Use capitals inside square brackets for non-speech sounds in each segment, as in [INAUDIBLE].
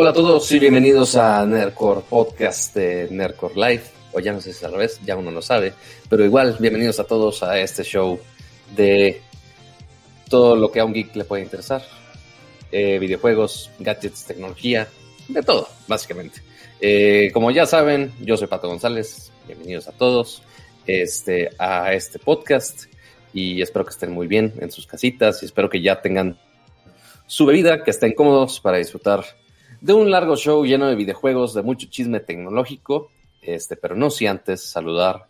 Hola a todos y bienvenidos a Nerdcore Podcast de Nerdcore Live. O ya no sé si es al revés, ya uno lo sabe. Pero igual, bienvenidos a todos a este show de todo lo que a un geek le puede interesar. Eh, videojuegos, gadgets, tecnología, de todo, básicamente. Eh, como ya saben, yo soy Pato González. Bienvenidos a todos este, a este podcast. Y espero que estén muy bien en sus casitas y espero que ya tengan su bebida, que estén cómodos para disfrutar de un largo show lleno de videojuegos, de mucho chisme tecnológico, este, pero no si antes saludar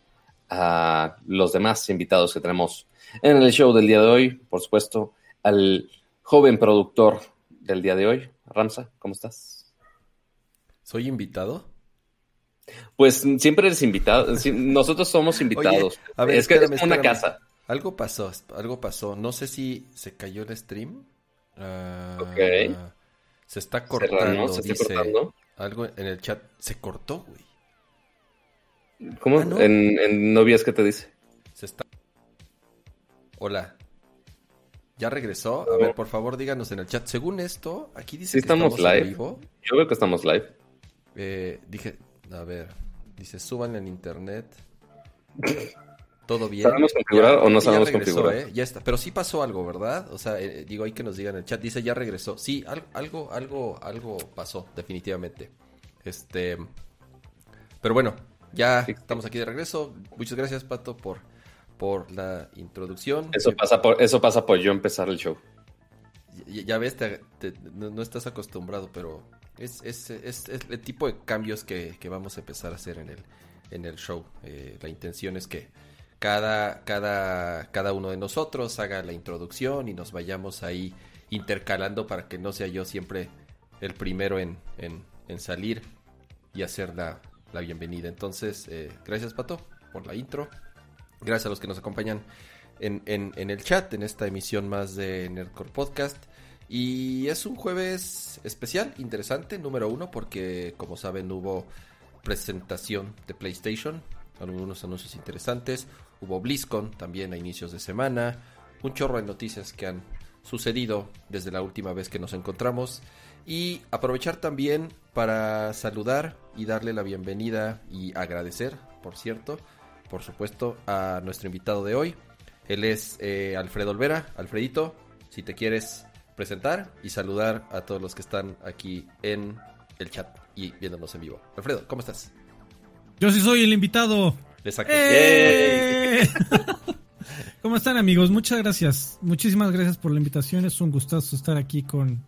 a los demás invitados que tenemos en el show del día de hoy, por supuesto, al joven productor del día de hoy, Ramsa, ¿cómo estás? ¿Soy invitado? Pues siempre eres invitado, nosotros somos invitados. a ver, es que es una casa. Algo pasó, algo pasó. No sé si se cayó el stream. Uh, ok. Se está cortando, ¿Se dice. Cortando? Algo en el chat. Se cortó, güey. ¿Cómo? Ah, ¿En, ¿En novias qué te dice? Se está. Hola. ¿Ya regresó? A ver, por favor, díganos en el chat. Según esto, aquí dice que estamos, live. Yo veo que estamos live. Eh, dije, a ver, dice, suban en internet. [LAUGHS] ¿Todo bien? ¿Sabemos configurar o no sabemos configurar? ¿eh? Ya está, pero sí pasó algo, ¿verdad? O sea, eh, digo, hay que nos digan en el chat. Dice, ya regresó. Sí, algo, algo, algo pasó, definitivamente. Este, pero bueno, ya estamos aquí de regreso. Muchas gracias, Pato, por, por la introducción. Eso pasa por, eso pasa por yo empezar el show. Ya, ves, no, estás acostumbrado, pero es, es, es, el tipo de cambios que, que, vamos a empezar a hacer en el, en el show. Eh, la intención es que cada, cada, cada uno de nosotros haga la introducción y nos vayamos ahí intercalando para que no sea yo siempre el primero en, en, salir y hacer la, la bienvenida. Entonces, eh, gracias Pato por la intro. Gracias a los que nos acompañan en, en, en, el chat en esta emisión más de Nerdcore Podcast. Y es un jueves especial, interesante, número uno, porque como saben hubo presentación de PlayStation, algunos anuncios interesantes, Hubo BlizzCon también a inicios de semana. Un chorro de noticias que han sucedido desde la última vez que nos encontramos. Y aprovechar también para saludar y darle la bienvenida y agradecer, por cierto, por supuesto, a nuestro invitado de hoy. Él es eh, Alfredo Olvera. Alfredito, si te quieres presentar y saludar a todos los que están aquí en el chat y viéndonos en vivo. Alfredo, ¿cómo estás? Yo sí soy el invitado. Exacto. ¡Eh! [LAUGHS] ¿Cómo están amigos? Muchas gracias. Muchísimas gracias por la invitación. Es un gustazo estar aquí con,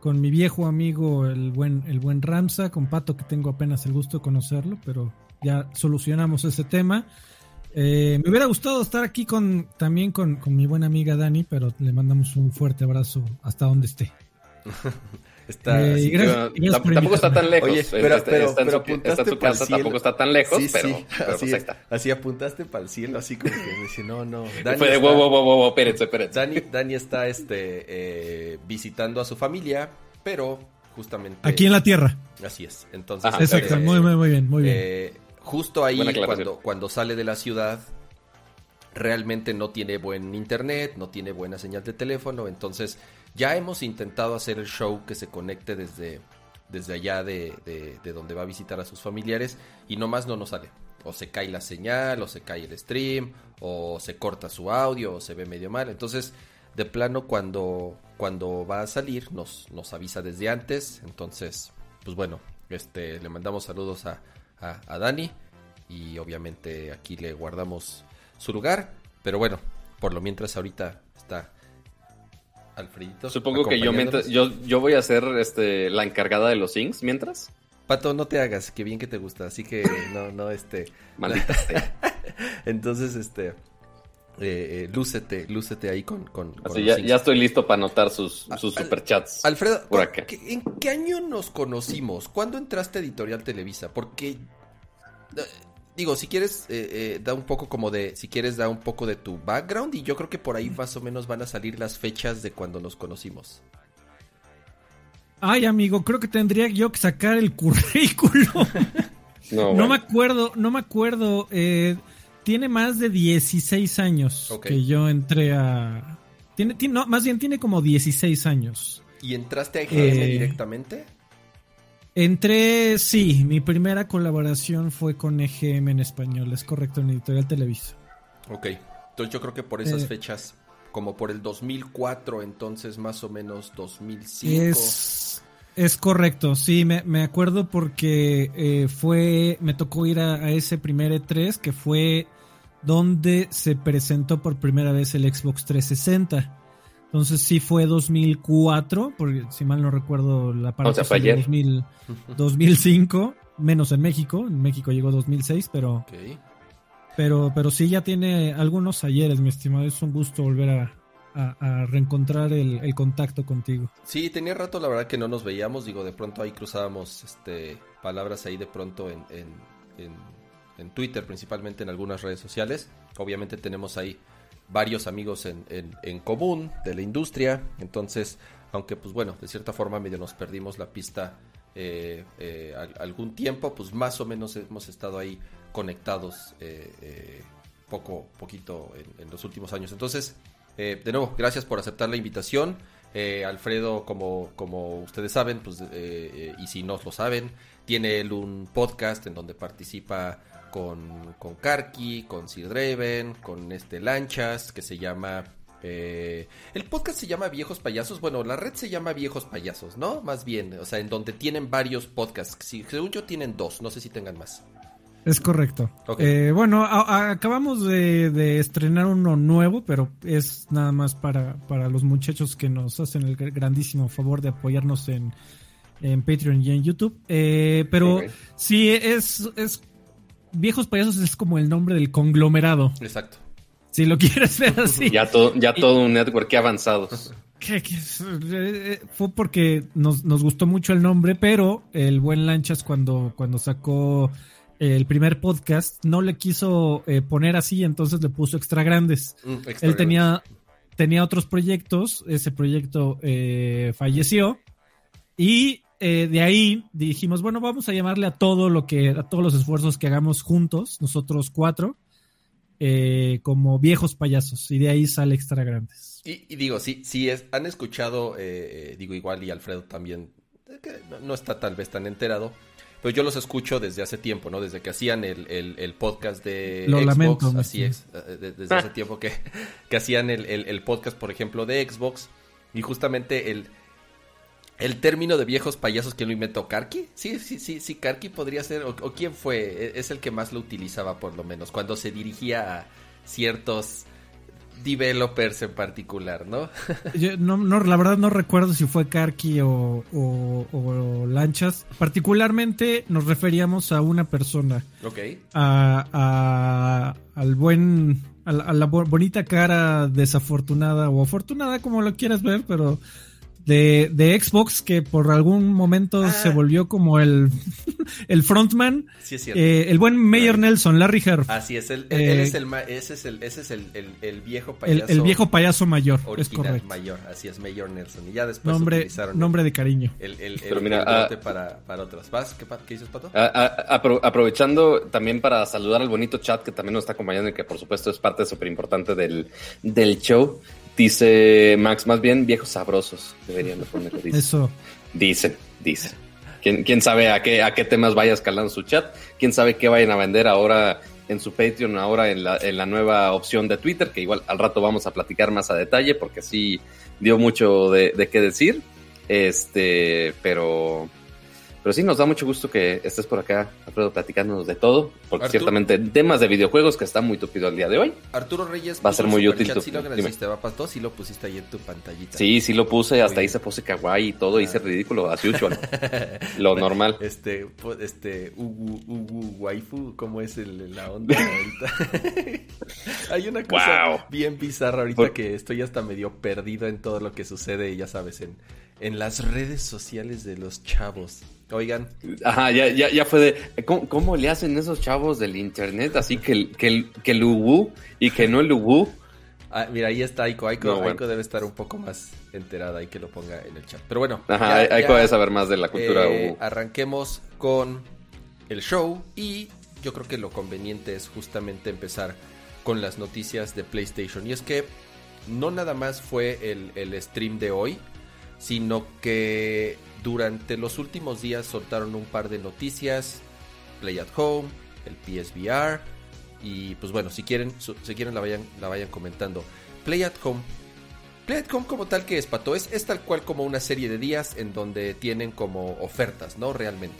con mi viejo amigo, el buen, el buen Ramsa, con Pato, que tengo apenas el gusto de conocerlo, pero ya solucionamos ese tema. Eh, me hubiera gustado estar aquí con también con, con mi buena amiga Dani, pero le mandamos un fuerte abrazo hasta donde esté. [LAUGHS] Está, eh, tampoco está tan lejos. Oye, pero, está, pero, está, apuntaste tu casa, tampoco está tan lejos, pero, sí, pero así, pues ahí está. Así apuntaste para el cielo, así como que me dice, no, no. [LAUGHS] Dani Fue de wow, wow, wow, wow, espérense, espérense. Dani, Dani está este, eh, visitando a su familia, pero justamente... Aquí en la Tierra. Así es. Entonces... Exacto, muy, muy, muy bien, muy bien. Eh, justo ahí, cuando, cuando sale de la ciudad, realmente no tiene buen internet, no tiene buena señal de teléfono, entonces ya hemos intentado hacer el show que se conecte desde, desde allá de, de, donde va a visitar a sus familiares y nomás no nos sale. O se cae la señal, o se cae el stream, o se corta su audio, o se ve medio mal. Entonces, de plano, cuando, cuando va a salir, nos, nos avisa desde antes. Entonces, pues bueno, este, le mandamos saludos a, a, a Dani. Y obviamente aquí le guardamos su lugar. Pero bueno, por lo mientras ahorita está Alfredito. Supongo que yo, mientras, yo, yo voy a ser este, la encargada de los things mientras. Pato, no te hagas, que bien que te gusta, así que no, no, este. [LAUGHS] Maldita [LAUGHS] Entonces, este. Eh, eh, lúcete, lúcete ahí con. con, así ya, ya, estoy listo para anotar sus, sus superchats. Alfredo, por acá. ¿en qué año nos conocimos? ¿Cuándo entraste a Editorial Televisa? Porque digo, si quieres, eh, eh, da un poco como de, si quieres, da un poco de tu background y yo creo que por ahí más o menos van a salir las fechas de cuando nos conocimos. Ay, amigo, creo que tendría yo que sacar el [LAUGHS] currículum. [LAUGHS] no, me acuerdo, no me acuerdo. Eh, tiene más de 16 años que yo entré a... Tiene, no, más bien tiene como 16 años. ¿Y entraste a IGN directamente? Entré, sí, mi primera colaboración fue con EGM en español, es correcto, en Editorial Televisa. Ok, entonces yo creo que por esas Eh. fechas, como por el 2004, entonces más o menos 2005. Es, es correcto, sí, me, me acuerdo porque eh, fue, me tocó ir a, a ese primer E3 que fue donde se presentó por primera vez el Xbox 360. Entonces sí fue 2004, porque si mal no recuerdo la parte O sea, fue ayer. 2000, 2005, [LAUGHS] menos en México, en México llegó 2006, pero, Ok. pero, pero sí ya tiene algunos ayeres, mi estimado, es un gusto volver a, a- a reencontrar el, el contacto contigo. Sí, tenía rato la verdad que no nos veíamos, digo, de pronto ahí cruzábamos este, palabras ahí de pronto en, en, en, en Twitter, principalmente en algunas redes sociales. Obviamente tenemos ahí varios amigos en, en, común de la industria, entonces, aunque pues bueno, de cierta forma medio nos perdimos la pista eh, eh, al- algún tiempo, pues más o menos hemos estado ahí conectados eh, poco, poquito en, en los últimos años. Entonces, de nuevo, gracias por aceptar la invitación. Alfredo, como, como ustedes saben, pues, y si no lo saben, tiene él un podcast en donde participa con, con Karki, con Sir Draven, con este Lanchas, que se llama... eh, el podcast se llama Viejos Payasos. Bueno, la red se llama Viejos Payasos, ¿no? Más bien, o sea, en donde tienen varios podcasts. Sí, según yo tienen dos, no sé si tengan más. Es correcto. Eh, bueno, a- a- acabamos de, de estrenar uno nuevo, pero es nada más para, para los muchachos que nos hacen el gr- grandísimo favor de apoyarnos en, en Patreon y en YouTube. Eh, pero sí, es, es. Viejos Payasos es como el nombre del conglomerado. Exacto. Si lo quieres ver así. Ya todo, ya todo un network que avanzados. Que- que es- fue porque nos, nos gustó mucho el nombre, pero el buen Lanchas cuando, cuando sacó el primer podcast no le quiso eh, poner así, entonces le puso extra grandes. Mm, extra Él tenía, tenía otros proyectos, ese proyecto eh, falleció y eh, de ahí dijimos, bueno, vamos a llamarle a todo lo que, a todos los esfuerzos que hagamos juntos, nosotros cuatro, eh, como viejos payasos y de ahí sale extra grandes. Y, y digo, si, si es- han escuchado, eh, eh, digo igual y Alfredo también, que no, está tal vez tan enterado, pero yo los escucho desde hace tiempo, ¿no? Desde que hacían el, el- el podcast de Lo Xbox, lamento, así es, eh, de- desde hace tiempo que, [LAUGHS] que hacían el- el podcast, por ejemplo, de Xbox, y justamente el, el término de viejos payasos, ¿quién lo inventó? ¿Karki? Sí, sí, sí, sí, Karki podría ser, o, o quién fue, E- es el que más lo utilizaba por lo menos, cuando se dirigía a ciertos developers en particular, ¿no? [LAUGHS] Yo no, no, la verdad no recuerdo si fue Karki o, o- o Lanchas. Particularmente nos referíamos a una persona, ok. a, a- al buen, a la, a la bo- bonita cara desafortunada o afortunada, como lo quieras ver, pero de, de Xbox que por algún momento Ah. se volvió como el, [LAUGHS] el frontman, Sí es cierto. eh, el buen Mayor Nelson, Larry Herf, Así es, él, él- eh, él es el, ma- ese es el, ese es el, el- el viejo el, payaso. el viejo payaso mayor, es original correcto. mayor, así es, Mayor Nelson. Y ya después Nombre, utilizaron nombre de cariño. el, el, el, Pero mira, el ah, para, para otras. ¿Vas? ¿Qué, qué dices, Pato? A- a- apro- aprovechando también para saludar al bonito chat que también nos está acompañando y que por supuesto es parte súper importante del, del show. Dice Max, más bien viejos sabrosos deberían de ponerlo. Dice. Eso. Dicen, dicen. ¿Quién, quién sabe a qué, a qué temas vaya escalando su chat? ¿Quién sabe qué vayan a vender ahora en su Patreon, ahora en la, en la nueva opción de Twitter? Que igual al rato vamos a platicar más a detalle porque sí dio mucho de, de qué decir. Este, pero, pero sí nos da mucho gusto que estés por acá, Alfredo, platicándonos de todo. Porque Arturo. ciertamente temas de videojuegos que está muy tupido el día de hoy. Arturo Reyes. Va a ser muy útil tu- Sí lo dime. agradeciste, ¿va, Pato? Sí lo pusiste ahí en tu pantallita. Sí, sí lo puse, hasta Muy ahí bien. se puse kawaii y todo, hice ridículo, as [LAUGHS] usual. Lo normal. Este, este, Ugu, Ugu Waifu, ¿cómo es el, la onda ahorita? [LAUGHS] Hay una cosa Wow. bien bizarra ahorita Por- que estoy hasta medio perdido en todo lo que sucede, ya sabes, en, en las redes sociales de los chavos. Oigan, Ajá, ya, ya, ya fue de. ¿cómo, cómo le hacen esos chavos del internet? Así que el, que que el Ubu y que no el Ubu. ah, mira, ahí está Aiko. Aiko, No, bueno. Aiko debe estar un poco más enterada y que lo ponga en el chat. Pero bueno, Ajá, ya- ya- que saber más de la cultura Eh, Ubu. arranquemos con el show y yo creo que lo conveniente es justamente empezar con las noticias de PlayStation. Y es que no nada más fue el, el stream de hoy, sino que durante los últimos días soltaron un par de noticias, Play at Home, el PSVR y pues bueno, si quieren, si quieren la vayan, la vayan comentando. Play at Home. Play at Home como tal que es, Pato, es, es tal cual como una serie de días en donde tienen como ofertas, ¿no? Realmente.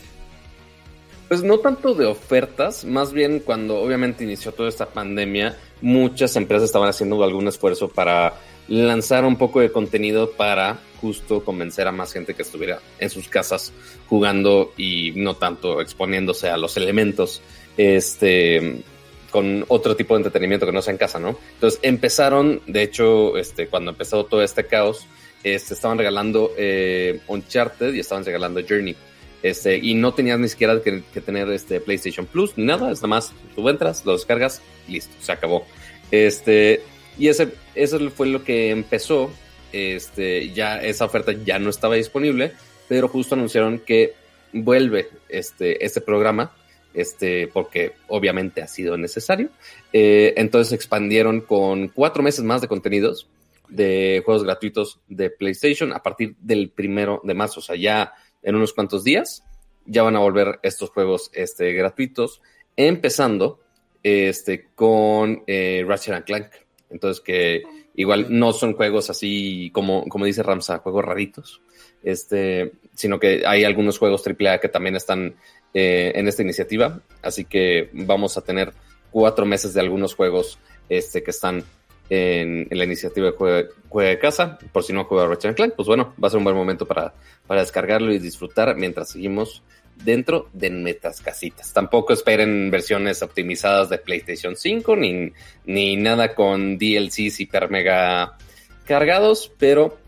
Pues no tanto de ofertas, más bien cuando obviamente inició toda esta pandemia, muchas empresas estaban haciendo algún esfuerzo para lanzar un poco de contenido para justo convencer a más gente que estuviera en sus casas jugando y no tanto exponiéndose a los elementos este con otro tipo de entretenimiento que no sea en casa, ¿no? Entonces empezaron, de hecho, este, cuando empezó todo este caos, este, estaban regalando eh, Uncharted y estaban regalando Journey. Este, y no tenías ni siquiera que, tener este PlayStation Plus ni nada, es nada más tú entras, lo descargas, listo, se acabó. Este, y ese, eso fue lo que empezó. Este, ya esa oferta ya no estaba disponible, pero justo anunciaron que vuelve este, este programa, este, porque obviamente ha sido necesario. Eh, entonces expandieron con cuatro meses más de contenidos de juegos gratuitos de PlayStation a partir del primero de marzo. O sea, ya en unos cuantos días ya van a volver estos juegos este, gratuitos, empezando este, con eh, Ratchet Clank. Entonces que igual no son juegos así como, como dice Ramsa, juegos raritos, este, sino que hay algunos juegos AAA que también están eh, en esta iniciativa. Así que vamos a tener cuatro meses de algunos juegos este, que están en, la iniciativa de Juega, de Casa. Por si no juega Ratchet Clank, pues bueno, va a ser un buen momento para, para descargarlo y disfrutar mientras seguimos dentro de nuestras casitas. Tampoco esperen versiones optimizadas de PlayStation 5 ni, ni nada con DLCs hiper mega cargados, pero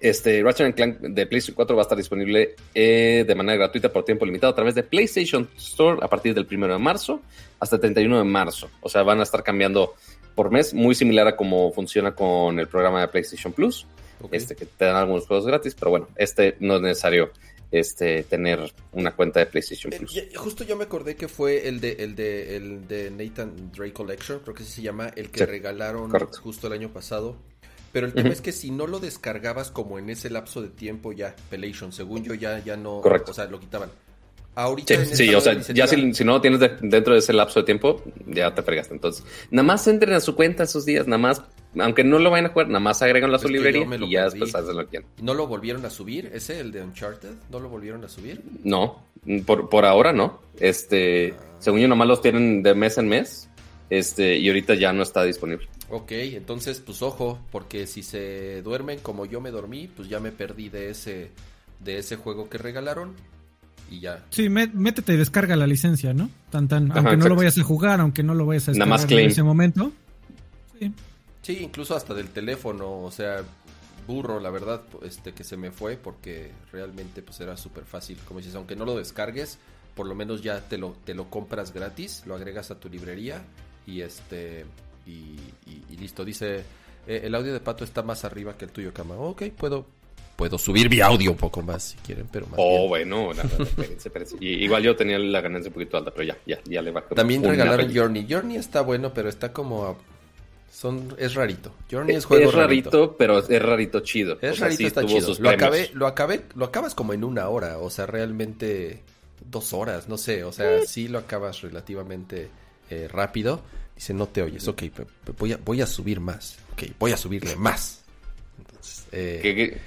este Ratchet Clank de PlayStation 4 va a estar disponible eh, de manera gratuita por tiempo limitado a través de PlayStation Store a partir del 1 de marzo hasta el 31 de marzo. O sea, van a estar cambiando por mes, muy similar a cómo funciona con el programa de PlayStation Plus. Este, que te dan algunos juegos gratis, pero bueno, este no es necesario este tener una cuenta de PlayStation eh, Plus. justo yo me acordé que fue el de el de el de Nathan Drake Collection, creo que así se llama, el que regalaron justo el año pasado. Pero el tema es que si no lo descargabas como en ese lapso de tiempo ya, Pelation, según yo ya ya no, Correcto. o sea, lo quitaban. Ahorita sí, o sea, ya si, no lo tienes dentro de ese lapso de tiempo, ya te fregaste. Entonces, nada más entren a su cuenta esos días, nada más, aunque no lo vayan a jugar, nada más agregan a su librería y ya después hacen lo que quieran. ¿No lo volvieron a subir? ¿Ese, el de Uncharted? ¿No lo volvieron a subir? No, por, por ahora no. Este, ah. según yo, nomás los tienen de mes en mes. Este, y ahorita ya no está disponible. Ok, entonces, pues ojo, porque si se duermen como yo me dormí, pues ya me perdí de ese, de ese juego que regalaron y ya. Sí, métete y descarga la licencia, ¿no? Tan, tan, aunque no lo vayas a jugar, aunque no lo vayas a descargar en ese momento. Sí. Sí, incluso hasta del teléfono, o sea, burro, la verdad, este que se me fue porque realmente pues era súper fácil. Como dices, aunque no lo descargues, por lo menos ya te lo, te lo compras gratis, lo agregas a tu librería y este y, listo. Dice, eh, el audio de Pato está más arriba que el tuyo, Cama. Ok, puedo, puedo subir mi audio un poco más si quieren, pero más Oh, bueno, [LAUGHS] igual yo tenía la ganancia un poquito alta, pero ya, ya, ya le va. También regalaron Journey. Journey está bueno, pero está como son es rarito. Journey es juego es rarito, pero es rarito chido. Es rarito, está chido. Lo acabé, lo acabé, lo acabas como en una hora, o sea, realmente dos horas, no sé, o sea, sí lo acabas relativamente eh, rápido. Dice, no te oyes, ok, voy a, voy a subir más, ok, voy a subirle más. Entonces, eh,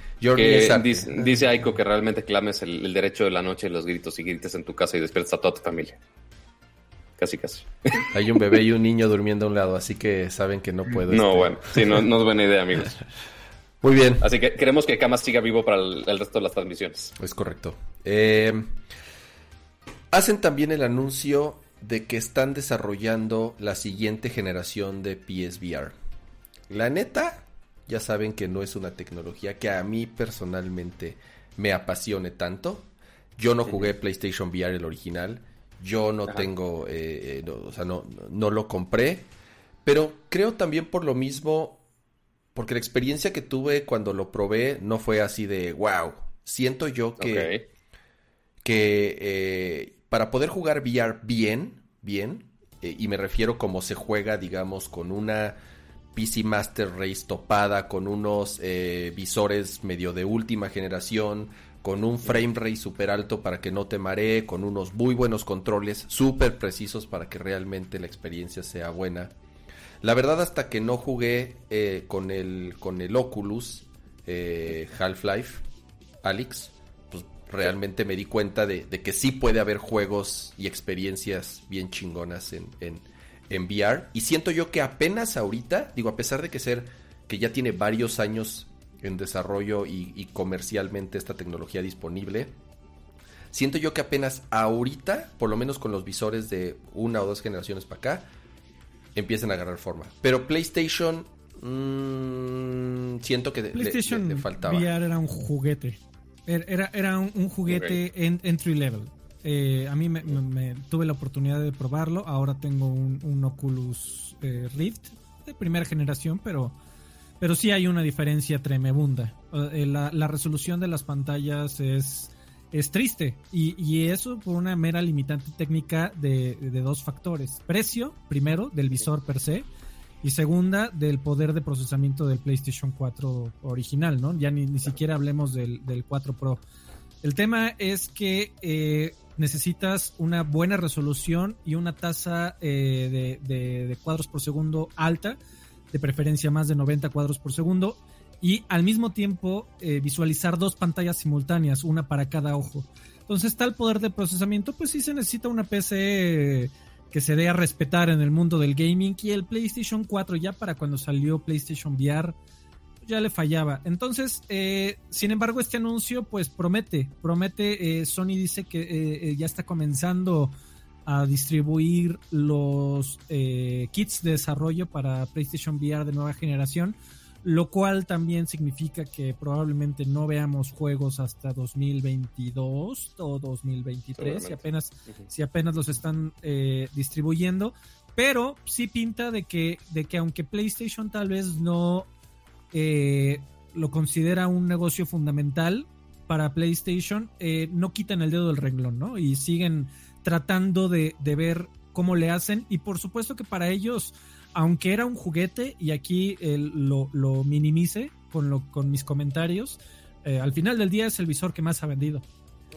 dice, Aiko que realmente clames el, derecho de la noche los gritos y grites en tu casa y despiertas a toda tu familia. Casi, casi. [LAUGHS] Hay un bebé y un niño durmiendo a un lado, así que saben que no puedo. No, este, bueno, sí, no, es buena idea, amigos. Muy bien. Así que queremos que Kama siga vivo para el, resto de las transmisiones. Es correcto. Eh, hacen también el anuncio de que están desarrollando la siguiente generación de PSVR. La neta, ya saben que no es una tecnología que a mí personalmente me apasione tanto. Yo no jugué PlayStation VR el original. Yo no tengo, eh, eh, o sea, no, no lo compré. Pero creo también por lo mismo, porque la experiencia que tuve cuando lo probé no fue así de wow. Siento yo que, que eh, para poder jugar VR bien, bien, y me refiero como se juega, digamos, con una PC Master Race topada con unos eh, visores medio de última generación, con un frame rate super alto para que no te maree, con unos muy buenos controles, súper precisos para que realmente la experiencia sea buena. La verdad, hasta que no jugué eh, con, el, con el Oculus eh, Half-Life, Alex, pues realmente me di cuenta de, que sí puede haber juegos y experiencias bien chingonas en, en, en VR. Y siento yo que apenas ahorita, digo, a pesar de que ser que ya tiene varios años en desarrollo y, comercialmente esta tecnología disponible. Siento yo que apenas ahorita, por lo menos con los visores de una o dos generaciones para acá, empiezan a agarrar forma. Pero PlayStation, mmm, siento que PlayStation le, faltaba. VR era un juguete. Er, era, era un, juguete en, entry level. Eh, a mí me, tuve la oportunidad de probarlo. Ahora tengo un, Oculus eh, Rift de primera generación, pero pero sí hay una diferencia tremenda. Eh, la, resolución de las pantallas es, es triste. Y, eso por una mera limitante técnica de, dos factores. Precio, primero, del visor per se. Y segunda, del poder de procesamiento del PlayStation 4 original, ¿no? Ya ni, siquiera hablemos del, del 4 Pro. El tema es que eh, necesitas una buena resolución y una tasa eh, de, cuadros por segundo alta de preferencia más de 90 cuadros por segundo, y al mismo tiempo eh, visualizar dos pantallas simultáneas, una para cada ojo. Entonces, tal poder de procesamiento, pues sí se necesita una PC que se dé a respetar en el mundo del gaming y el PlayStation 4 ya para cuando salió PlayStation VR ya le fallaba. Entonces, eh, sin embargo, este anuncio pues promete, promete, eh, Sony dice que ya está comenzando a distribuir los eh, kits de desarrollo para PlayStation VR de nueva generación, lo cual también significa que probablemente no veamos juegos hasta 2022 o 2023, si apenas, si apenas los están eh, distribuyendo, pero sí pinta de que, de que aunque PlayStation tal vez no eh, lo considera un negocio fundamental para PlayStation, no quitan el dedo del renglón, ¿no? Y siguen tratando de, ver cómo le hacen y por supuesto que para ellos, aunque era un juguete y aquí lo, lo, minimice con, lo, con mis comentarios, eh, al final del día es el visor que más ha vendido.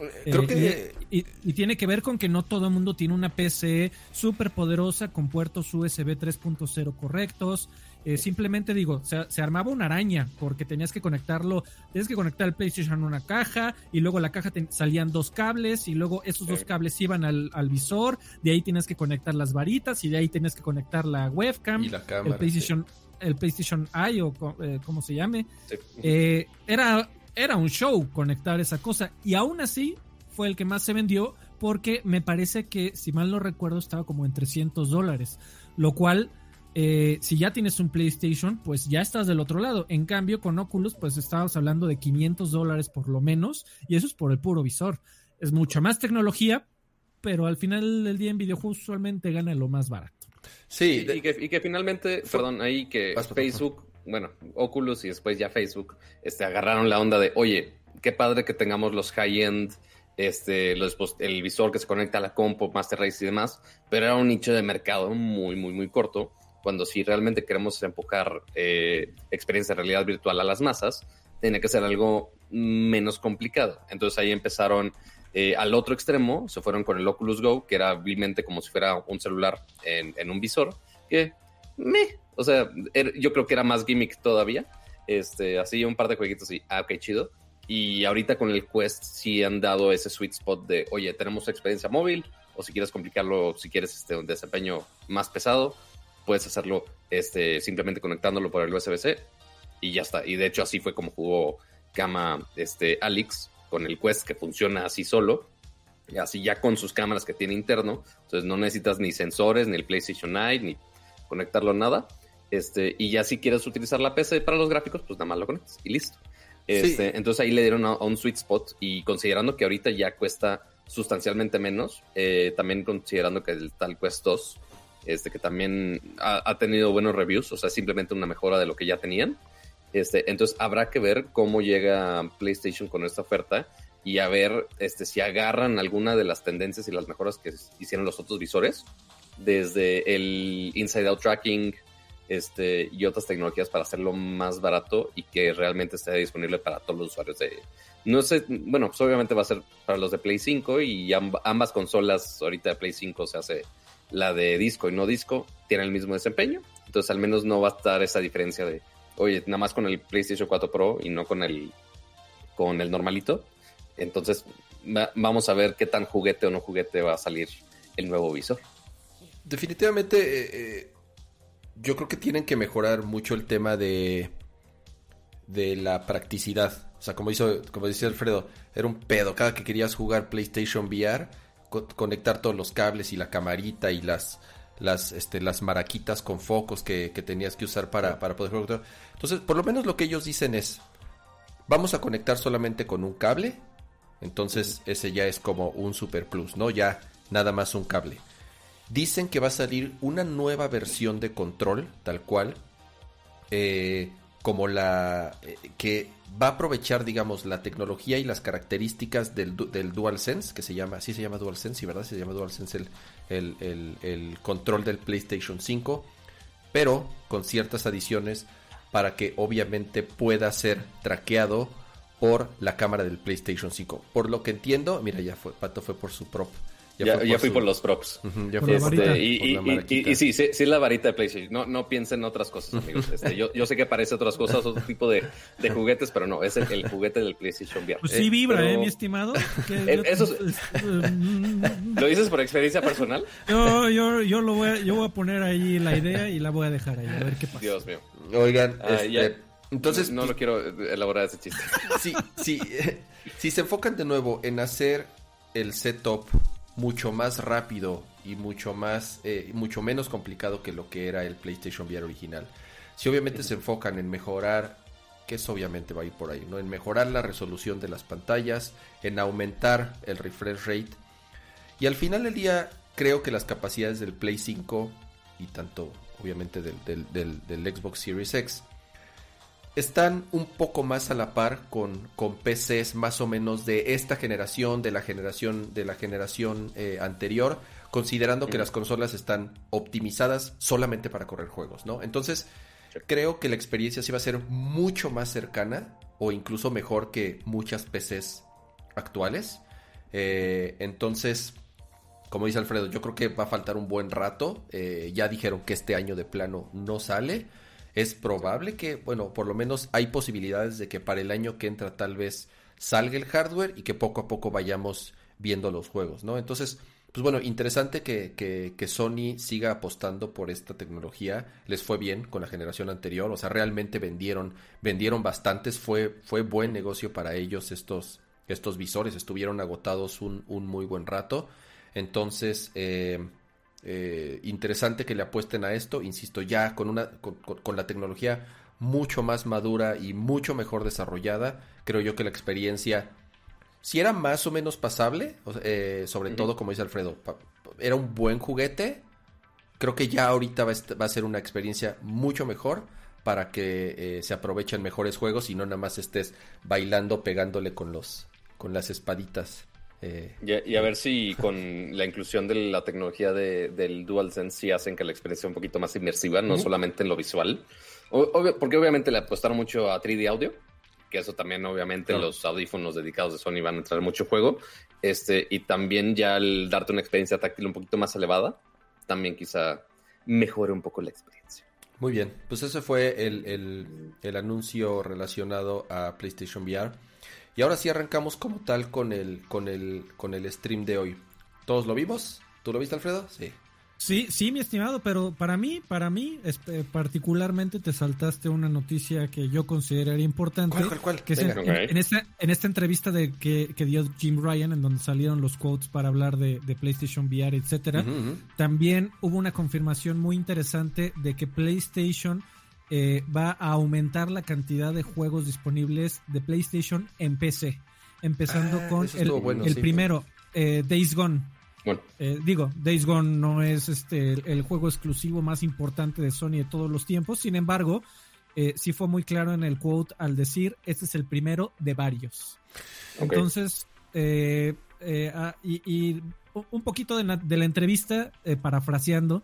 Eh, creo que... Y, tiene que ver con que no todo el mundo tiene una PC súper poderosa con puertos USB 3.0 correctos. Eh, simplemente digo, se, armaba una araña porque tenías que conectarlo, tienes que conectar el PlayStation a una caja y luego la caja salían dos cables y luego esos dos cables iban al, visor, de ahí tienes que conectar las varitas y de ahí tienes que conectar la webcam, y la cámara, el PlayStation, el PlayStation Eye o eh, como se llame. era era un show conectar esa cosa. Y aún así fue el que más se vendió porque me parece que, si mal no recuerdo, estaba como en 300 dólares. Lo cual, eh, si ya tienes un PlayStation, pues ya estás del otro lado. En cambio, con Oculus, pues estábamos hablando de 500 dólares por lo menos. Y eso es por el puro visor. Es mucha más tecnología, pero al final del día en videojuegos usualmente gana lo más barato. Sí, y, que, finalmente, perdón, ahí que Facebook bueno, Oculus y después ya Facebook, este, agarraron la onda de, oye, qué padre que tengamos los high-end, este, el visor que se conecta a la compo, Master Race y demás, pero era un nicho de mercado muy, muy, muy corto, cuando si realmente queremos empujar eh, experiencia de realidad virtual a las masas, tiene que ser algo menos complicado. Entonces ahí empezaron eh, al otro extremo, se fueron con el Oculus Go, que era vilmente como si fuera un celular en, en un visor, que me, o sea, er, yo creo que era más gimmick todavía. Este, así un par de jueguitos y, ah, ok, chido. Y ahorita con el Quest sí han dado ese sweet spot de, oye, tenemos experiencia móvil, o si quieres complicarlo, si quieres este, un desempeño más pesado, puedes hacerlo este, simplemente conectándolo por el USB-C y ya está. Y de hecho así fue como jugó Kama este, Alex con el Quest que funciona así solo. Y así ya con sus cámaras que tiene interno. Entonces no necesitas ni sensores, ni el PlayStation Eye, ni conectarlo a nada. Este, y ya si quieres utilizar la PC para los gráficos, pues nada más lo conectas y listo. Este, Entonces ahí le dieron a, un sweet spot y considerando que ahorita ya cuesta sustancialmente menos, eh, también considerando que el tal Quest 2, este, que también ha, tenido buenos reviews, o sea, simplemente una mejora de lo que ya tenían. Este, entonces habrá que ver cómo llega PlayStation con esta oferta y a ver este, si agarran alguna de las tendencias y las mejoras que hicieron los otros visores, desde el inside out tracking, este, y otras tecnologías para hacerlo más barato y que realmente esté disponible para todos los usuarios de... No sé, bueno, pues obviamente va a ser para los de Play 5 y ambas consolas ahorita de Play 5 se hace la de disco y no disco, tiene el mismo desempeño, entonces al menos no va a estar esa diferencia de, oye, nada más con el PlayStation 4 Pro y no con el, con el normalito. Entonces vamos a ver qué tan juguete o no juguete va a salir el nuevo visor. Definitivamente, eh, eh, yo creo que tienen que mejorar mucho el tema de, de la practicidad. O sea, como, hizo, como dice Alfredo, era un pedo. Cada que querías jugar PlayStation VR, conectar todos los cables y la camarita y las, las, este, las maraquitas con focos que, tenías que usar para, para poder jugar. Entonces, por lo menos lo que ellos dicen es, vamos a conectar solamente con un cable. Entonces, ese ya es como un super plus, ¿no? Ya nada más un cable. Dicen que va a salir una nueva versión de control, tal cual, eh, como la eh, que va a aprovechar, digamos, la tecnología y las características del, del DualSense, que se llama, así se llama DualSense, ¿verdad? Se llama DualSense el, el, el, control del PlayStation 5, pero con ciertas adiciones para que obviamente pueda ser traqueado por la cámara del PlayStation 5. Por lo que entiendo, mira, ya fue, Pato fue por su prop. Ya, ya, fui por los props. Este, y, sí, sí, es la varita de PlayStation. No, no piensen en otras cosas, amigos. Este, yo, yo, sé que parece otras cosas, otro tipo de, de juguetes, pero no, es el, juguete del PlayStation VR. Pues sí vibra, ¿eh, mi estimado? Eh, eso [LAUGHS] ¿Lo dices por experiencia personal? Yo, yo, yo, lo voy a, yo voy a poner ahí la idea y la voy a dejar ahí, a ver qué pasa. Dios mío. Oigan, ah, este, entonces... No, lo quiero elaborar ese chiste. Sí, sí. [LAUGHS] si se enfocan de nuevo en hacer el setup mucho más rápido y mucho más eh, mucho menos complicado que lo que era el PlayStation VR original. Si obviamente se enfocan en mejorar, que eso obviamente va a ir por ahí, ¿no? En mejorar la resolución de las pantallas, en aumentar el refresh rate. Y al final del día, creo que las capacidades del Play 5 y tanto obviamente del, del Xbox Series X están un poco más a la par con, con PCs más o menos de esta generación, de la generación, de la generación eh, anterior, considerando que las consolas están optimizadas solamente para correr juegos, ¿no? Entonces, creo que la experiencia sí va a ser mucho más cercana o incluso mejor que muchas PCs actuales. Eh, entonces, como dice Alfredo, yo creo que va a faltar un buen rato. Eh, ya dijeron que este año de plano no sale es probable que, bueno, por lo menos hay posibilidades de que para el año que entra tal vez salga el hardware y que poco a poco vayamos viendo los juegos, ¿no? Entonces, pues bueno, interesante que, que, Sony siga apostando por esta tecnología. Les fue bien con la generación anterior, o sea, realmente vendieron, vendieron bastantes, fue, fue buen negocio para ellos estos, estos visores, estuvieron agotados un, un muy buen rato. Entonces, eh, eh, interesante que le apuesten a esto, insisto, ya con, una, con, la tecnología mucho más madura y mucho mejor desarrollada, creo yo que la experiencia, si era más o menos pasable, eh, sobre todo como dice Alfredo, era un buen juguete, creo que ya ahorita va a, ser una experiencia mucho mejor para que eh, se aprovechen mejores juegos y no nada más estés bailando pegándole con los con las espaditas. Eh, y, a, ver si con la inclusión de la tecnología de, del DualSense sí hacen que la experiencia sea un poquito más inmersiva, no solamente en lo visual. porque obviamente le apostaron mucho a 3D audio, que eso también obviamente los audífonos dedicados de Sony van a entrar mucho juego. Este, y también ya al darte una experiencia táctil un poquito más elevada, también quizá mejore un poco la experiencia. Muy bien, pues ese fue el, el, el anuncio relacionado a PlayStation VR. Y ahora sí arrancamos como tal con el, con el, con el stream de hoy. ¿Todos lo vimos? ¿Tú lo viste, Alfredo? Sí. Sí, sí, mi estimado, pero para mí, para mí, eh, particularmente te saltaste una noticia que yo consideraría importante. ¿Cuál, cuál, Que en, esta, en esta entrevista de que, dio Jim Ryan, en donde salieron los quotes para hablar de, PlayStation VR, etcétera, también hubo una confirmación muy interesante de que PlayStation eh, va a aumentar la cantidad de juegos disponibles de PlayStation en PC. Empezando ah, con el, primero, eh, Days Gone. Eh, digo, Days Gone no es este el, juego exclusivo más importante de Sony de todos los tiempos. Sin embargo, sí fue muy claro en el quote al decir, este es el primero de varios. Entonces, ah, y, un poquito de la, de la entrevista, parafraseando,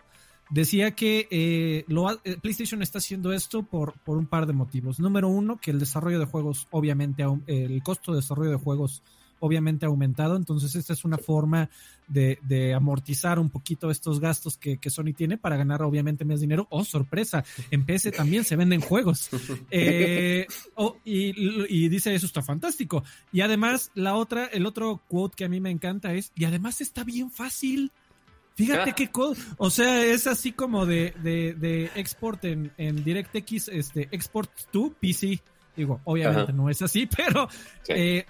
Decía que eh, lo, eh, PlayStation está haciendo esto por, por un par de motivos. Número uno, que el desarrollo de juegos, obviamente, el costo de desarrollo de juegos obviamente ha aumentado, entonces esta es una forma de, de amortizar un poquito estos gastos que, que, Sony tiene para ganar obviamente más dinero. Oh, sorpresa, en PC también se venden juegos. [LAUGHS] Eh, oh, y, y, dice, eso está fantástico. Y además, la otra, el otro quote que a mí me encanta es, y además está bien fácil. Fíjate ah. qué o sea, es así como de, de, de export en, en DirectX, este, export to PC. Digo, obviamente no es así, [LAUGHS] pero eh,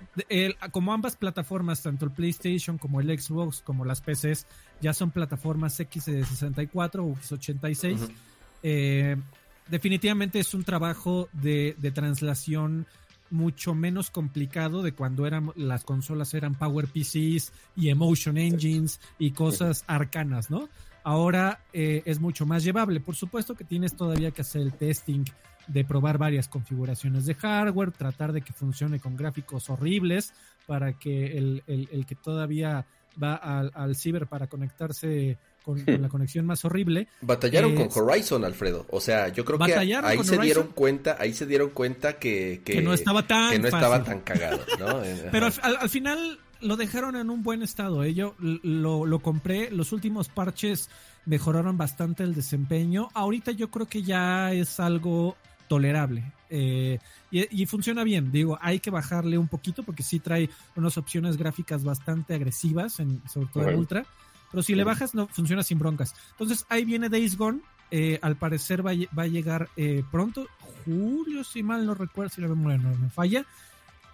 como ambas plataformas, tanto el PlayStation como el Xbox, como las PCs, ya son plataformas X64 o X86, eh, definitivamente es un trabajo de, de translación mucho menos complicado de cuando eran las consolas eran Power PCs y Emotion Engines y cosas arcanas, ¿no? Ahora eh, es mucho más llevable. Por supuesto que tienes todavía que hacer el testing de probar varias configuraciones de hardware, tratar de que funcione con gráficos horribles para que el, el, que todavía va al, al ciber para conectarse con, la conexión más horrible. Batallaron con Horizon, Alfredo. O sea, yo creo que ahí se dieron cuenta, ahí se dieron cuenta que, que, no estaba tan, no estaba tan cagado, ¿no? [LAUGHS] Pero al, al, final lo dejaron en un buen estado. ¿eh? Yo lo, lo compré, los últimos parches mejoraron bastante el desempeño. Ahorita yo creo que ya es algo tolerable. Eh, y, funciona bien, digo, hay que bajarle un poquito porque sí trae unas opciones gráficas bastante agresivas, en, sobre todo en Ultra, pero si le bajas no funciona sin broncas. Entonces ahí viene Days Gone, eh, al parecer va, va a llegar eh, pronto, julio, si mal no recuerdo, si la memoria no me falla,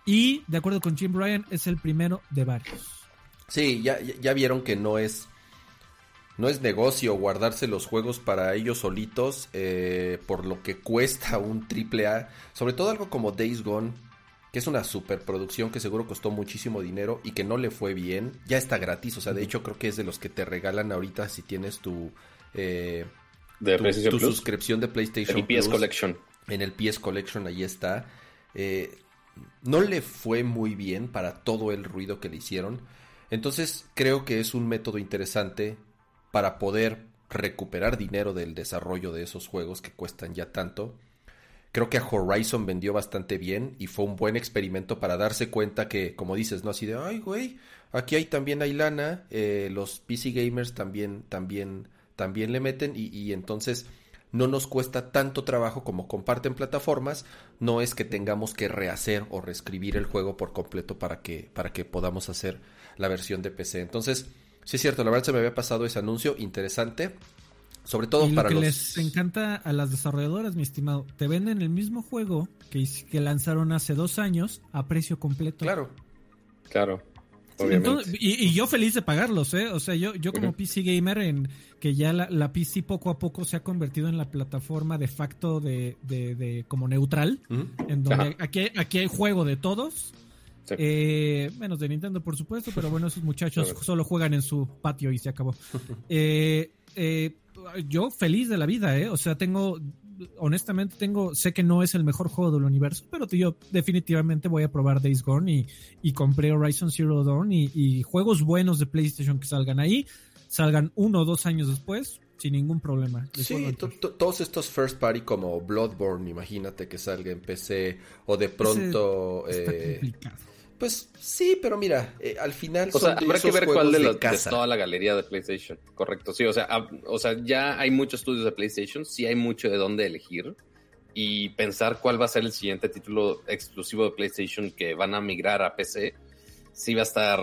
y de acuerdo con Jim Bryan es el primero de varios. Sí, ya, ya vieron que no es no es negocio guardarse los juegos para ellos solitos eh, por lo que cuesta un triple A, sobre todo algo como Days Gone, que es una superproducción que seguro costó muchísimo dinero y que no le fue bien, ya está gratis, o sea, de hecho creo que es de los que te regalan ahorita si tienes tu eh, tu, suscripción de PlayStation el PS Collection. En el PS Collection ahí está. Eh, no le fue muy bien para todo el ruido que le hicieron. Entonces creo que es un método interesante para poder recuperar dinero del desarrollo de esos juegos que cuestan ya tanto. Creo que a Horizon vendió bastante bien y fue un buen experimento para darse cuenta que, como dices, no así de, ay, güey, aquí hay también hay lana, eh, los PC gamers también, también, también le meten y, y entonces no nos cuesta tanto trabajo como comparten plataformas, no es que tengamos que rehacer o reescribir el juego por completo para que, para que podamos hacer la versión de PC. Entonces, Sí, es cierto, la verdad se me había pasado ese anuncio interesante. Sobre todo y lo para que los... les encanta a las desarrolladoras, mi estimado, te venden el mismo juego que, que lanzaron hace dos años a precio completo. Claro. Claro. y, yo feliz de pagarlos, ¿eh? O sea, yo, yo como PC gamer, en que ya la, la, PC poco a poco se ha convertido en la plataforma de facto de, de, de como neutral, en donde aquí, aquí hay juego de todos eh, menos de Nintendo, por supuesto, pero bueno, esos muchachos solo juegan en su patio y se acabó. [LAUGHS] Eh, eh, yo feliz de la vida, ¿eh? O sea, tengo, honestamente, tengo, sé que no es el mejor juego del universo, pero yo definitivamente voy a probar Days Gone y, y compré Horizon Zero Dawn y, y juegos buenos de PlayStation que salgan ahí, salgan uno o dos años después, sin ningún problema. Sí, todos estos first party como Bloodborne, imagínate que salga en PC o de pronto... eh, pues sí, pero mira, eh, al final. O sea, habrá que ver cuál de, los, de toda la galería de PlayStation. Correcto, sí, o sea, o sea, ya hay muchos estudios de PlayStation, sí hay mucho de dónde elegir. Y pensar cuál va a ser el siguiente título exclusivo de PlayStation que van a migrar a PC, sí va a estar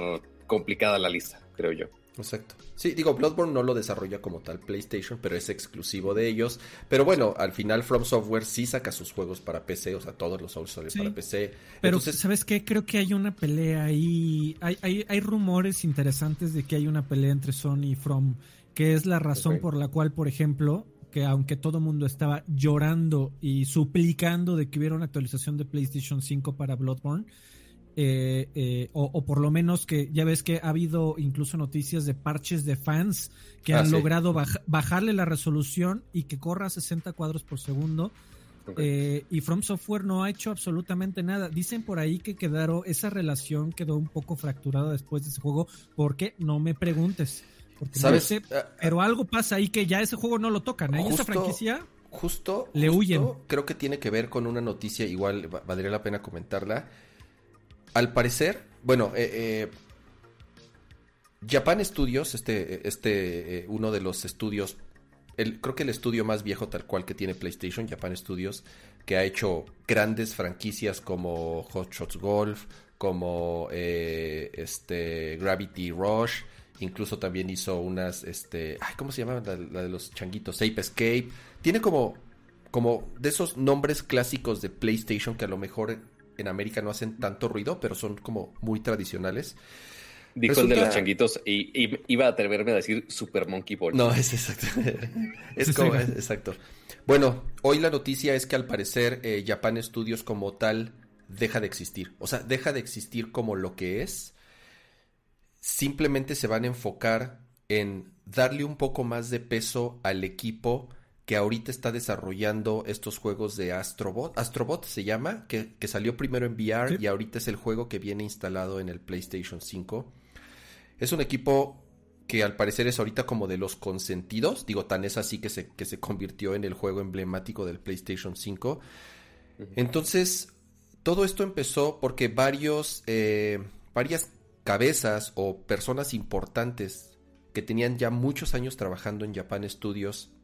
complicada la lista, creo yo. Exacto. Sí, digo, Bloodborne no lo desarrolla como tal PlayStation, pero es exclusivo de ellos. Pero bueno, al final From Software sí saca sus juegos para PC, o sea, todos los Souls salen para PC. Pero, ¿sabes qué? Creo que hay una pelea ahí. Hay, hay, hay rumores interesantes de que hay una pelea entre Sony y From, que es la razón por la cual, por ejemplo, que aunque todo mundo estaba llorando y suplicando de que hubiera una actualización de PlayStation 5 para Bloodborne, eh, eh, o, por lo menos que ya ves que ha habido incluso noticias de parches de fans que ah, han logrado bajarle la resolución y que corra a 60 cuadros por segundo. Eh, y From Software no ha hecho absolutamente nada. Dicen por ahí que quedaron, esa relación quedó un poco fracturada después de ese juego, porque no me preguntes. ¿Sabes? Ah, ah. pero algo pasa ahí que ya ese juego no lo tocan. ¿eh? esa franquicia justo, le huyen. Creo que tiene que ver con una noticia, igual valdría la pena comentarla. Al parecer, bueno, eh, eh, Japan Studios, este, este, eh, uno de los estudios, creo que el estudio más viejo tal cual que tiene PlayStation, Japan Studios, que ha hecho grandes franquicias como Hot Shots Golf, como este Gravity Rush, incluso también hizo unas, este, ¿cómo se llama la, de los changuitos? Safe Escape. Tiene como, como de esos nombres clásicos de PlayStation que a lo mejor en América no hacen tanto ruido, pero son como muy tradicionales. Dijo el de los changuitos y, iba a atreverme a decir Super Monkey Ball. No, es exacto. [LAUGHS] es como, exacto. Bueno, hoy la noticia es que al parecer eh, Japan Studios como tal deja de existir. O sea, deja de existir como lo que es. Simplemente se van a enfocar en darle un poco más de peso al equipo que ahorita está desarrollando estos juegos de Astrobot. Astrobot se llama, que, salió primero en VR y ahorita es el juego que viene instalado en el PlayStation 5. Es un equipo que al parecer es ahorita como de los consentidos. Digo, tan es así que se, que se convirtió en el juego emblemático del PlayStation 5. Entonces, todo esto empezó porque varios, eh, varias cabezas o personas importantes que tenían ya muchos años trabajando en Japan Studios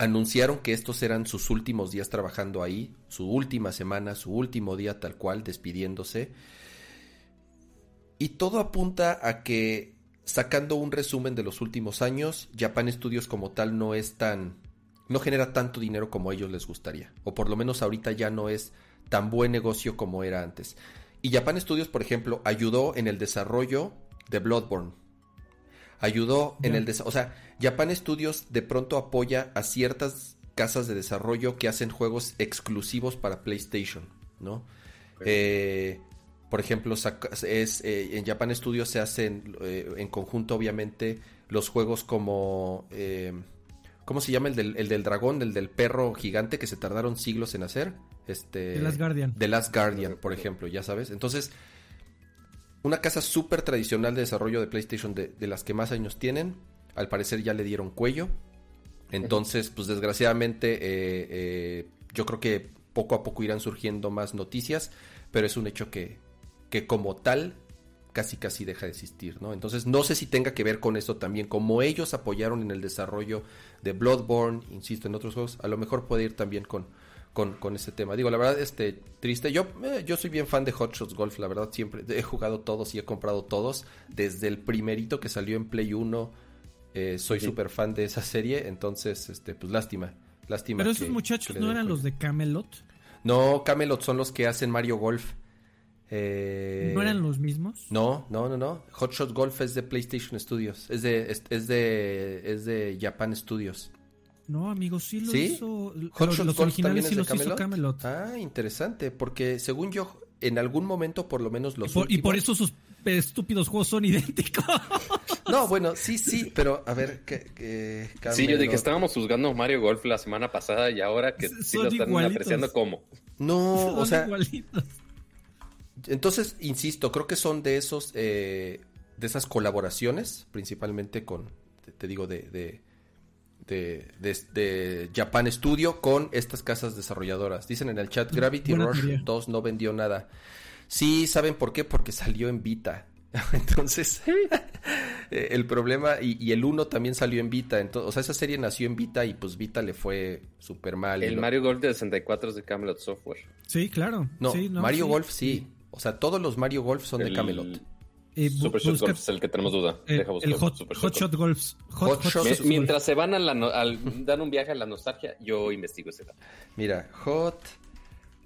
anunciaron que estos eran sus últimos días trabajando ahí, su última semana, su último día tal cual, despidiéndose. Y todo apunta a que, sacando un resumen de los últimos años, Japan Studios como tal no es tan... no genera tanto dinero como a ellos les gustaría. O por lo menos ahorita ya no es tan buen negocio como era antes. Y Japan Studios, por ejemplo, ayudó en el desarrollo de Bloodborne. Ayudó en el desarrollo... O sea, Japan Studios de pronto apoya a ciertas casas de desarrollo que hacen juegos exclusivos para PlayStation, ¿no? Eh, por ejemplo, es, eh, en Japan Studios se hacen eh, en conjunto, obviamente, los juegos como... Eh, ¿Cómo se llama el del, el del dragón, el del perro gigante que se tardaron siglos en hacer? Este, The Last Guardian. The Last Guardian, por ejemplo, ya sabes. Entonces, una casa súper tradicional de desarrollo de PlayStation de, de, las que más años tienen, al parecer ya le dieron cuello. Entonces, pues desgraciadamente, yo creo que poco a poco irán surgiendo más noticias, pero es un hecho que, que como tal casi casi deja de existir, ¿no? Entonces no sé si tenga que ver con eso también, como ellos apoyaron en el desarrollo de Bloodborne, insisto, en otros juegos, a lo mejor puede ir también con, con, con ese tema. Digo, la verdad, este, triste, yo, eh, yo soy bien fan de Hot Shots Golf, la verdad, siempre he jugado todos y he comprado todos, desde el primerito que salió en Play 1, eh, soy súper fan de esa serie, entonces, este, pues lástima, lástima. Pero esos muchachos no eran los de Camelot. No, Camelot son los que hacen Mario Golf. Eh, ¿No eran los mismos? No, no, no, no. Hot Shot Golf es de PlayStation Studios. Es de, es, de, es de Japan Studios. No, amigo, sí lo hizo. Hot Shot Golf también es de Camelot? Camelot? Ah, interesante. Porque según yo, en algún momento, por lo menos los. Y por, eso sus estúpidos juegos son idénticos. [LAUGHS] No, bueno, sí, sí, pero a ver, que, Sí, yo de que estábamos juzgando Mario Golf la semana pasada y ahora que sí lo están apreciando como. No, [LAUGHS] o sea. Igualitos. Entonces, insisto, creo que son de esos, eh, de esas colaboraciones, principalmente con, te, digo, de, de, de, Japan Studio con estas casas desarrolladoras. Dicen en el chat, Gravity Rush 2 no vendió nada. Sí, ¿saben por qué? Porque salió en Vita. [LAUGHS] Entonces, [LAUGHS] el problema, y, el 1 también salió en Vita. Entonces, o sea, esa serie nació en Vita y pues Vita le fue súper mal. El Mario Golf de 64 es de Camelot Software. Sí, claro. No, Mario Golf sí. O sea, todos los Mario Golf son de Camelot. Eh, Super Shot Golf es el que tenemos duda. el Hot, Shot, Golf. Mientras se van a la al, dan un viaje a la nostalgia, yo investigo ese dato. Mira, Hot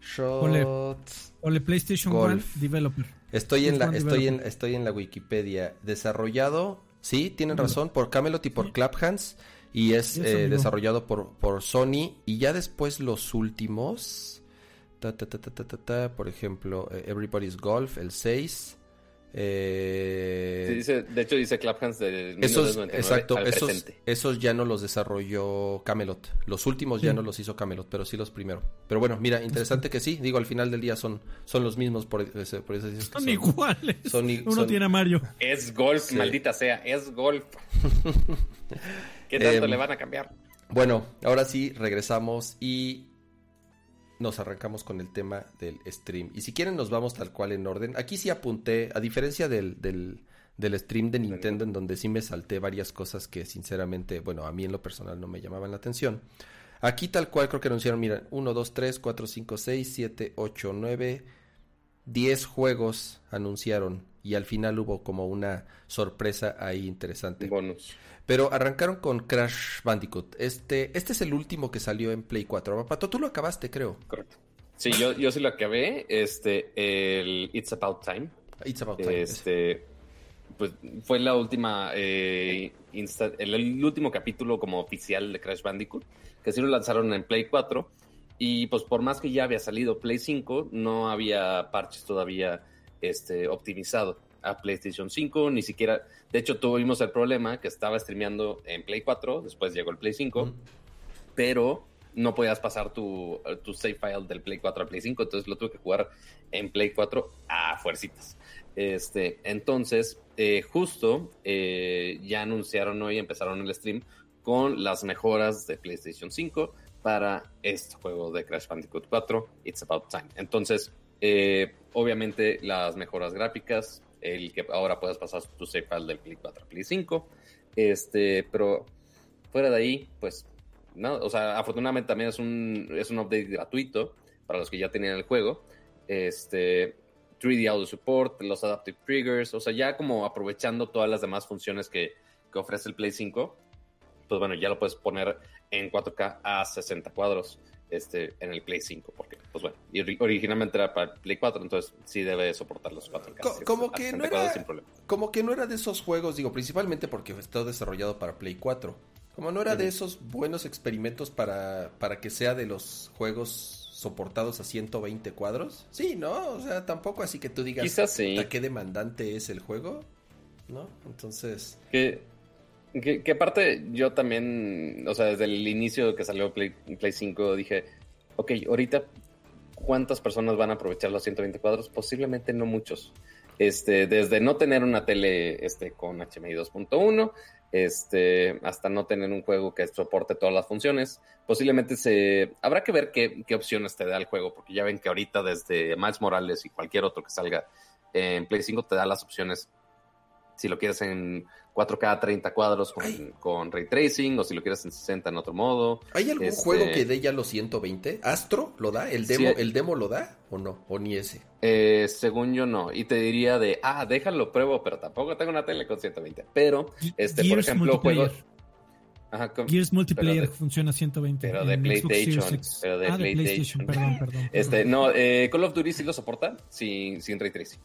Shot Ole, PlayStation Golf. Developer. Estoy en la estoy en estoy en la Wikipedia. Desarrollado, sí, tienen razón, por Camelot y por Claphans y es eh, desarrollado por por Sony y ya después los últimos por ejemplo, eh, Everybody's Golf, el 6. Eh, dice, de hecho dice Claphams de esos, exacto, esos, esos, ya no los desarrolló Camelot. Los últimos ya no los hizo Camelot, pero sí los primeros. Pero bueno, mira, interesante que sí. Digo, al final del día son, son los mismos, por, eso son, iguales. Uno tiene a Mario. Es golf, maldita sea, es golf. [LAUGHS] ¿Qué tanto em, le van a cambiar? Bueno, ahora sí, regresamos y nos arrancamos con el tema del stream. Y si quieren nos vamos tal cual en orden. Aquí sí apunté, a diferencia del, del, stream de Nintendo, en donde sí me salté varias cosas que sinceramente, bueno, a mí en lo personal no me llamaban la atención. Aquí tal cual creo que anunciaron, mira, 1, 2, 3, 4, 5, 6, 7, 8, 9, 10 juegos anunciaron y al final hubo como una sorpresa ahí interesante. Bonus. Pero arrancaron con Crash Bandicoot. Este, este es el último que salió en Play 4. Pato, tú lo acabaste, creo. Correcto. Sí, yo, yo sí lo acabé. Este, el It's About Time. It's About Time. Este, pues fue la última, eh, el, último capítulo como oficial de Crash Bandicoot, que sí lo lanzaron en Play 4. Y pues por más que ya había salido Play 5, no había parches todavía este, optimizado a PlayStation 5, ni siquiera, de hecho tuvimos el problema que estaba streameando en Play 4, después llegó el Play 5, pero no podías pasar tu, tu save file del Play 4 al Play 5, entonces lo tuve que jugar en Play 4 a fuercitas. Este, entonces, eh, justo eh, ya anunciaron hoy, empezaron el stream con las mejoras de PlayStation 5 para este juego de Crash Bandicoot 4, It's About Time. Entonces, eh, obviamente las mejoras gráficas, el que ahora puedas pasar tu save file del Play 4 Play 5. Este, pero fuera de ahí, pues, no, o sea, afortunadamente también es un, es un update gratuito para los que ya tenían el juego. Este, 3D Audio Support, los Adaptive Triggers, o sea, ya como aprovechando todas las demás funciones que, que ofrece el Play 5, pues bueno, ya lo puedes poner en 4K a 60 cuadros este, en el Play 5, porque, pues bueno, originalmente era para el Play 4, entonces sí debe soportar los 4K. como, que no era, como que no era de esos juegos, digo, principalmente porque está desarrollado para Play 4. Como no era de esos buenos experimentos para, para que sea de los juegos soportados a 120 cuadros. Sí, ¿no? O sea, tampoco así que tú digas Quizás sí. a qué demandante es el juego, ¿no? Entonces... Que que, aparte yo también, o sea, desde el inicio que salió Play, Play 5 dije, ok, ahorita cuántas personas van a aprovechar los 120 cuadros, posiblemente no muchos. Este, desde no tener una tele este, con HMI 2.1, este, hasta no tener un juego que soporte todas las funciones, posiblemente se habrá que ver qué, qué opciones te da el juego, porque ya ven que ahorita desde Miles Morales y cualquier otro que salga en Play 5 te da las opciones si lo quieres en 4K 30 cuadros con, ray tracing o si lo quieres en 60 en otro modo. ¿Hay algún este, juego que dé ya los 120? ¿Astro lo da? ¿El demo, ¿El demo lo da o no? ¿O ni ese? Eh, según yo no. Y te diría de, ah, déjalo pruebo, pero tampoco tengo una tele con 120. Pero, este, por ejemplo, juegos... Ajá, Gears Multiplayer funciona 120. Pero de PlayStation. Pero de, ah, PlayStation. Perdón, perdón, Este, no, eh, Call of Duty sí lo soporta sin, sin ray tracing.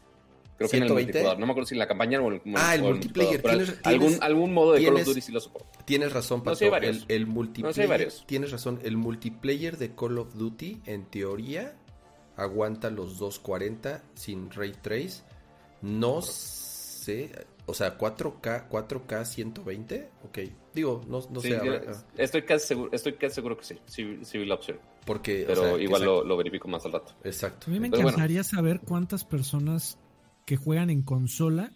Creo que en el multijugador. No me acuerdo si en la campaña o el, Ah, el multiplayer. algún, algún modo de Call of Duty sí lo soporta. Tienes razón, Pato. No, el, el, multiplayer. tienes razón. El multiplayer de Call of Duty, en teoría, aguanta los 240 sin ray trace. No sé. O sea, 4K, 4K 120. Ok. Digo, no, no sé. estoy, casi seguro, estoy casi seguro que sí. Sí, sí la opción. Porque, Pero igual lo, lo, verifico más al rato. Exacto. A mí me encantaría saber cuántas personas que juegan en consola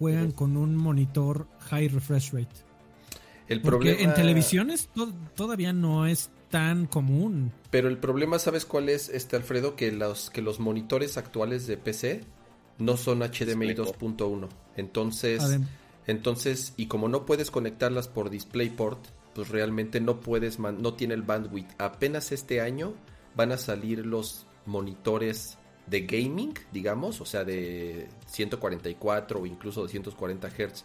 juegan con un monitor high refresh rate. El Porque problema... en televisiones todavía no es tan común. Pero el problema, ¿sabes cuál es, este Alfredo? Que los, que los monitores actuales de PC no son HDMI 2.1. Entonces, entonces, y como no puedes conectarlas por DisplayPort, pues realmente no puedes, no tiene el bandwidth. Apenas este año van a salir los monitores de gaming, digamos, o sea, de 144 o incluso 240 Hz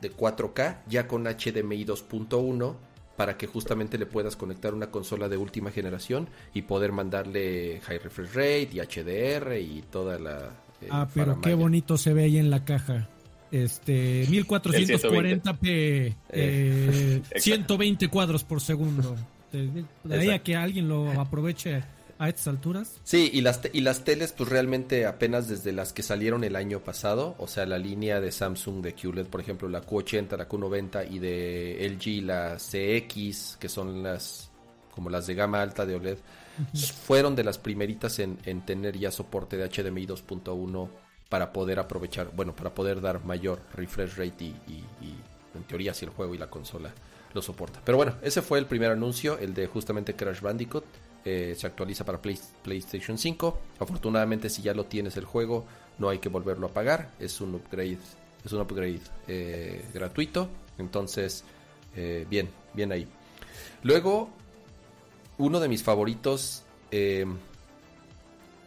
de 4K, ya con HDMI 2.1 para que justamente le puedas conectar una consola de última generación y poder mandarle high refresh rate y HDR y toda la eh, Ah, pero qué bonito se ve ahí en la caja. Este 1440p eh, [LAUGHS] 120 cuadros por segundo. [LAUGHS] De, ahí a que alguien lo aproveche a estas alturas. Sí, y las, y las teles, pues realmente apenas desde las que salieron el año pasado, o sea, la línea de Samsung de QLED, por ejemplo, la Q80, la Q90 y de LG, la CX, que son las como las de gama alta de OLED, fueron de las primeritas en, tener ya soporte de HDMI 2.1 para poder aprovechar, bueno, para poder dar mayor refresh rate y, y en teoría si el juego y la consola lo soporta. Pero bueno, ese fue el primer anuncio, el de justamente Crash Bandicoot. Eh, se actualiza para PlayStation 5. Afortunadamente, si ya lo tienes el juego, no hay que volverlo a pagar. Es un upgrade, es un upgrade eh, gratuito. Entonces, eh, bien, bien ahí. Luego, uno de mis favoritos,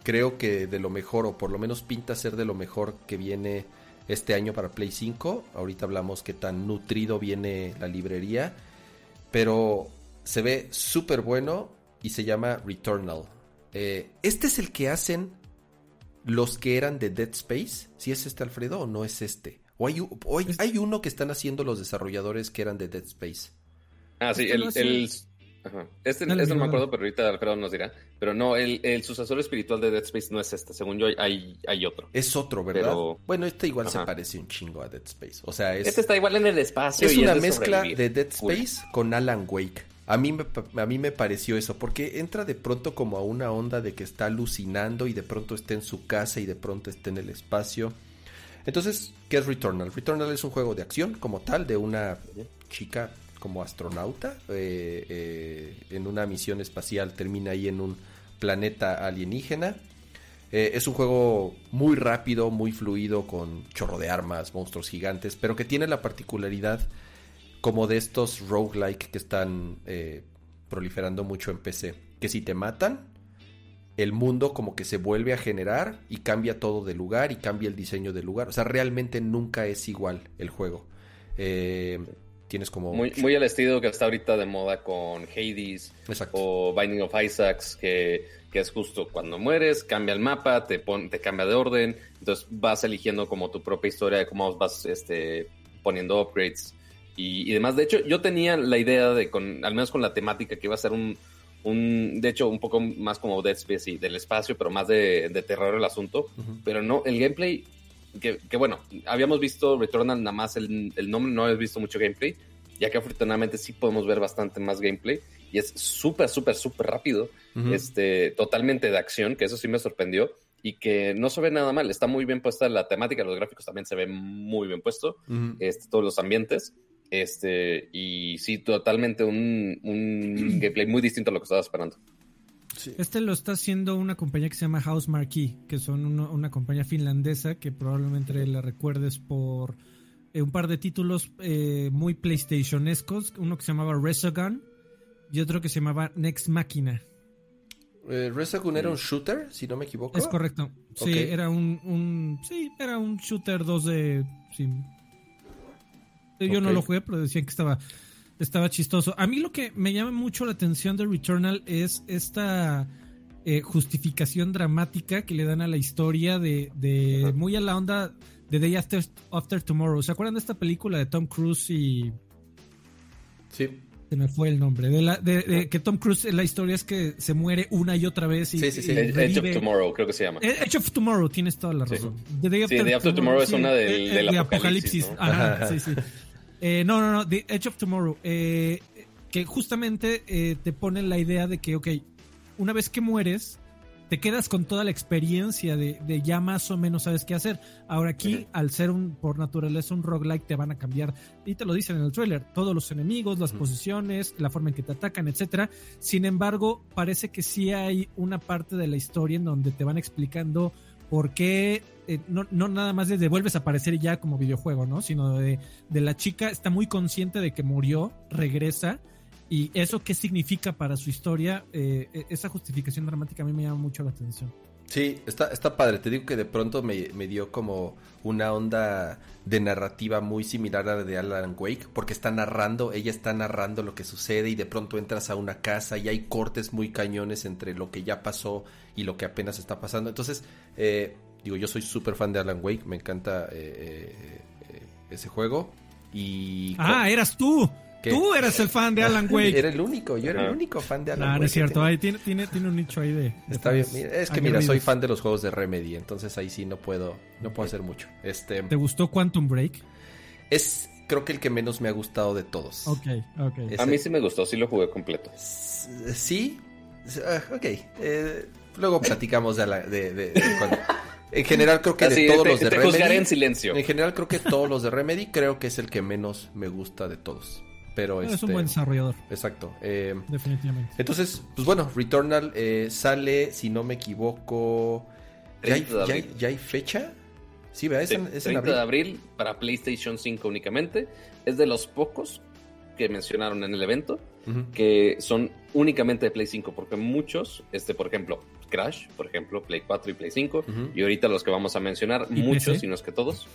creo que de lo mejor, o por lo menos pinta ser de lo mejor que viene este año para Play 5. Ahorita hablamos que tan nutrido viene la librería. Pero se ve súper bueno y se llama Returnal. Eh, este es el que hacen los que eran de Dead Space. Si es este Alfredo o no es este. O hay, hay, uno que están haciendo los desarrolladores que eran de Dead Space. Ah, sí, este el, Este, no me acuerdo, pero ahorita Alfredo nos dirá. Pero no, el, sucesor espiritual de Dead Space no es este. Según yo, hay, hay otro. Es otro, ¿verdad? Bueno, este igual se parece un chingo a Dead Space. O sea, Este está igual en el espacio. Es una mezcla de Dead Space con Alan Wake. A mí, me, a mí me pareció eso, porque entra de pronto como a una onda de que está alucinando y de pronto está en su casa y de pronto está en el espacio. Entonces, ¿qué es Returnal? Returnal es un juego de acción como tal, de una chica como astronauta eh, eh, en una misión espacial, termina ahí en un planeta alienígena. Eh, es un juego muy rápido, muy fluido, con chorro de armas, monstruos gigantes, pero que tiene la particularidad como de estos roguelike que están eh, proliferando mucho en PC. Que si te matan, el mundo como que se vuelve a generar y cambia todo de lugar y cambia el diseño del lugar. O sea, realmente nunca es igual el juego. Eh, tienes como... Muy, muy al estilo que está ahorita de moda con Hades o Binding of Isaacs, que, que, es justo cuando mueres, cambia el mapa, te, te cambia de orden, entonces vas eligiendo como tu propia historia de cómo vas este, poniendo upgrades y, demás. De hecho, yo tenía la idea de, con, al menos con la temática, que iba a ser un, un de hecho, un poco más como Dead Space y del espacio, pero más de, terror el asunto. Pero no, el gameplay, que, que, bueno, habíamos visto Returnal nada más el, el nombre, no habíamos visto mucho gameplay, ya que afortunadamente sí podemos ver bastante más gameplay. Y es súper, súper, súper rápido, este, totalmente de acción, que eso sí me sorprendió y que no se ve nada mal. Está muy bien puesta la temática, los gráficos también se ven muy bien puesto, este, todos los ambientes. Este, y sí, totalmente un, [CLEARS THROAT] gameplay muy distinto a lo que estaba esperando. Este lo está haciendo una compañía que se llama House Marquee, que son una compañía finlandesa que probablemente la recuerdes por eh, un par de títulos eh, muy PlayStationescos, uno que se llamaba Resogun y otro que se llamaba Next Machina. Eh, Resogun era un shooter, si no me equivoco. Es correcto. Sí, era un, un, sí, era un shooter 2 de yo no lo jugué, pero decían que estaba, estaba chistoso. A mí lo que me llama mucho la atención de Returnal es esta eh, justificación dramática que le dan a la historia de, de muy a la onda de Day After, After Tomorrow. ¿Se acuerdan de esta película de Tom Cruise y... Sí. Se me fue el nombre. De, la, de, que Tom Cruise, la historia es que se muere una y otra vez. Y, sí, sí, sí. Edge of Tomorrow, creo que se llama. Edge of Tomorrow, tienes toda la razón. Sí, Day After, Tomorrow, es una del, del de apocalipsis. Ajá, sí, sí. Eh, no, no, no, The Edge of Tomorrow. Eh, que justamente eh, te pone la idea de que, ok, una vez que mueres, te quedas con toda la experiencia de, ya más o menos sabes qué hacer. Ahora aquí, al ser un por naturaleza un roguelike, te van a cambiar, y te lo dicen en el trailer, todos los enemigos, las posiciones, la forma en que te atacan, etcétera. Sin embargo, parece que sí hay una parte de la historia en donde te van explicando por qué eh, no, no, nada más de vuelves a aparecer ya como videojuego, ¿no? Sino de, la chica está muy consciente de que murió, regresa. Y eso qué significa para su historia, eh, e, esa justificación dramática a mí me llama mucho la atención. Sí, está, está padre. Te digo que de pronto me, me, dio como una onda de narrativa muy similar a la de Alan Wake, porque está narrando, ella está narrando lo que sucede y de pronto entras a una casa y hay cortes muy cañones entre lo que ya pasó y lo que apenas está pasando. Entonces, eh, Digo, yo soy súper fan de Alan Wake, me encanta eh, eh, ese juego. Y ah, eras tú. Tú eres el fan de Alan Wake. Era el único, yo era el único fan de Alan Wake. No, no es cierto, ahí tiene, tiene, tiene, un nicho ahí de... de Está bien, es que mira, soy fan de los juegos de Remedy, entonces ahí sí no puedo, no puedo hacer mucho. Este, ¿Te gustó Quantum Break? Es creo que el que menos me ha gustado de todos. Ok, ok. Ese, a mí sí me gustó, sí lo jugué completo. Sí, ok. Eh, luego platicamos de, la, de, de, de cuando... En general creo que Así, de todos te, los de te Remedy. en silencio. En general creo que todos los de Remedy creo que es el que menos me gusta de todos. Pero es este, un buen desarrollador. Exacto. Eh, Definitivamente. Entonces, pues bueno, Returnal eh, sale, si no me equivoco. ¿Ya hay, ya hay, ya hay fecha? Sí, ¿verdad? Es, sí, en, es 30 en abril. de abril para PlayStation 5 únicamente. Es de los pocos que mencionaron en el evento uh -huh. que son únicamente de Play 5, porque muchos, este, por ejemplo, Crash, por ejemplo, Play 4 y Play 5, uh -huh. y ahorita los que vamos a mencionar, muchos, PC? si no es que todos.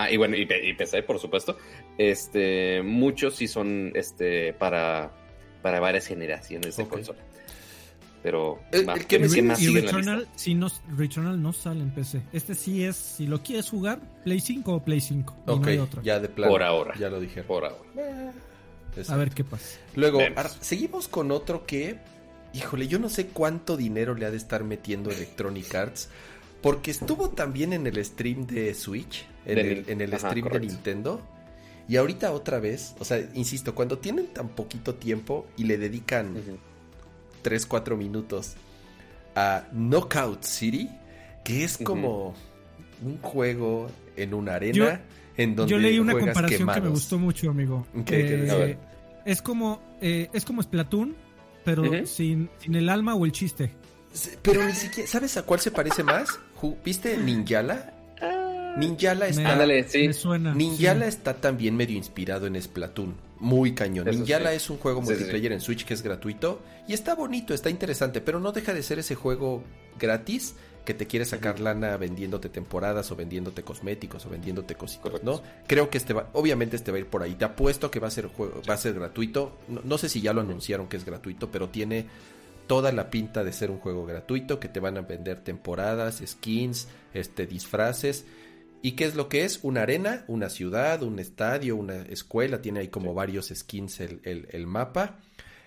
Ah, y bueno, y, y, PC, por supuesto. Este, muchos sí son este, para, para varias generaciones de okay. consola. Pero el, el que me y, más y Returnal, si no, Returnal no sale en PC. Este sí es, si lo quieres jugar, Play 5 o Play 5. Ok, no hay otro. ya de plano. Por ahora. Ya lo dijeron. Por ahora. A ver qué pasa. Luego, seguimos con otro que, híjole, yo no sé cuánto dinero le ha de estar metiendo Electronic Arts. Porque estuvo también en el stream de Switch, en el, en el ajá, stream de. Nintendo. Y ahorita otra vez, o sea, insisto, cuando tienen tan poquito tiempo y le dedican Ujú. 3, 4 minutos a Knockout City, que es como un juego en una arena Yo- en donde Yo leí una juegas comparación que me gustó mucho, amigo. ¿Qué? ¿Qué Eh, es como eh, es como Splatoon, pero sin, sin el alma o el chiste. Pero ni siquiera, ¿sabes a cuál se parece más? ¿Viste Ninjala? Ninjala Me- está Ándale, sí. Me suena. Ninjala sí. está también medio inspirado en Splatoon. Muy cañón. Eso Ninjala sí. es un juego Sí, sí, sí. multiplayer en Switch que es gratuito. Y está bonito, está interesante. Pero no deja de ser ese juego gratis que te quiere sacar lana vendiéndote temporadas o vendiéndote cosméticos o vendiéndote cositas, Correcto. ¿no? Creo que este va, obviamente este va a ir por ahí. Te apuesto que va a ser juego, va a ser gratuito. No, no sé si ya lo anunciaron que es gratuito, pero tiene toda la pinta de ser un juego gratuito que te van a vender temporadas, skins, este disfraces. ¿Y qué es lo que es? Una arena, una ciudad, un estadio, una escuela, tiene ahí como varios skins el, el- el mapa,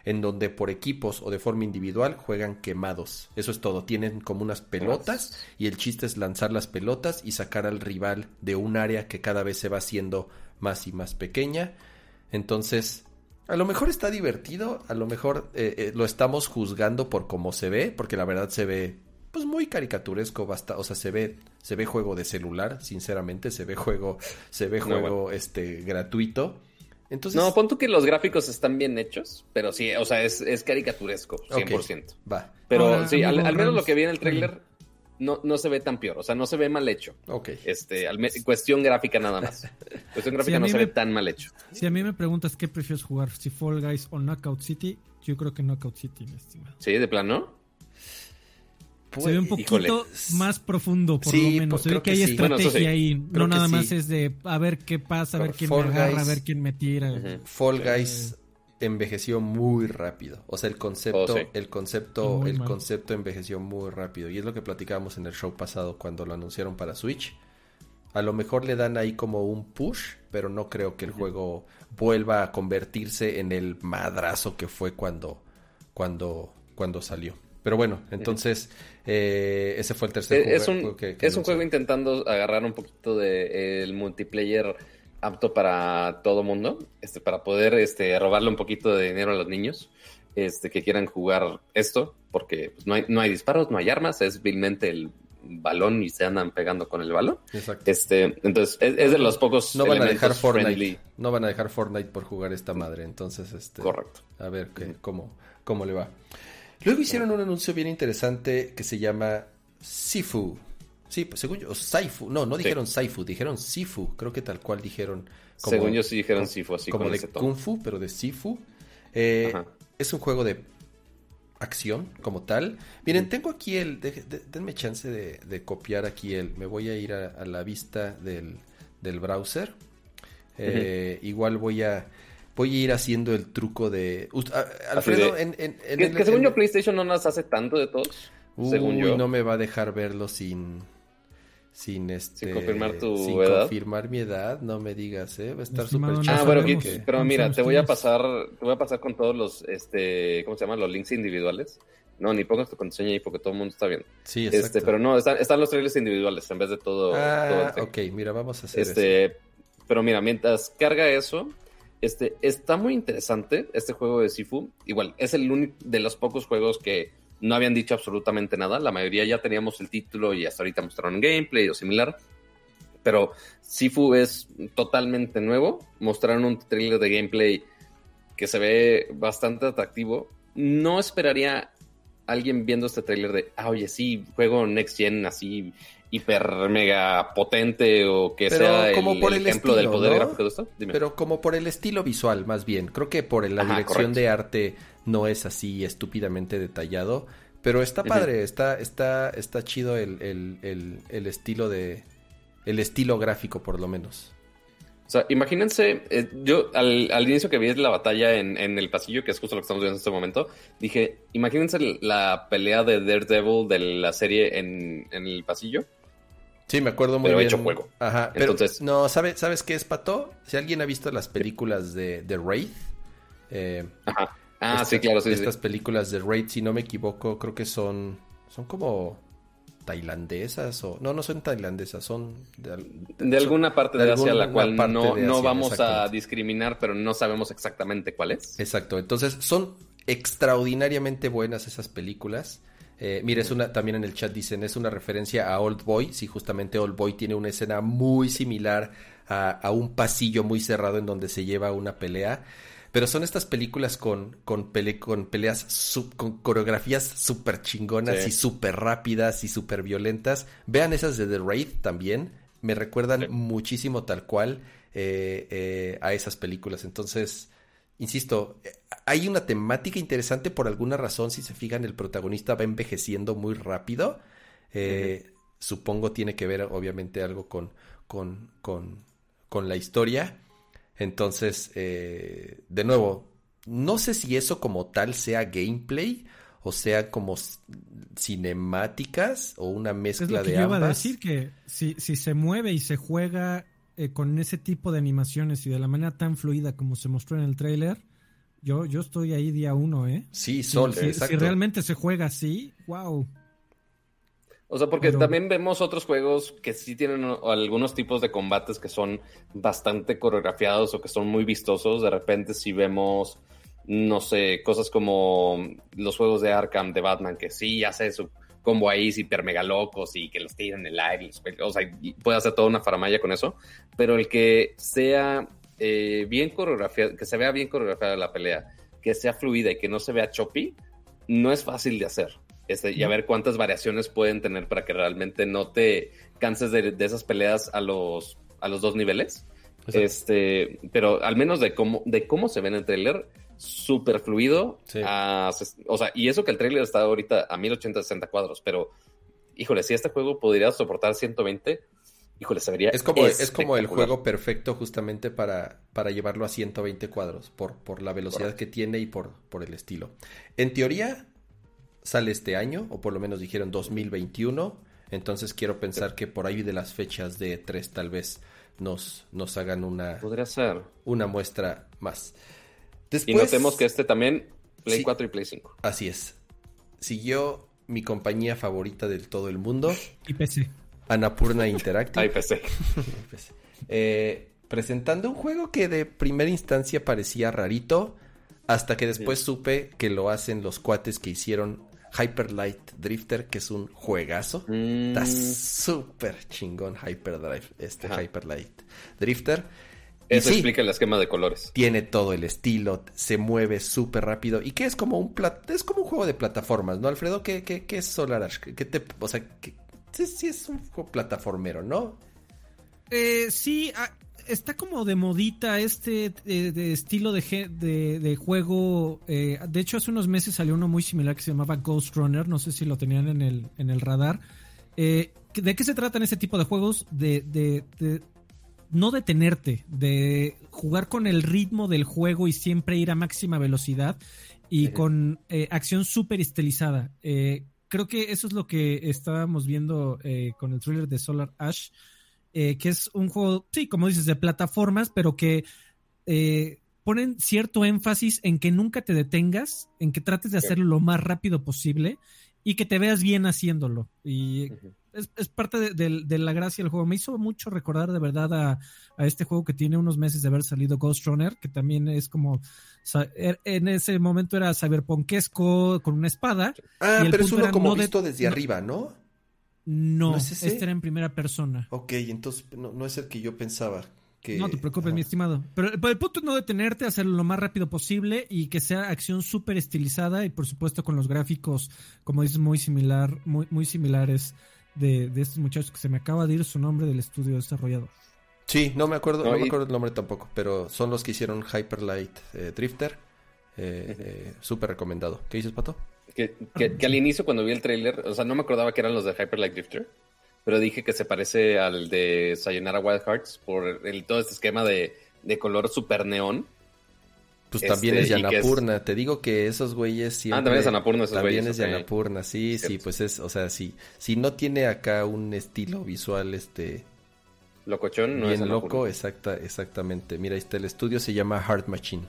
en donde por equipos o de forma individual juegan quemados. Eso es todo, tienen como unas pelotas y el chiste es lanzar las pelotas y sacar al rival de un área que cada vez se va haciendo más y más pequeña. Entonces, a lo mejor está divertido, a lo mejor eh, eh, lo estamos juzgando por cómo se ve, porque la verdad se ve pues muy caricaturesco, basta, o sea, se ve se ve juego de celular, sinceramente, se ve juego se ve No, juego bueno. este gratuito. Entonces, No, pon tú que los gráficos están bien hechos, pero sí, o sea, es, es caricaturesco, ok, 100%. va. Pero sí, al, menos lo que vi en el tráiler no, no se ve tan peor, o sea, no se ve mal hecho. Ok. Este, al cuestión gráfica nada más. [LAUGHS] Cuestión gráfica no se me- ve tan mal hecho. Si a mí me preguntas qué prefieres jugar, si Fall Guys o Knockout City, yo creo que Knockout City, mi estimado. Sí, de plano. Pues, se ve un poquito híjole. más profundo, por Sí, lo menos. pues, Se ve que que hay sí. Bueno, eso estrategia sí. ahí. Creo No nada sí. más es de a ver qué pasa, a ver quién Fall me agarra, a ver quién me tira. Fall Guys envejeció muy rápido. O sea, el concepto, Oh, sí. el concepto, Muy el mal. concepto envejeció muy rápido. Y es lo que platicábamos en el show pasado cuando lo anunciaron para Switch. A lo mejor le dan ahí como un push, pero no creo que el juego vuelva a convertirse en el madrazo que fue cuando, cuando, cuando salió. Pero bueno, entonces eh, ese fue el tercer juego, Es un, juego que, que es un juego intentando agarrar un poquito de el multiplayer apto para todo mundo, este, para poder este, robarle un poquito de dinero a los niños este, que quieran jugar esto, porque pues, no, hay, no hay disparos, no hay armas, es vilmente el balón y se andan pegando con el balón. Exacto. Este, entonces, es, es de los pocos No van a dejar Fortnite. friendly. No van a dejar Fortnite por jugar esta madre. Entonces, este. Correcto. A ver qué, cómo, cómo le va. Luego hicieron un anuncio bien interesante que se llama Sifu. Sí, pues según yo, o Saifu. No, no Sí. dijeron Saifu, dijeron Sifu. Creo que tal cual dijeron. Según yo sí dijeron Sifu, así como con de ese. Kung Fu, pero de Sifu. Eh, es un juego de acción como tal. Miren, tengo aquí el. de- de- denme chance de, de copiar aquí el. Me voy a ir a, a la vista del, del browser. Eh, Igual voy a. Voy a ir haciendo el truco de. Alfredo, de- en, en- en Que, el- que según en- yo PlayStation no nos hace tanto de todos. Uy, según yo. no me va a dejar verlo sin. sin este confirmar tu sin edad. confirmar mi edad, no me digas, eh, va a estar súper no Ah, bueno, que- pero mira, te voy a pasar, te voy a pasar con todos los, este, ¿cómo se llama? Los links individuales. No, ni pongas tu contraseña ahí porque todo el mundo está bien. Sí, exacto. Este, pero no, están, están los trailers individuales en vez de todo. todo el ah, thing. ok, mira, vamos a hacer eso. Este, pero mira, mientras carga eso, este, está muy interesante este juego de Sifu. Igual, es el único de los pocos juegos que no habían dicho absolutamente nada. La mayoría ya teníamos el título y hasta ahorita mostraron gameplay o similar. Pero Sifu es totalmente nuevo. Mostraron un trailer de gameplay que se ve bastante atractivo. No esperaría alguien viendo este trailer de, ah, oye, sí, juego Next Gen así hiper mega potente o que Pero sea como el, por el el ejemplo del poder ¿no? gráfico de esto. Dime. Pero como por el estilo visual, más bien. Creo que por la Ajá, dirección correcto. de arte no es así estúpidamente detallado. Pero está padre, está, está, está chido el, el, el, el estilo de. El estilo gráfico, por lo menos. O sea, imagínense, eh, yo al, al inicio que vi la batalla en, en el pasillo, que es justo lo que estamos viendo en este momento, dije, imagínense la pelea de Daredevil de la serie en, en el pasillo. Sí, me acuerdo muy Pero bien. hecho juego. Ajá, pero Entonces- no, ¿sabe, ¿sabes qué es, Pato? Si alguien ha visto las películas de, de Raid, eh, Ajá. Ah, estas- sí, claro, sí, sí. Estas películas de Raid, si no me equivoco, creo que son, son como tailandesas o... No, no son tailandesas, son... De, al- De alguna parte de, Asia, la cual no, no vamos a discriminar, pero no sabemos exactamente cuál es. Exacto, entonces son extraordinariamente buenas esas películas. Eh, mira, es una, también en el chat dicen, es una referencia a Old Boy. Sí, justamente Old Boy tiene una escena muy similar a, a un pasillo muy cerrado en donde se lleva una pelea. Pero son estas películas con, con, pele- con peleas, con coreografías súper chingonas Sí. y súper rápidas y súper violentas. Vean esas de The Raid también. Me recuerdan Sí. muchísimo tal cual eh, eh, a esas películas. Entonces, insisto, eh, hay una temática interesante por alguna razón. Si se fijan, el protagonista va envejeciendo muy rápido. Eh, Supongo tiene que ver, obviamente, algo con, con, con, con la historia. Entonces, eh, de nuevo, no sé si eso como tal sea gameplay o sea como cinemáticas o una Es mezcla lo que de yo iba a decir, que si, si se mueve y se juega eh, con ese tipo de animaciones y de la manera tan fluida como se mostró en el tráiler, yo, yo estoy ahí día uno, ¿eh? Sí, Si- Sol, si, si exacto. realmente se juega así, wow. O sea, porque Pero- también vemos otros juegos que sí tienen algunos tipos de combates que son bastante coreografiados o que son muy vistosos. De repente si vemos, no sé, cosas como los juegos de Arkham de Batman, que sí hace su combo ahí hiper mega locos y que los tira en el aire. O sea, puede hacer toda una faramaya con eso. Pero el que sea eh, bien coreografiado, que se vea bien coreografiada la pelea, que sea fluida y que no se vea choppy, no es fácil de hacer. Este, y a ver cuántas variaciones pueden tener para que realmente no te canses de, de esas peleas a los, a los dos niveles. Exacto. Este, pero al menos de cómo, de cómo se ve en el trailer, súper fluido. Sí. a o sea, y eso que el trailer está ahorita a 1080 60 cuadros, pero híjole, si este juego podría soportar 120, híjole, se vería Es como, es como el juego perfecto justamente para, para llevarlo a 120 cuadros, por, por la velocidad Correcto. que tiene y por, por el estilo. En teoría, sale este año, o por lo menos dijeron 2021, entonces quiero pensar que por ahí de las fechas de 3 tal vez nos, nos hagan una, Podría ser. una muestra más. Y notemos que este también, Play Sí. 4 y Play 5. Así es. Siguió mi compañía favorita del todo el mundo, Y PC. Annapurna Interactive. [LAUGHS] Ay, PC. [LAUGHS] Eh, presentando un juego que de primera instancia parecía rarito, hasta que después supe que lo hacen los cuates que hicieron Hyper Light Drifter, que es un juegazo. Mm, Está súper chingón Hyperdrive, este Ajá. Hyper Light Drifter. Eso sí, explica el esquema de colores. tiene todo el estilo, se mueve súper rápido y que es como un plat- es como un juego de plataformas, ¿no, Alfredo? ¿Qué, qué, qué es Solar Ash? ¿Qué te, o sea, que, sí, sí es un juego plataformero, ¿no? Eh, sí, ah, está como de modita este eh, de estilo de, de, de juego. eh, de hecho, hace unos meses salió uno muy similar que se llamaba Ghost Runner. No sé si lo tenían en el, en el radar. Eh, ¿De qué se tratan ese tipo de juegos? De, de, de no detenerte, de jugar con el ritmo del juego y siempre ir a máxima velocidad y con eh, acción súper estilizada. Eh, creo que eso es lo que estábamos viendo eh, con el thriller de Solar Ash, eh, que es un juego, sí, como dices, de plataformas, pero que eh, ponen cierto énfasis en que nunca te detengas, en que trates de hacerlo lo más rápido posible y que te veas bien haciéndolo. Y es, parte de, la gracia del juego. Me hizo mucho recordar de verdad a, este juego que tiene unos meses de haber salido Ghost Runner, que también es como er, en ese momento era cyberpunkesco con una espada. Ah, pero es uno como visto desde arriba, ¿no? No, este era en primera persona. Ok, entonces no, no es el que yo pensaba. No te preocupes, mi estimado. Pero, el punto es no detenerte, hacerlo lo más rápido posible y que sea acción súper estilizada y por supuesto con los gráficos, como dices, muy similar, muy, muy similares de, de estos muchachos que se me acaba de ir su nombre del estudio desarrollador. Sí, no me acuerdo, no, me acuerdo el nombre tampoco, pero son los que hicieron Hyperlight eh, Drifter. Eh, eh, súper recomendado. ¿Qué dices, Pato? Que, que, al inicio cuando vi el trailer, o sea, no me acordaba que eran los de Hyperlight Drifter pero dije que se parece al de Sayonara Wild Hearts por el, todo este esquema de, color super neón. Pues también es este, Yanapurna, te digo que esos güeyes siempre... Ah, también es Yanapurna esos También es Yanapurna, sí, sí, pues es, o sea, sí, si no tiene acá un estilo visual, este... Locochón, no bien loco, exacta, exactamente. Mira, ahí está el estudio, se llama Heart Machine.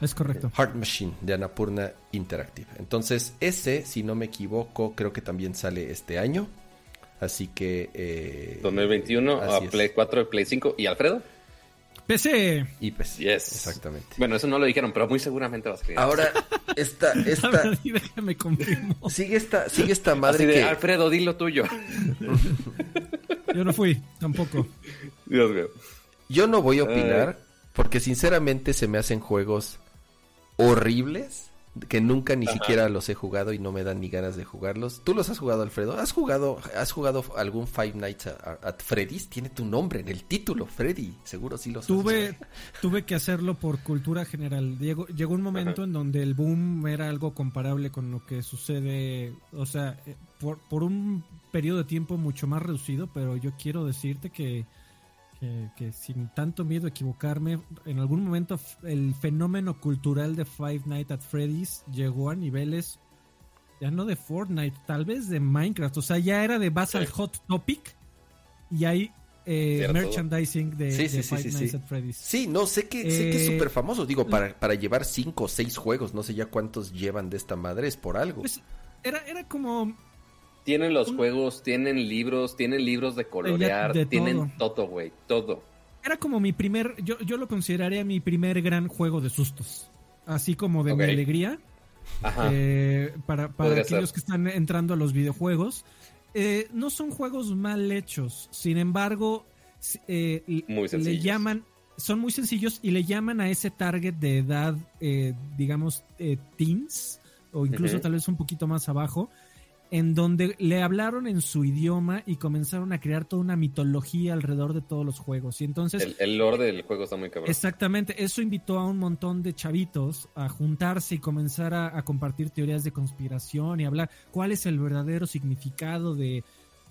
Es correcto. Heart Machine de Anapurna Interactive. Entonces, ese, si no me equivoco, creo que también sale este año. Así que... Eh, 2021 a Play 4 y Play 5. ¿Y Alfredo? PC. Y PC. Yes. Exactamente. Bueno, eso no lo dijeron, pero muy seguramente vas a creer. Ahora, esta... [LAUGHS] esta déjame confirmo. Sigue esta, sigue esta madre de, Alfredo, dilo tuyo. Yo no fui, tampoco. Dios mío. Yo no voy a opinar, porque sinceramente se me hacen juegos horribles que nunca ni siquiera los he jugado y no me dan ni ganas de jugarlos. ¿Tú los has jugado, Alfredo? ¿Has jugado, has jugado algún Five Nights at, Freddy's? Tiene tu nombre en el título, Freddy. Seguro sí los tuve, [LAUGHS] Tuve que hacerlo por cultura general. Llegó, llegó un momento en donde el boom era algo comparable con lo que sucede, o sea, eh, por, por un periodo de tiempo mucho más reducido, pero yo quiero decirte que que, sin tanto miedo a equivocarme, en algún momento el fenómeno cultural de Five Nights at Freddy's llegó a niveles, ya no de Fortnite, tal vez de Minecraft, o sea, ya era de base al Hot Topic y hay eh, merchandising de, Five Nights at Freddy's. Sí, no, sé que, sé que es eh, súper famoso, digo, para, para llevar cinco o seis juegos, no sé ya cuántos llevan de esta madre, es por algo. Pues, era, era como tienen los juegos, tienen libros, tienen libros de colorear, tienen todo, güey, todo. Era como mi primer, yo, yo lo consideraría mi primer gran juego de sustos. Así como de mi alegría. Ajá. Eh, para para aquellos que están entrando a los videojuegos. Eh, no son juegos mal hechos. Sin embargo, eh, le llaman, son muy sencillos y le llaman a ese target de edad, digamos, teens, o incluso tal vez un poquito más abajo, en donde le hablaron en su idioma y comenzaron a crear toda una mitología alrededor de todos los juegos. Y entonces... El, el lore del juego está muy cabrón. Exactamente, eso invitó a un montón de chavitos a juntarse y comenzar a, compartir teorías de conspiración y hablar cuál es el verdadero significado de,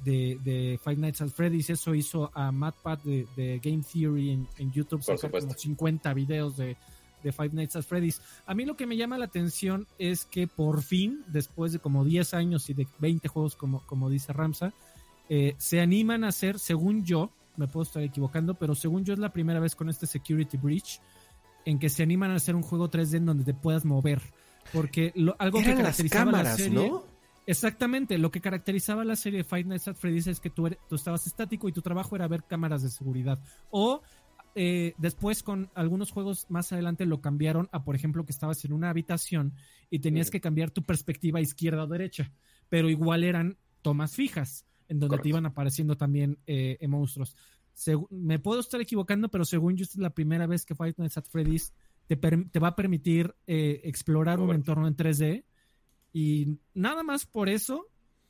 de, Five Nights at Freddy's. Eso hizo a MatPat de, de Game Theory en, en YouTube. Por como 50 videos de de Five Nights at Freddy's. A mí lo que me llama la atención es que por fin, después de como 10 años y de 20 juegos, como, como dice Ramsa, eh, se animan a hacer, según yo, me puedo estar equivocando, pero según yo es la primera vez con este Security Breach en que se animan a hacer un juego 3D en donde te puedas mover. Porque lo, algo que caracterizaba la serie. Exactamente, lo que caracterizaba la serie de Five Nights at Freddy's es que tú, tú estabas estático y tu trabajo era ver cámaras de seguridad. O eh, después con algunos juegos más adelante lo cambiaron a, por ejemplo, que estabas en una habitación y tenías que cambiar tu perspectiva izquierda o derecha, pero igual eran tomas fijas, en donde te iban apareciendo también eh, monstruos. me puedo estar equivocando, pero según yo, esta es la primera vez que Fight Nights at Freddy's te, te va a permitir eh, explorar un entorno en 3D. Y nada más por eso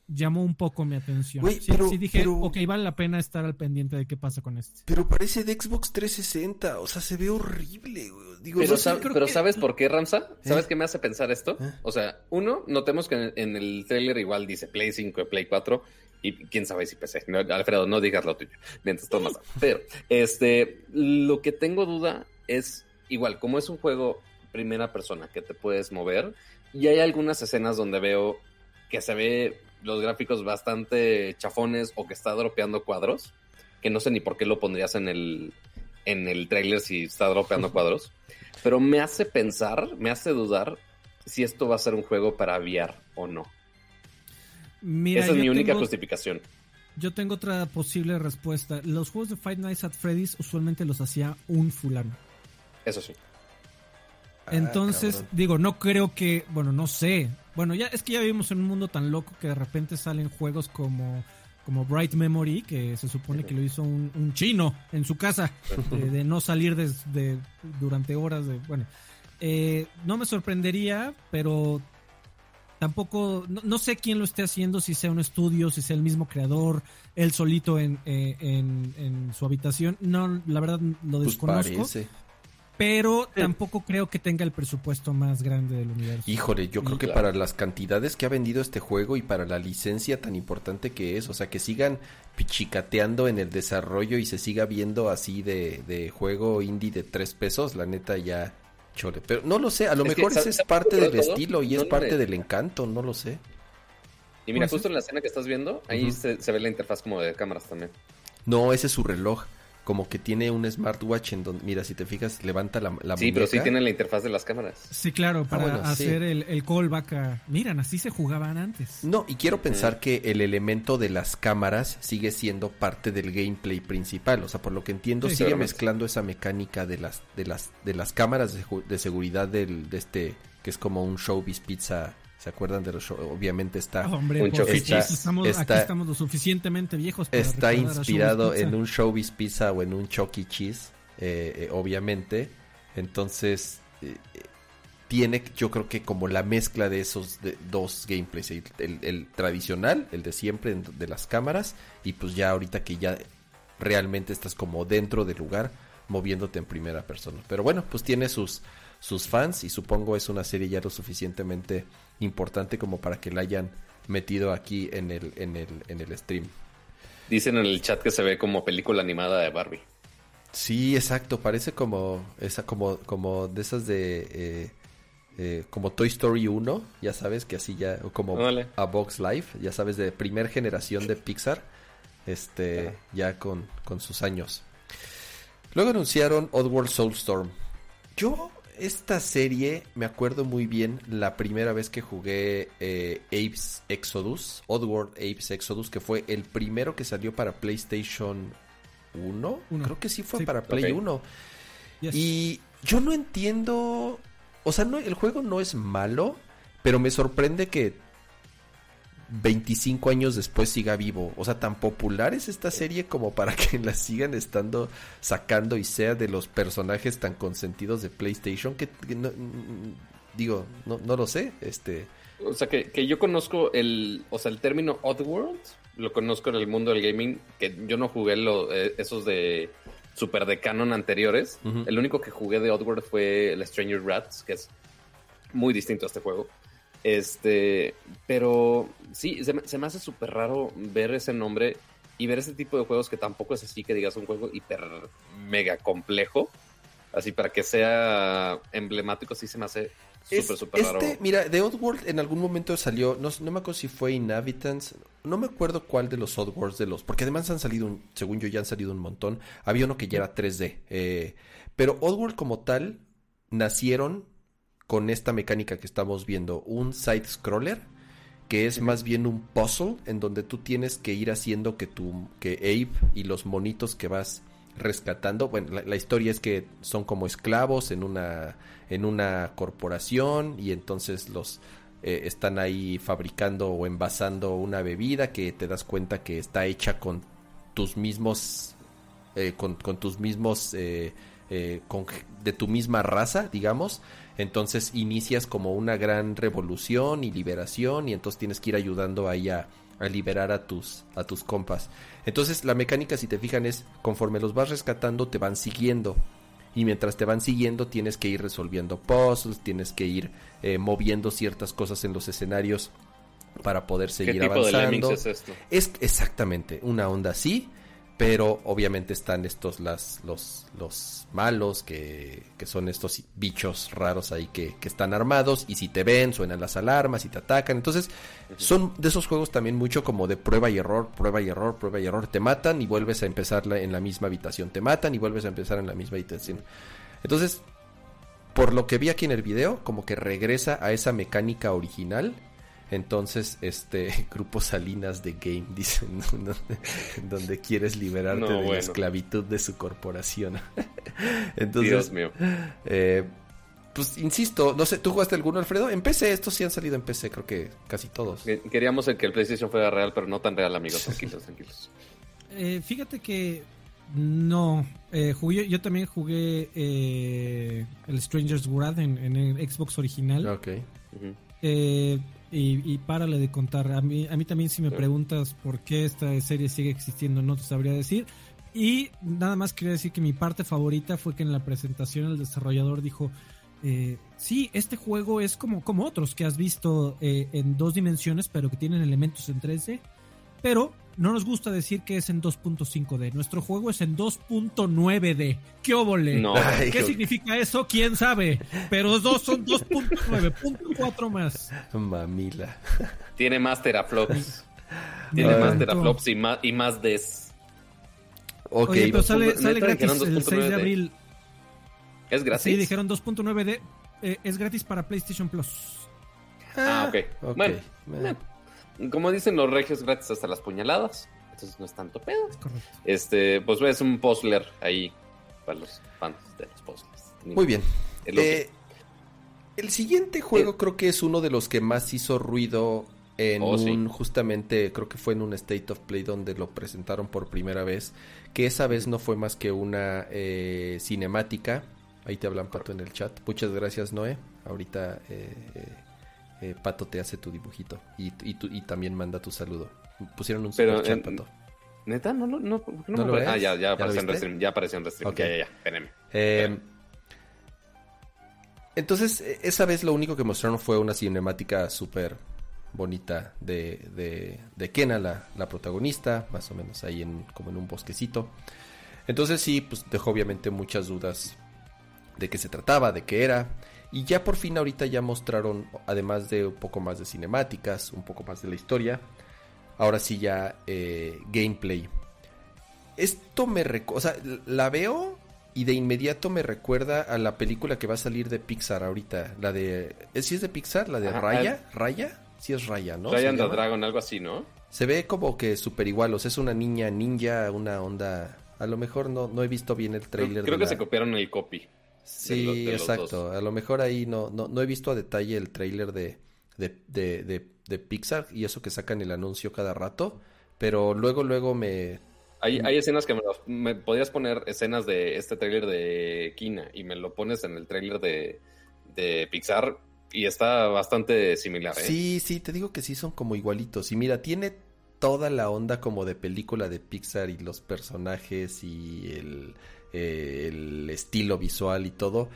llamó un poco mi atención. sí, dije, ok, vale la pena estar al pendiente de qué pasa con este. Pero parece de Xbox 360, o sea, se ve horrible, Digo, pero, pero ¿sabes por qué, Ramsa? ¿Eh? ¿Sabes qué me hace pensar esto? ¿Eh? O sea, uno, notemos que en, el trailer igual dice Play 5 y Play 4, y quién sabe si PC. Alfredo, no digas lo tuyo, mientras tomas. [LAUGHS] Pero, este, lo que tengo duda es, igual, como es un juego primera persona que te puedes mover, y hay algunas escenas donde veo que se ve los gráficos bastante chafones o que está dropeando cuadros, que no sé ni por qué lo pondrías en el, en el trailer si está dropeando [LAUGHS] cuadros, pero me hace pensar, me hace dudar si esto va a ser un juego para VR o no. Esa es mi única justificación. Yo tengo otra posible respuesta. Los juegos de Five Nights at Freddy's usualmente los hacía un fulano. Eso sí. Ah, Entonces, digo, no creo que, bueno, no sé. Bueno, ya es que ya vivimos en un mundo tan loco que de repente salen juegos como como Bright Memory, que se supone que lo hizo un, chino en su casa, de, no salir de, durante horas. De, bueno, eh, no me sorprendería, pero tampoco, no, sé quién lo esté haciendo, si sea un estudio, si sea el mismo creador, él solito en, eh, en, su habitación. No, la verdad lo pues desconozco pero tampoco creo que tenga el presupuesto más grande del universo. Híjole, yo creo que para las cantidades que ha vendido este juego y para la licencia tan importante que es, o sea, que sigan pichicateando en el desarrollo y se siga viendo así de, de juego indie de tres pesos, la neta ya chole. Pero no lo sé, a lo mejor ese es parte del estilo y es parte del encanto, no lo sé. Y mira, justo en la escena que estás viendo, ahí se, se ve la interfaz como de cámaras también. No, ese es su reloj como que tiene un smartwatch en donde, mira, si te fijas, levanta la, la Sí, pero sí tiene la interfaz de las cámaras. Sí, claro, ah, para hacer el, el, callback a... Miran, así se jugaban antes. No, y quiero pensar que el elemento de las cámaras sigue siendo parte del gameplay principal. O sea, por lo que entiendo, sigue mezclando esa mecánica de las, de las, de las cámaras de, de seguridad del, de este, que es como un showbiz pizza ¿Se acuerdan de los shows? Obviamente está. Hombre, un está, estamos, aquí estamos lo suficientemente viejos. Para está inspirado en un Showbiz Pizza o en un Chucky. Cheese, eh, eh, obviamente. Entonces, eh, tiene, yo creo que como la mezcla de esos dos gameplays: el, tradicional, el de siempre, de las cámaras, y pues ya ahorita que ya realmente estás como dentro del lugar, moviéndote en primera persona. Pero bueno, pues tiene sus sus fans y supongo es una serie ya lo suficientemente importante como para que la hayan metido aquí en el, en el, en el stream. Dicen en el chat que se ve como película animada de Barbie. Sí, exacto, parece como esa como como de esas de eh, eh, como Toy Story 1, ya sabes que así ya como a Box Life, ya sabes de primer generación de Pixar, este ya con, con sus años. Luego anunciaron Oddworld Soulstorm. Yo esta serie me acuerdo muy bien la primera vez que jugué eh, Apes Exodus, Oddworld Apes Exodus, que fue el primero que salió para PlayStation 1. Creo que sí fue para Play 1. Y yo no entiendo, o sea, no, el juego no es malo, pero me sorprende que 25 años después siga vivo. O sea, tan popular es esta serie como para que la sigan estando sacando y sea de los personajes tan consentidos de PlayStation que, digo, no, no lo sé, este... O sea, que, que, yo conozco el, o sea, el término Oddworld, lo conozco en el mundo del gaming, que yo no jugué lo, eh, esos de super de canon anteriores. El único que jugué de Oddworld fue el Stranger Rats, que es muy distinto a este juego. Este, pero sí, se me, hace súper raro ver ese nombre y ver ese tipo de juegos que tampoco es así que digas un juego hiper mega complejo. Así para que sea emblemático, sí se me hace súper, súper raro. Este, mira, de Oddworld en algún momento salió, no, no me acuerdo si fue Inhabitants, no me acuerdo cuál de los Oddworlds de los, porque además han salido, según yo ya han salido un montón. Había uno que ya era 3D. Eh, pero Oddworld como tal nacieron con esta mecánica que estamos viendo, un side scroller que es más bien un puzzle en donde tú tienes que ir haciendo que tu que Abe y los monitos que vas rescatando, bueno, la, historia es que son como esclavos en una en una corporación y entonces los eh, están ahí fabricando o envasando una bebida que te das cuenta que está hecha con tus mismos eh, con, tus mismos eh, de tu misma raza digamos entonces inicias como una gran revolución y liberación y entonces tienes que ir ayudando ahí a, liberar a tus, a tus compas. Entonces la mecánica, si te fijan, es conforme los vas rescatando, te van siguiendo. Y mientras te van siguiendo, tienes que ir resolviendo puzzles, tienes que ir eh, moviendo ciertas cosas en los escenarios para poder seguir avanzando. es esto? Es exactamente una onda así pero obviamente están estos las los los malos que, que son estos bichos raros ahí que, que, están armados y si te ven suenan las alarmas y te atacan. Entonces son de esos juegos también mucho como de prueba y error prueba y error prueba y error. Te matan y vuelves a empezar en la misma habitación. Te matan y vuelves a empezar en la misma habitación. Entonces por lo que vi aquí en el video como que regresa a esa mecánica original entonces, este [LAUGHS] Grupo Salinas de Game, dicen, [LAUGHS] donde quieres liberarte de la esclavitud de su corporación. [LAUGHS] Entonces, Dios mío. Eh, pues insisto, no sé, ¿tú jugaste alguno, Alfredo? En PC, estos sí han salido en PC, creo que casi todos. Queríamos que el PlayStation fuera real, pero no tan real, amigos. Tranquilos, tranquilos. Eh, fíjate que no. Eh, jugué, yo también jugué eh, el Stranger's World en, en, el Xbox original. Ok. eh, y, y, párale de contar. A mí, a mí también si me preguntas por qué esta serie sigue existiendo, no te sabría decir. Y nada más quería decir que mi parte favorita fue que en la presentación el desarrollador dijo, eh, sí, este juego es como, como otros que has visto eh, en dos dimensiones, pero que tienen elementos en 3D. Pero no nos gusta decir que es en 2.5D. Nuestro juego es en 2.9D. ¿Qué óvole? No. ¿Qué significa eso? ¿Quién sabe? Pero dos son 2.9, más. Mamila. Tiene más teraflops. Tiene no, más teraflops y más, y más des. Ok, Oye, pero sale, sale gratis el 6 de abril. ¿Es gratis? Sí, dijeron 2.9D. Eh, es gratis para PlayStation Plus. Ah, ok. okay. Bueno, bueno como dicen los regios gratis hasta las puñaladas. Entonces no es tanto pedo. Es correcto. Este, pues es un puzzler ahí para los fans de los puzzles. Muy bien. El, eh, el siguiente juego eh, creo que es uno de los que más hizo ruido en Oh, un, sí. justamente, creo que fue en un State of Play donde lo presentaron por primera vez, que esa vez no fue más que una eh, cinemática. Ahí te hablan, Pato, en el chat. Muchas gracias, Noé. Ahorita eh, eh, Pato te hace tu dibujito y, y, tu- y también manda tu saludo. Pusieron un Pero, super chat, en- Pato. Neta, no, no, no, ¿por qué no ¿No me lo apare- Ah, ves? ya, ya ¿Ya lo apareció en restream, ya apareció en restream. Ok. Ya, ya, ya, espérenme. Eh, entonces, e- esa vez lo único que mostraron fue una cinemática súper bonita de, de, de Kena, la, la protagonista, más o menos ahí en, como en un bosquecito. Entonces sí, pues dejó obviamente muchas dudas de qué se trataba, de qué era. Y ya por fin ahorita ya mostraron, además de un poco más de cinemáticas, un poco más de la historia, ahora sí ya eh, gameplay. Esto me recuerda, o sea, la veo y de inmediato me recuerda a la película que va a salir de Pixar ahorita, la de, ¿es, ¿sí es de Pixar? La de Ajá, Raya, Raya, sí es Raya, ¿no? Ryan ¿Se the? Dragon, algo así, ¿no? Se ve como que súper igual, o sea, es una niña ninja, una onda, a lo mejor no, no he visto bien el Creo, trailer. creo que se copiaron el copy. Sí, de los- de los exacto. dos. A lo mejor ahí no, no, no he visto a detalle el tráiler de, de, de, de, de Pixar y eso que sacan el anuncio cada rato. Pero luego, luego me... Hay, hay escenas que me, me podrías poner escenas de este tráiler de Kina y me lo pones en el tráiler de, de Pixar y está bastante similar, ¿eh? Sí, sí, te digo que sí son como igualitos. Y mira, tiene toda la onda como de película de Pixar y los personajes y el, eh, el estilo visual y todo.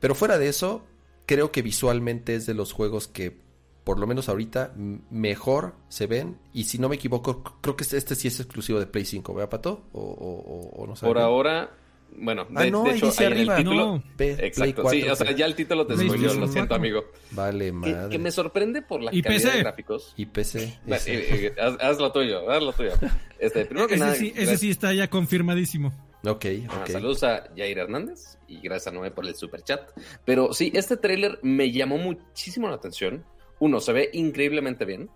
Pero fuera de eso, creo que visualmente es de los juegos que, por lo menos ahorita, mejor se ven. Y si no me equivoco, creo que este, este sí es exclusivo de Play 5, ¿verdad, Pato? O, o- o- o no sé. Por ahora, bueno, Ah, no, de ahí hecho, dice ahí en el título... No. Exacto, 4, sí, o sea, ya el título te lo siento, 4. amigo. Vale, Que, madre. que me sorprende por la Y calidad PC. de gráficos. Y PC. Va, ese. eh, eh, haz, haz lo tuyo, haz lo tuyo. Este, primero [LAUGHS] que Ese nada, sí, ese gracias- sí está ya confirmadísimo. Ok, Ah, ok. Saludos a Jair Hernández y gracias a Noé por el super chat. Pero sí, este tráiler me llamó muchísimo la atención. Uno, se ve increíblemente bien.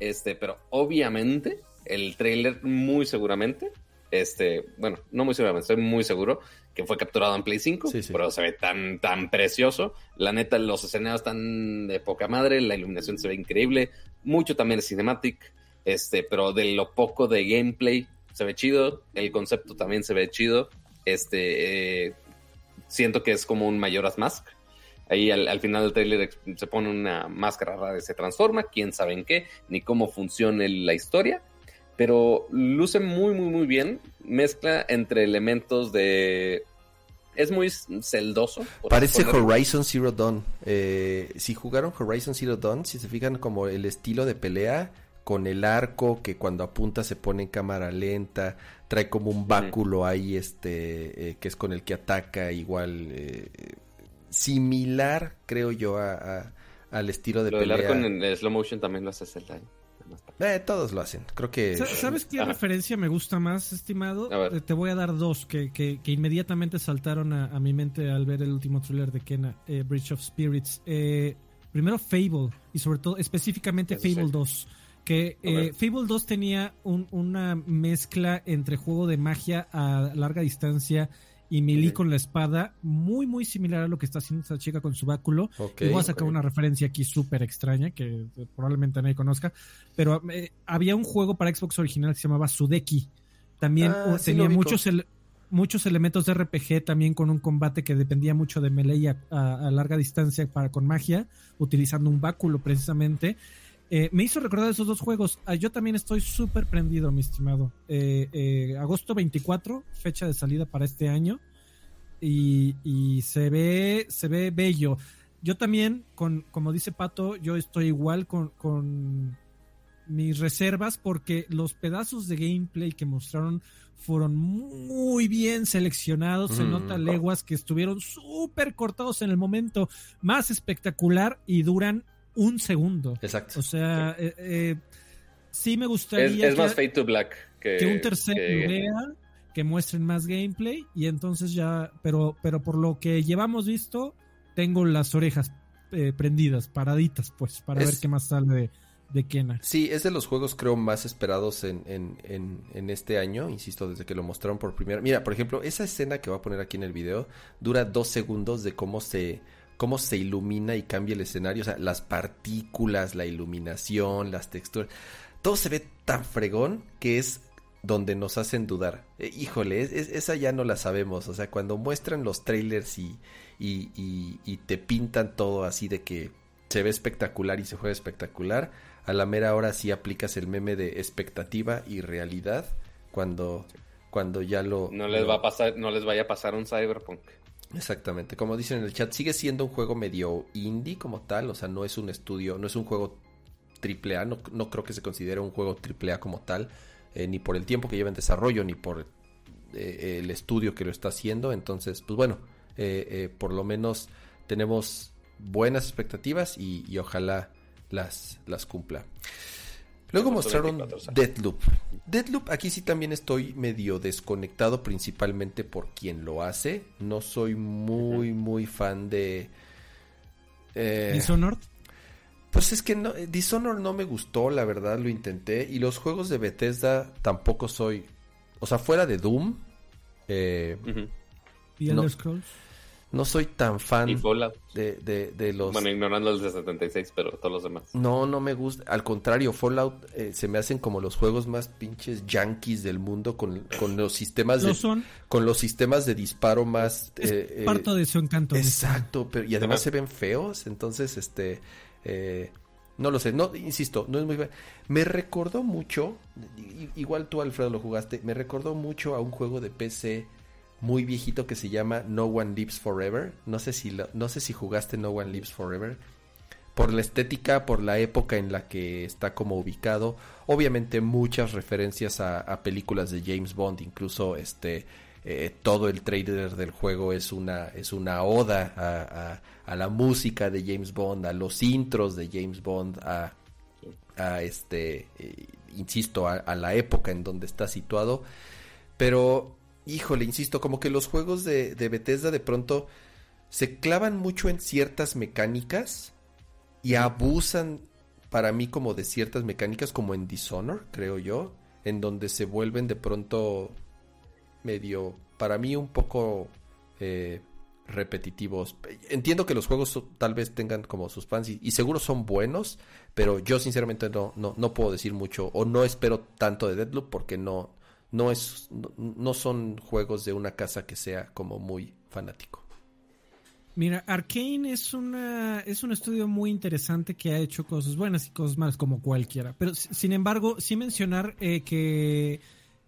Este, pero obviamente, el tráiler muy seguramente, este, bueno, no muy seguramente, estoy muy seguro que fue capturado en Play 5, Sí, sí. pero se ve tan, tan precioso. La neta, los escenarios están de poca madre, la iluminación se ve increíble, mucho también es cinematic, este, pero de lo poco de gameplay se ve chido, el concepto también se ve chido, este, eh, siento que es como un Majora's Mask. Ahí al, al final del trailer se pone una máscara rara y se transforma, quién sabe en qué, ni cómo funciona la historia, pero luce muy, muy, muy bien. Mezcla entre elementos de. Es muy celdoso. Parece ponerlo. Horizon Zero Dawn. Eh, si jugaron Horizon Zero Dawn, si se fijan como el estilo de pelea con el arco que cuando apunta se pone en cámara lenta, trae como un báculo ahí este eh, que es con el que ataca igual eh, similar creo yo a, al estilo de lo pelea. arco en slow motion también lo hace Zelda. Eh, todos lo hacen, creo que... ¿Sabes qué referencia me gusta más, estimado? Te voy a dar dos que, que, inmediatamente saltaron a, mi mente al ver el último thriller de Kena, Bridge of Spirits. primero Fable, y sobre todo específicamente Fable 2 que eh, Fable 2 tenía una mezcla entre juego de magia a larga distancia y melee con la espada, muy muy similar a lo que está haciendo esta chica con su báculo. y voy a sacar una referencia aquí súper extraña que probablemente nadie conozca, pero eh, había un juego para Xbox original que se llamaba Sudeki. También ah, tenía muchos muchos elementos de RPG también con un combate que dependía mucho de melee a, a larga distancia para con magia, utilizando un báculo precisamente. Eh, me hizo recordar esos dos juegos. Ah, yo también estoy súper prendido, mi estimado. Eh, eh, agosto 24, fecha de salida para este año. Y, se ve, se ve bello. Yo también, con, como dice Pato, yo estoy igual con, con mis reservas porque los pedazos de gameplay que mostraron fueron muy bien seleccionados. Se mm, nota leguas que estuvieron súper cortados en el momento más espectacular y duran un segundo. Exacto. O sea, sí, eh, eh, sí me gustaría. Es, más Fade to Black que, un tercero vea, que muestren más gameplay y entonces ya. Pero, pero por lo que llevamos visto, tengo las orejas eh, prendidas, paraditas, pues, para ver qué más sale de, de Kena. Sí, es de los juegos creo más esperados en, en, en, en, este año, insisto, desde que lo mostraron por primera. Mira, por ejemplo, esa escena que voy a poner aquí en el video dura dos segundos de cómo se cómo se ilumina y cambia el escenario, o sea, las partículas, la iluminación, las texturas, todo se ve tan fregón que es donde nos hacen dudar. Eh, híjole, esa ya no la sabemos, o sea, cuando muestran los trailers y, y, y, te pintan todo así de que se ve espectacular y se juega espectacular, a la mera hora sí aplicas el meme de expectativa y realidad cuando cuando ya lo no les va a pasar no les vaya a pasar un cyberpunk Exactamente, como dicen en el chat, sigue siendo un juego medio indie como tal, o sea, no es un estudio, no es un juego triple A, no, no creo que se considere un juego triple A como tal, eh, ni por el tiempo que lleva en desarrollo, ni por eh, el estudio que lo está haciendo, entonces, pues bueno, eh, por lo menos tenemos buenas expectativas y, y ojalá las, las cumpla. Luego mostraron Deadloop. Deadloop, aquí sí también estoy medio desconectado, principalmente por quien lo hace. No soy muy, muy fan de. Eh, ¿Dishonored? Pues es que no, Dishonored no me gustó, la verdad, lo intenté. Y los juegos de Bethesda tampoco soy. O sea, fuera de Doom. Eh, ¿Y Elder Scrolls? No soy tan fan de, de, los... Bueno, ignorando el de 76, pero todos los demás. No, no me gusta. Al contrario, Fallout eh, se me hacen como los juegos más pinches yankees del mundo con, con los sistemas de... Son? Con los sistemas de disparo más... Eh, parto de su encanto. Exacto, pero y además se ven feos, entonces, este... Eh, no lo sé, no, insisto, no es muy... Me recordó mucho, igual tú Alfredo lo jugaste, me recordó mucho a un juego de PC muy viejito que se llama No One Lives Forever. No sé si, no sé si jugaste No One Lives Forever. Por la estética, por la época en la que está como ubicado. Obviamente muchas referencias a, películas de James Bond. Incluso este eh, todo el trailer del juego es una, es una oda a, la música de James Bond, a los intros de James Bond, a, a este, eh, insisto, a la época en donde está situado. Pero híjole, insisto, como que los juegos de, de Bethesda de pronto se clavan mucho en ciertas mecánicas y abusan para mí como de ciertas mecánicas como en Dishonor, creo yo, en donde se vuelven de pronto medio, para mí un poco eh, repetitivos. Entiendo que los juegos tal vez tengan como sus fans y, seguro son buenos, pero yo sinceramente no, no, no puedo decir mucho o no espero tanto de Deadloop porque no, no es no son juegos de una casa que sea como muy fanático. Mira, Arkane es una es un estudio muy interesante que ha hecho cosas buenas y cosas malas como cualquiera, pero sin embargo, sí mencionar eh, que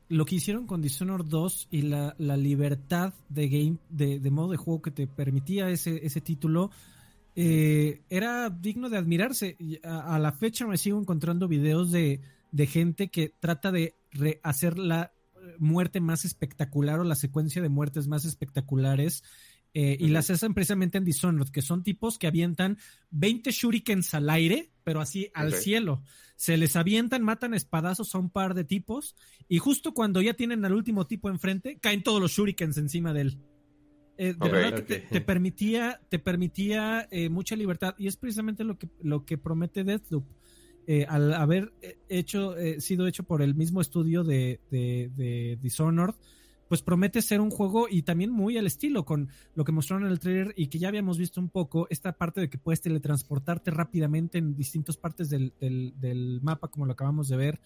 lo que hicieron con Dishonored 2 y la, la libertad de game de, de, modo de juego que te permitía ese, ese título eh, era digno de admirarse. A, la fecha me sigo encontrando videos de, gente que trata de hacer la muerte más espectacular o la secuencia de muertes más espectaculares. Eh, y las hacen precisamente en Dishonored, que son tipos que avientan 20 shurikens al aire, pero así al cielo. Se les avientan, matan espadazos a un par de tipos, y justo cuando ya tienen al último tipo enfrente, caen todos los shurikens encima de él. Eh, de verdad que te, permitía, te permitía eh, mucha libertad y es precisamente lo que, lo que promete Deathloop. Eh, al haber hecho, sido hecho por el mismo estudio de, Dishonored, pues promete ser un juego y también muy al estilo con lo que mostraron en el trailer y que ya habíamos visto un poco, esta parte de que puedes teletransportarte rápidamente en distintas partes del, mapa, como lo acabamos de ver.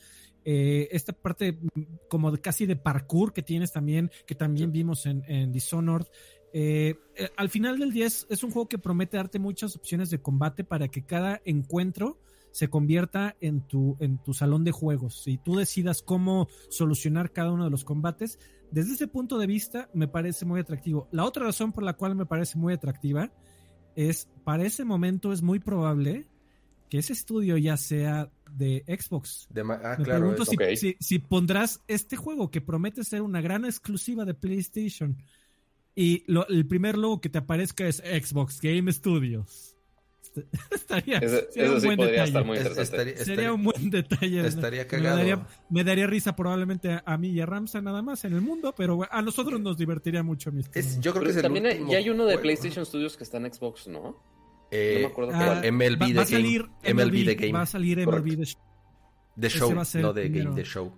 esta parte mm, como de, casi de parkour que tienes también, que también vimos en, Dishonored. Eh, eh, al final del día es, un juego que promete darte muchas opciones de combate para que cada encuentro se convierta en tu, en tu salón de juegos y tú decidas cómo solucionar cada uno de los combates. Desde ese punto de vista me parece muy atractivo. La otra razón por la cual me parece muy atractiva es, para ese momento es muy probable que ese estudio ya sea de Xbox. ah, me claro, pregunto si, si pondrás este juego que promete ser una gran exclusiva de PlayStation y el primer logo que te aparezca es Xbox Game Studios. [LAUGHS] estaría, sería un buen podría estar muy interesante. sería un buen detalle. Estaría cagado. Me daría, risa probablemente a, mí y a Ramsa nada más en el mundo, pero a nosotros nos divertiría mucho. yo creo que también hay, ya hay uno de PlayStation Studios que está en Xbox, ¿no? Eh, no me acuerdo ah, MLB, va, salir MLB, The Game. Va a salir MLB The Show. no de Game The Show.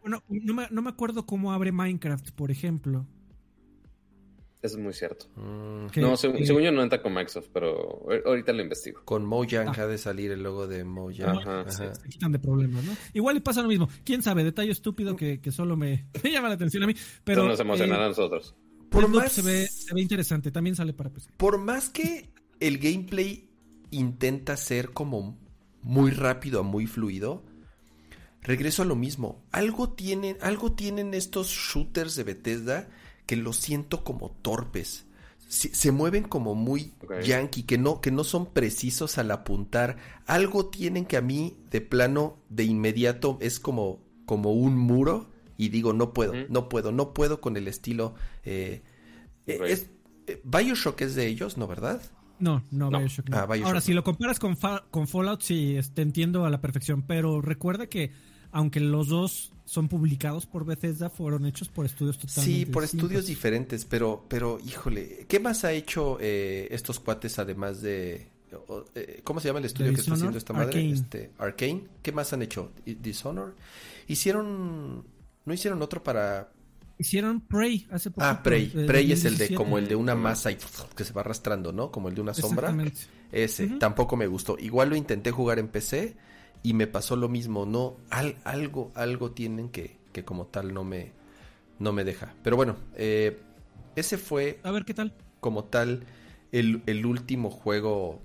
bueno, no me, no me acuerdo cómo abre Minecraft, por ejemplo. Eso es muy cierto. Mm. no, según, yo no entra con Microsoft, pero ahorita lo investigo. Con Mojang ah. ha de salir el logo de Mojang. Ajá, Se quitan de problemas, ¿no? Igual le pasa lo mismo. Quién sabe, detalle estúpido que, solo [LAUGHS] me, llama la atención a mí. Pero nos emocionará a eh, nosotros. Por más, se, ve, se ve interesante, también sale para PC. Por más que el gameplay intenta ser como muy rápido, muy fluido, regreso a lo mismo. Algo tienen, algo tienen estos shooters de Bethesda que los siento como torpes. Se, mueven como muy yankee, que no, que no son precisos al apuntar. Algo tienen que a mí, de plano, de inmediato, es como, como un muro. Y digo, no puedo, no puedo, no puedo con el estilo. Eh, eh, es, eh, Bioshock es de ellos, ¿no, verdad? No, no, Bioshock, no. Ah, Ahora, si lo comparas con, con Fallout, sí, te este, entiendo a la perfección. Pero recuerda que, aunque los dos son publicados por Bethesda, fueron hechos por estudios totalmente Sí, por estudios diferentes, pero, pero híjole, ¿qué más ha hecho eh, estos cuates además de... Eh, ¿Cómo se llama el estudio que está haciendo esta madre? Arcane. Este, Arcane. ¿Qué más han hecho? Dishonor. Hicieron... ¿No hicieron otro para Hicieron Prey hace poco. Ah, Prey. Prey es el de como el de una masa y que se va arrastrando, ¿no? Como el de una sombra. Ese, tampoco me gustó. Igual lo intenté jugar en PC y me pasó lo mismo, no, algo, algo tienen que, que como tal no me, no me deja. Pero bueno, eh, ese fue... A ver qué tal. Como tal, el, el último juego,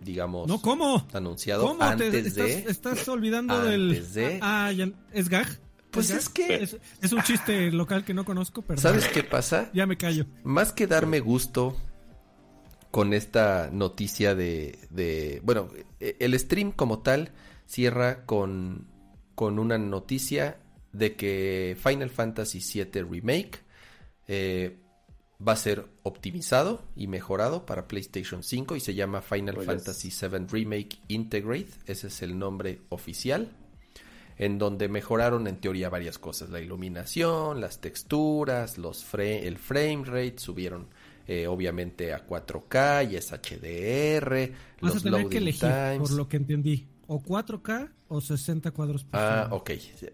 digamos... No, ¿cómo? Anunciado antes de... Estás, olvidando del... Ah, ya, ¿es gag? Pues es, que... Es, un chiste local que no conozco, pero... ¿Sabes qué pasa? Ya me callo. Más que darme gusto con esta noticia de, de... Bueno, el stream como tal cierra con, con una noticia de que Final Fantasy VII Remake eh, va a ser optimizado y mejorado para PlayStation 5 y se llama Final Fantasy VII Remake Integrate, ese es el nombre oficial, en donde mejoraron en teoría varias cosas, la iluminación, las texturas, los el frame rate, subieron eh, obviamente a 4K y es HDR, los loading times. por lo que entendí o 4K o 60 cuadros por Ah, ok.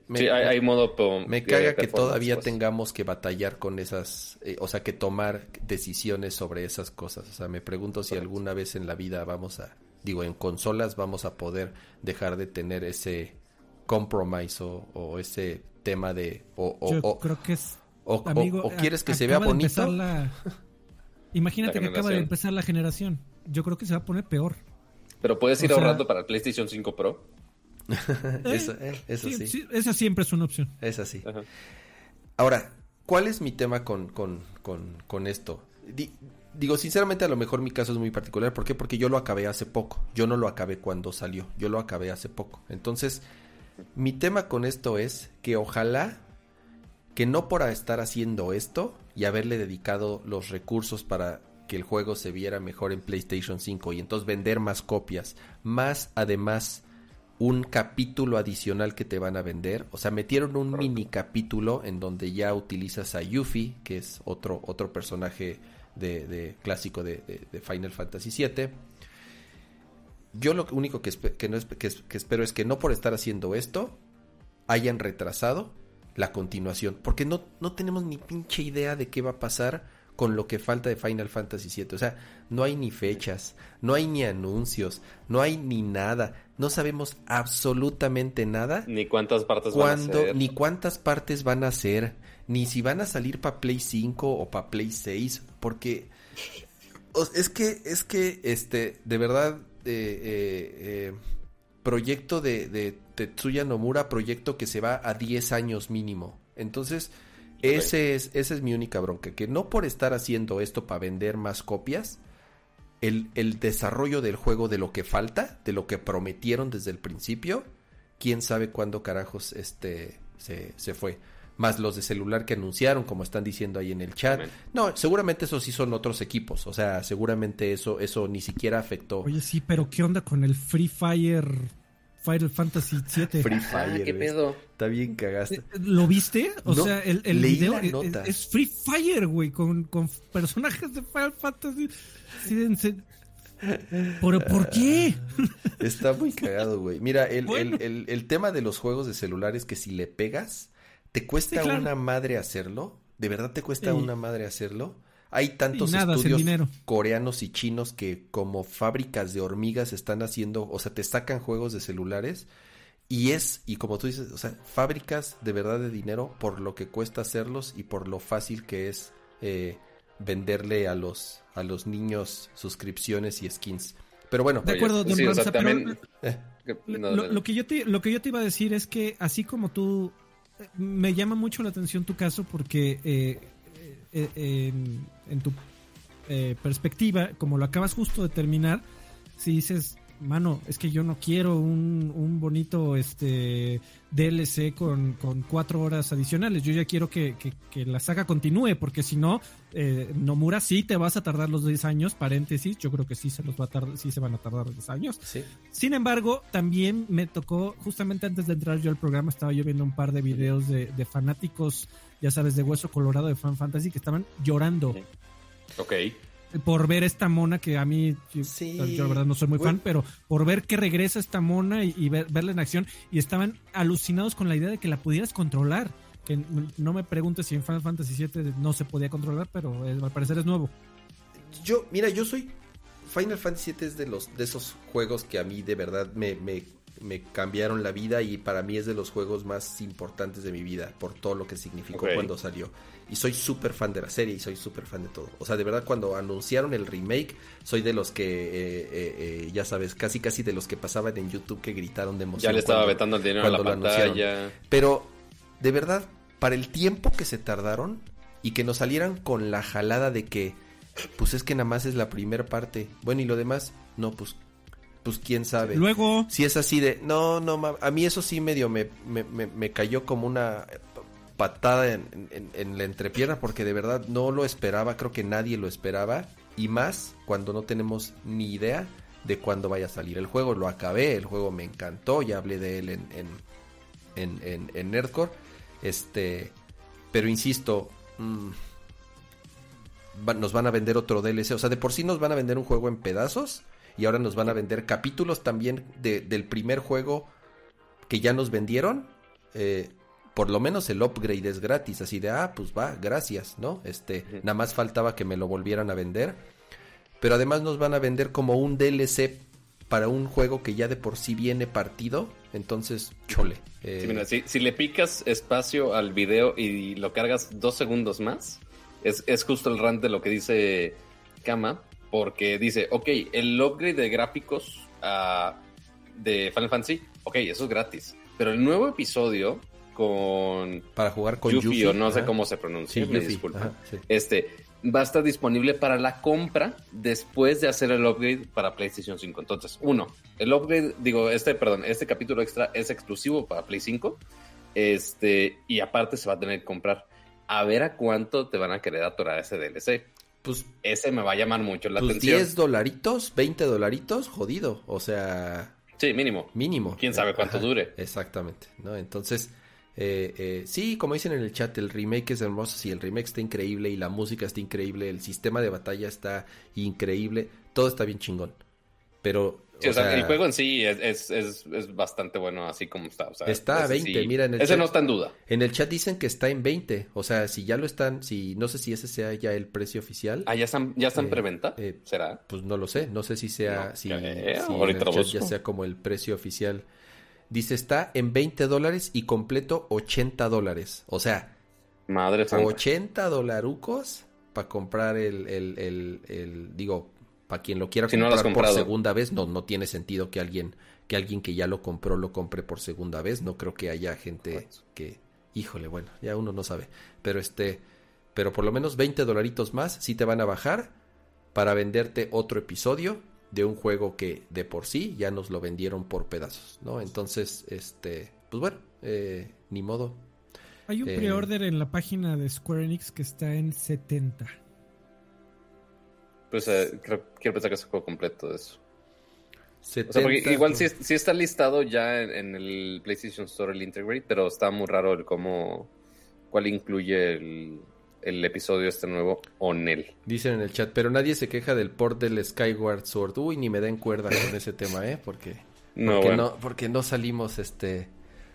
Me, sí, hay, modo. Me caga que todavía pues. tengamos que batallar con esas. Eh, o sea, que tomar decisiones sobre esas cosas. O sea, me pregunto si alguna vez en la vida vamos a. Digo, en consolas vamos a poder dejar de tener ese compromise o, ese tema de. O, Yo creo que es. O, quieres que se vea bonito. [LAUGHS] Imagínate que acaba de empezar la generación. Yo creo que se va a poner peor. Pero puedes ir ahorrando para el PlayStation 5 Pro. [LAUGHS] eso, eh, eso sí, Esa siempre es una opción. Es así. Ahora, ¿cuál es mi tema con, con, con, con esto? digo, sinceramente, a lo mejor mi caso es muy particular. ¿Por qué? Porque yo lo acabé hace poco. Yo no lo acabé cuando salió. Yo lo acabé hace poco. Entonces, mi tema con esto es que ojalá que no por estar haciendo esto y haberle dedicado los recursos para que el juego se viera mejor en PlayStation 5 y entonces vender más copias, más además un capítulo adicional que te van a vender. O sea, metieron un mini capítulo en donde ya utilizas a Yuffie, que es otro, otro personaje de, clásico de, Final Fantasy VII. Yo lo único que, no que, espero es que no por estar haciendo esto hayan retrasado la continuación, porque no, no tenemos ni pinche idea de qué va a pasar con lo que falta de Final Fantasy VII. O sea, no hay ni fechas, no hay ni anuncios, no hay ni nada. No sabemos absolutamente nada. Ni cuántas partes van a ser. Ni cuántas partes van a ser. Ni si van a salir para Play 5 o para Play 6. Porque es que, es que, este, de verdad, eh, eh, eh, proyecto de, de Tetsuya Nomura, proyecto que se va a 10 años mínimo. Entonces, ese es, esa es mi única bronca, que no por estar haciendo esto para vender más copias, el, el, desarrollo del juego de lo que falta, de lo que prometieron desde el principio, quién sabe cuándo carajos este, se, se fue. Más los de celular que anunciaron, como están diciendo ahí en el chat. No, seguramente esos sí son otros equipos. O sea, seguramente eso, eso ni siquiera afectó. Oye, sí, pero ¿qué onda con el Free Fire Final Fantasy VII. Free Fire. ¿Qué pedo? Está bien cagaste. Eh, ¿Lo viste? O sea, el, el video es, Free Fire, güey, con, con, personajes de Final Fantasy. ¿Pero por qué? [LAUGHS] Está muy cagado, güey. Mira, el, el, el, tema de los juegos de celulares que si le pegas, te cuesta una madre hacerlo. ¿De verdad te cuesta una madre hacerlo? Hay tantos estudios coreanos y chinos que como fábricas de hormigas están haciendo, o sea, te sacan juegos de celulares y es, y como tú dices, o sea, fábricas de verdad de dinero por lo que cuesta hacerlos y por lo fácil que es eh, venderle a los, a los niños suscripciones y skins. Pero bueno. De acuerdo, don eh, lo, que yo te, lo que yo te iba a decir es que así como tú, eh, me llama mucho la atención tu caso porque eh, eh, en, tu eh, perspectiva, como lo acabas justo de terminar, si dices, mano, es que yo no quiero un, un bonito este DLC con, cuatro horas adicionales. Yo ya quiero que, la saga continúe, porque si no, eh, Nomura sí te vas a tardar los 10 años, paréntesis, yo creo que sí se los va a tardar, sí se van a tardar 10 años. Sin embargo, también me tocó, justamente antes de entrar yo al programa, estaba yo viendo un par de videos de, de fanáticos ya sabes, de hueso colorado de Fan Fantasy que estaban llorando. Ok. Por ver esta mona que a mí, yo, la verdad no soy muy fan, pero por ver que regresa esta mona y, verla en acción y estaban alucinados con la idea de que la pudieras controlar. Que no me preguntes si en Final Fantasy VII no se podía controlar, pero al parecer es nuevo. Yo, mira, yo soy Final Fantasy VII es de los de esos juegos que a mí de verdad me, me me cambiaron la vida y para mí es de los juegos más importantes de mi vida por todo lo que significó cuando salió. Y soy súper fan de la serie y soy súper fan de todo. O sea, de verdad cuando anunciaron el remake, soy de los que, eh, eh, eh, ya sabes, casi casi de los que pasaban en YouTube que gritaron de emoción. Ya le estaba vetando el dinero a la pantalla. Pero, de verdad, para el tiempo que se tardaron y que nos salieran con la jalada de que, pues es que nada más es la primera parte. Bueno, y lo demás, no, pues pues quién sabe. Luego. Si es así de, no, no, a mí eso sí medio me, me, me, cayó como una patada en, la entrepierna porque de verdad no lo esperaba, creo que nadie lo esperaba. Y más cuando no tenemos ni idea de cuándo vaya a salir el juego. Lo acabé, el juego me encantó, ya hablé de él en, en, en, en Nerdcore. Este, pero insisto, mm, nos van a vender otro DLC. O sea, de por sí nos van a vender un juego en pedazos y ahora nos van a vender capítulos también de, del primer juego que ya nos vendieron. Eh, por lo menos el upgrade es gratis, así de, ah, pues va, gracias, ¿no? Este, nada más faltaba que me lo volvieran a vender. Pero además nos van a vender como un DLC para un juego que ya de por sí viene partido. Entonces, chole. Eh. si, si, le picas espacio al video y lo cargas dos segundos más, es, es justo el rant de lo que dice Kama porque dice, ok, el upgrade de gráficos uh, de Final Fantasy, ok, eso es gratis. Pero el nuevo episodio con... Para jugar con Yuffie, o no sé cómo se pronuncia, me disculpa. Este, va a estar disponible para la compra después de hacer el upgrade para PlayStation 5. Entonces, uno, el upgrade, digo, este, perdón, este capítulo extra es exclusivo para Play 5. Este, y aparte se va a tener que comprar. A ver a cuánto te van a querer atorar ese DLC. Pues ese me va a llamar mucho la pues atención. 10 dolaritos, 20 dolaritos, jodido. O sea. Sí, mínimo. Mínimo. Quién sabe cuánto dure. Exactamente, ¿no? Entonces, eh, eh, sí, como dicen en el chat, el remake es hermoso, sí, el remake está increíble y la música está increíble, el sistema de batalla está increíble, todo está bien chingón. Pero el juego en sí es, bastante bueno así como está. está a 20, mira en el Ese no está en duda. En el chat dicen que está en 20, o sea, si ya lo están, si no sé si ese sea ya el precio oficial. Ah, ya están, ya están eh, preventa, eh, ¿será? Pues no lo sé, no sé si sea, si, ya sea como el precio oficial. Dice, está en 20 dólares y completo 80 dólares. O sea, Madre 80 dolarucos para comprar el, el, el, digo, para quien lo quiera comprar por segunda vez, no, no tiene sentido que alguien, que alguien que ya lo compró lo compre por segunda vez. No creo que haya gente que, híjole, bueno, ya uno no sabe. Pero este, pero por lo menos 20 dolaritos más sí te van a bajar para venderte otro episodio de un juego que de por sí ya nos lo vendieron por pedazos, ¿no? Entonces, este, pues bueno, eh, ni modo. Hay un eh, pre-order en la página de Square Enix que está en 70. Pues eh, creo, quiero pensar que es el juego completo de eso. igual sí, está listado ya en, el PlayStation Store el Integrate, pero está muy raro el cómo, cuál incluye el, episodio este nuevo o él. Dicen en el chat, pero nadie se queja del port del Skyward Sword. Uy, ni me den cuerda con ese tema, ¿eh? Porque, no, porque, no, porque no salimos, este,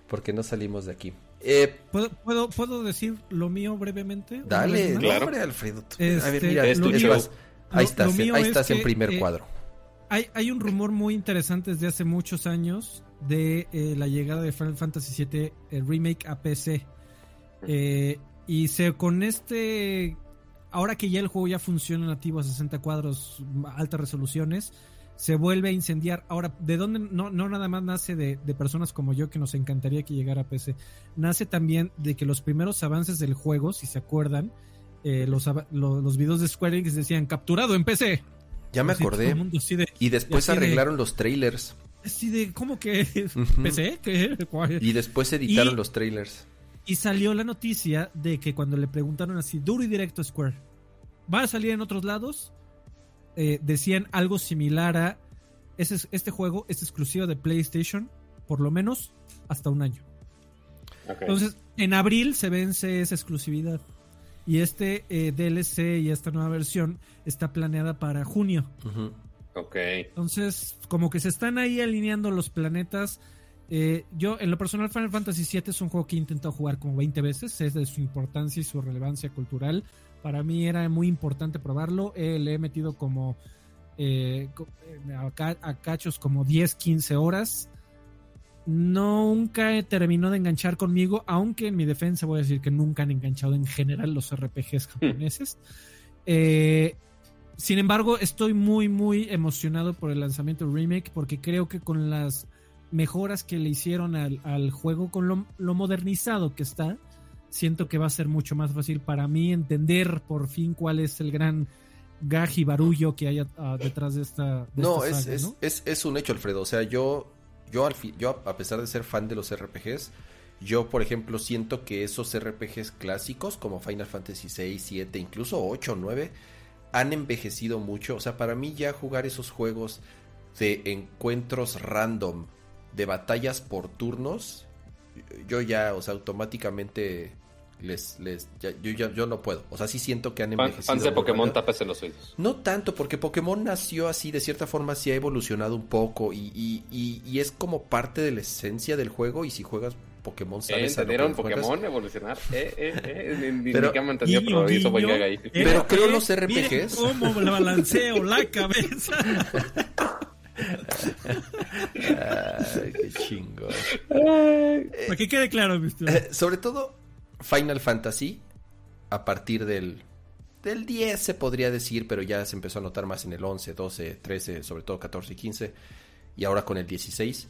porque no salimos de aquí. Eh, ¿Puedo, puedo, ¿Puedo decir lo mío brevemente? Dale, claro. Alfredo. a ver, este, mira, es tu Ahí estás, ahí estás en primer eh, cuadro. Hay, hay, un rumor muy interesante desde hace muchos años de eh, la llegada de Final Fantasy VII Remake a PC. Eh, y se con este. Ahora que ya el juego ya funciona nativo a 60 cuadros, altas resoluciones, se vuelve a incendiar. Ahora, ¿de dónde? No, no nada más nace de, de, personas como yo que nos encantaría que llegara a PC. Nace también de que los primeros avances del juego, si se acuerdan, eh, los, los, videos de Square Enix decían capturado en PC. Ya me acordé. y después arreglaron los trailers. Así de, ¿cómo que? ¿PC? Y después editaron los trailers. Y salió la noticia de que cuando le preguntaron así, duro y directo Square, ¿va a salir en otros lados? Eh, decían algo similar a, este juego es exclusivo de PlayStation, por lo menos hasta un año. Entonces, en abril se vence esa exclusividad. Y este eh, DLC y esta nueva versión está planeada para junio. Ok. Entonces, como que se están ahí alineando los planetas. Eh, yo, en lo personal, Final Fantasy VII es un juego que he intentado jugar como 20 veces. Es de su importancia y su relevancia cultural. Para mí era muy importante probarlo. Eh, le he metido como a, cachos como 10, 15 horas nunca terminó de enganchar conmigo, aunque en mi defensa voy a decir que nunca han enganchado en general los RPGs japoneses. Eh, sin embargo, estoy muy, muy emocionado por el lanzamiento del remake porque creo que con las mejoras que le hicieron al, juego, con lo, modernizado que está, siento que va a ser mucho más fácil para mí entender por fin cuál es el gran gaj y barullo que hay detrás de esta. no, es, es, es, un hecho, Alfredo. O sea, yo yo, al yo a pesar de ser fan de los RPGs, yo por ejemplo siento que esos RPGs clásicos como Final Fantasy 6, 7, incluso 8, 9, han envejecido mucho. O sea, para mí ya jugar esos juegos de encuentros random, de batallas por turnos, yo ya, o sea, automáticamente les, les yo, yo, no puedo. O sea, sí siento que han envejecido. Fans de Pokémon, tapes en los oídos. No tanto, porque Pokémon nació así, de cierta forma sí ha evolucionado un poco y, y, y, es como parte de la esencia del juego y si juegas Pokémon sabes ¿Entendieron Pokémon evolucionar? Eh, eh, eh. pero, pero creo los RPGs... ¿Cómo le balanceo la cabeza? [LAUGHS] Ay, qué chingo. Para que quede claro, eh, sobre todo Final Fantasy, a partir del, del 10 se podría decir, pero ya se empezó a notar más en el 11, 12, 13, sobre todo 14 y 15, y ahora con el 16,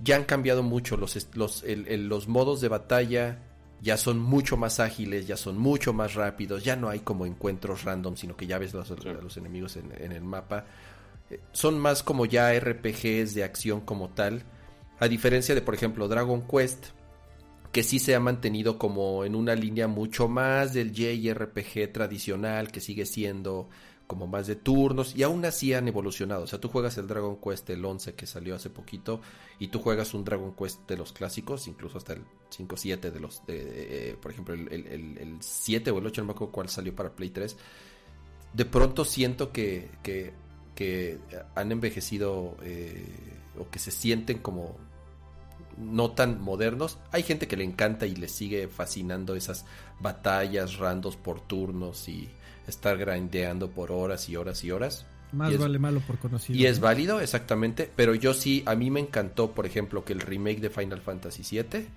ya han cambiado mucho los, los, los modos de batalla, ya son mucho más ágiles, ya son mucho más rápidos, ya no hay como encuentros random, sino que ya ves los, los enemigos en, el mapa. Eh, son más como ya RPGs de acción como tal, a diferencia de, por ejemplo, Dragon Quest, que sí se ha mantenido como en una línea mucho más del JRPG tradicional, que sigue siendo como más de turnos y aún así han evolucionado. O sea, tú juegas el Dragon Quest el 11 que salió hace poquito y tú juegas un Dragon Quest de los clásicos, incluso hasta el 5, 7 de los, de, por ejemplo, el, el, 7 o el 8, no me acuerdo cuál salió para Play 3. De pronto siento que, que han envejecido eh, o que se sienten como no tan modernos. Hay gente que le encanta y le sigue fascinando esas batallas randos por turnos y estar grindeando por horas y horas y horas. Más vale malo por conocido. Y es válido, exactamente. Pero yo sí, a mí me encantó, por ejemplo, que el remake de Final Fantasy VII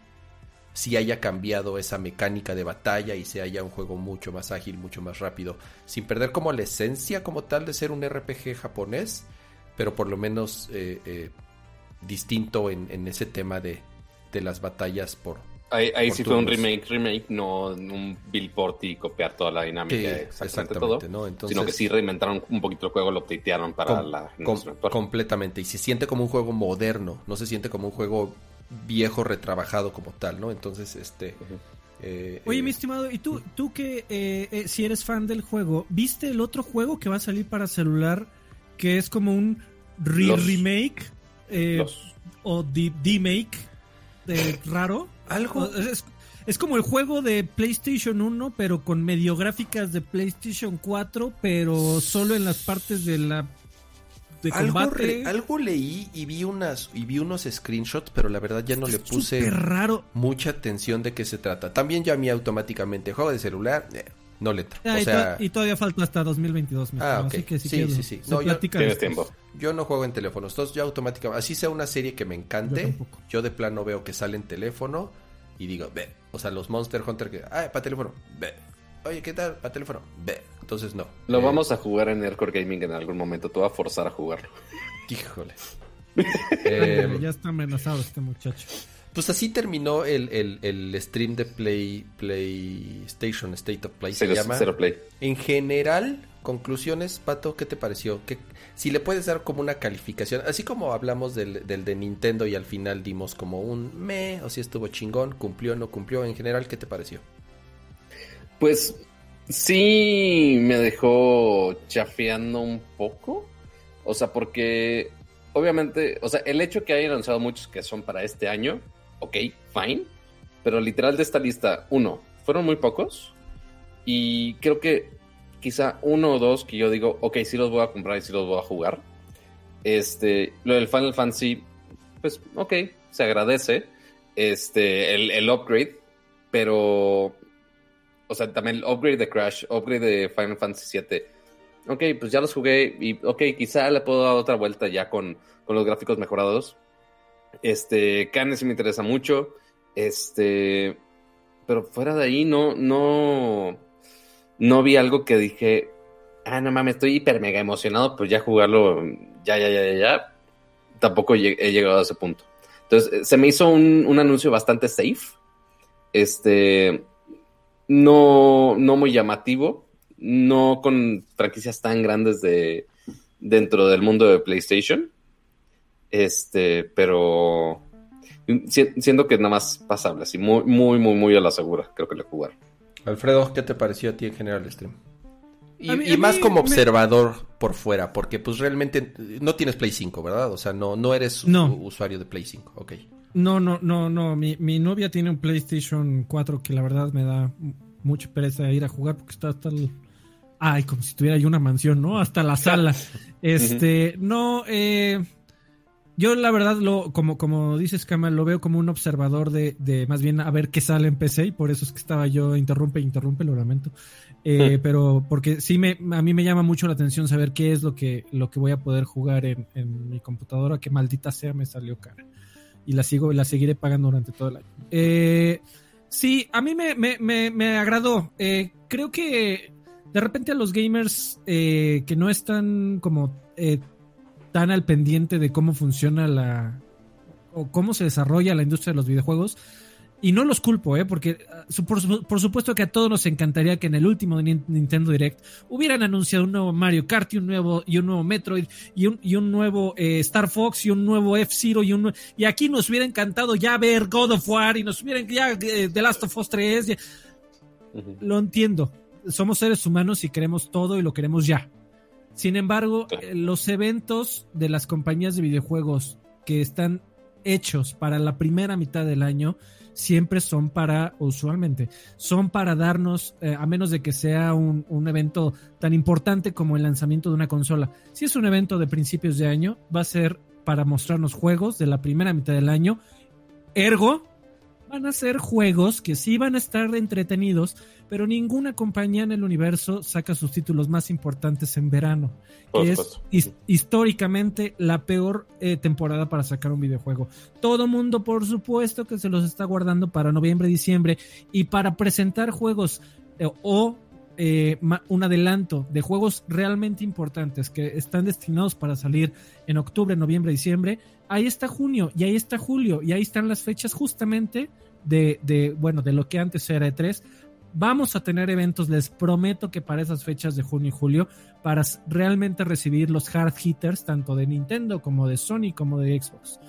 sí haya cambiado esa mecánica de batalla y se haya un juego mucho más ágil, mucho más rápido, sin perder como la esencia como tal de ser un RPG japonés, pero por lo menos eh, eh, distinto en, ese tema de, de las batallas por, Ahí, sí fue un remake, remake, no un port y copiar toda la dinámica exactamente, todo, sino que sí reinventaron un poquito el juego, lo updatearon para la completamente y se siente como un juego moderno, no se siente como un juego viejo retrabajado como tal, ¿no? Entonces, este eh, Oye, mi eh, estimado, ¿y tú, tú que eh, si eres fan del juego, viste el otro juego que va a salir para celular que es como un remake o de-make raro? Algo. Es, como el juego de PlayStation 1, pero con medio gráficas de PlayStation 4, pero solo en las partes de la de combate. Algo, leí y vi unas y vi unos screenshots, pero la verdad ya no le puse raro. mucha atención de qué se trata. También ya mí automáticamente juego de celular. Eh, no letra. Ah, y, todavía falta hasta 2022. Ah, Así que sí, sí, sí. No, yo, tiempo. yo no juego en teléfonos. Entonces, yo automáticamente, así sea una serie que me encante, yo, de plano veo que sale en teléfono y digo, ve. O sea, los Monster Hunter que, ah, para teléfono, ve. Oye, ¿qué tal? Para teléfono, ve. Entonces, no. Lo eh, vamos a jugar en Aircore Gaming en algún momento. Te voy a forzar a jugarlo. [LAUGHS] Híjole. [LAUGHS] eh, ya está amenazado este muchacho. Pues así terminó el, el, stream de Play PlayStation State of Play. Se llama. Play. En general, conclusiones, Pato, ¿qué te pareció? ¿Qué, si le puedes dar como una calificación, así como hablamos del, del, de Nintendo y al final dimos como un me, o si estuvo chingón, cumplió, no cumplió, en general, ¿qué te pareció? Pues sí me dejó chafeando un poco. O sea, porque obviamente, o sea, el hecho que hayan lanzado muchos que son para este año, ok, fine. Pero literal de esta lista, uno, fueron muy pocos. Y creo que quizá uno o dos que yo digo, ok, sí los voy a comprar y sí los voy a jugar. Este, lo del Final Fantasy, pues, ok, se agradece. Este, el, el upgrade, pero, o sea, también el upgrade de Crash, upgrade de Final Fantasy VII. Ok, pues ya los jugué y, ok, quizá le puedo dar otra vuelta ya con, con los gráficos mejorados. Este, Canes sí me interesa mucho. Este, pero fuera de ahí no, no, no vi algo que dije, ah, no mames, estoy hiper mega emocionado, pues ya jugarlo, ya, ya, ya, ya, ya. Tampoco he llegado a ese punto. Entonces, se me hizo un, un anuncio bastante safe. Este, no, no muy llamativo, no con franquicias tan grandes de dentro del mundo de PlayStation. Este, pero siendo que nada más pasable, así muy, muy, muy, muy a la segura, creo que le jugar. Alfredo, ¿qué te pareció a ti en general el stream? Y, más como observador por fuera, porque pues realmente no tienes Play 5, ¿verdad? O sea, no, no eres usuario de Play 5, ok. No, no, no, no. Mi, mi, novia tiene un PlayStation 4 que la verdad me da mucha pereza ir a jugar porque está hasta el... Ay, como si tuviera yo una mansión, ¿no? Hasta la sala. [LAUGHS] Este, no, eh yo la verdad lo, como, como dices, Kamal, lo veo como un observador de, de, más bien a ver qué sale en PC y por eso es que estaba yo interrumpe, interrumpe, lo lamento. Eh, pero porque sí me, a mí me llama mucho la atención saber qué es lo que, lo que voy a poder jugar en, en mi computadora, que maldita sea me salió cara. Y la sigo, la seguiré pagando durante todo el año. Eh, sí, a mí me, me, me, me agradó. Eh, creo que de repente a los gamers eh, que no están como eh, tan al pendiente de cómo funciona la o cómo se desarrolla la industria de los videojuegos, y no los culpo, ¿eh? porque ah, por, supuesto que a todos nos encantaría que en el último Nintendo Direct hubieran anunciado un nuevo Mario Kart y un nuevo, y un nuevo Metroid y un, y un nuevo eh, Star Fox y un nuevo F-Zero y un y aquí nos hubiera encantado ya ver God of War y nos hubieran ya eh, The Last of Us 3. Lo entiendo. Somos seres humanos y queremos todo y lo queremos ya. Sin embargo, eh, los eventos de las compañías de videojuegos que están hechos para la primera mitad del año siempre son para, usualmente, son para darnos, eh, a menos de que sea un, un, evento tan importante como el lanzamiento de una consola. Si es un evento de principios de año, va a ser para mostrarnos juegos de la primera mitad del año. Ergo, van a ser juegos que sí van a estar entretenidos, pero ninguna compañía en el universo saca sus títulos más importantes en verano. es históricamente la peor eh, temporada para sacar un videojuego. Todo mundo, por supuesto, que se los está guardando para noviembre, diciembre y para presentar juegos eh, o eh, un adelanto de juegos realmente importantes que están destinados para salir en octubre, noviembre, diciembre, ahí está junio y ahí está julio y ahí están las fechas justamente de, de bueno, de lo que antes era E3. Vamos a tener eventos, les prometo que para esas fechas de junio y julio, para realmente recibir los hard hitters, tanto de Nintendo como de Sony como de Xbox.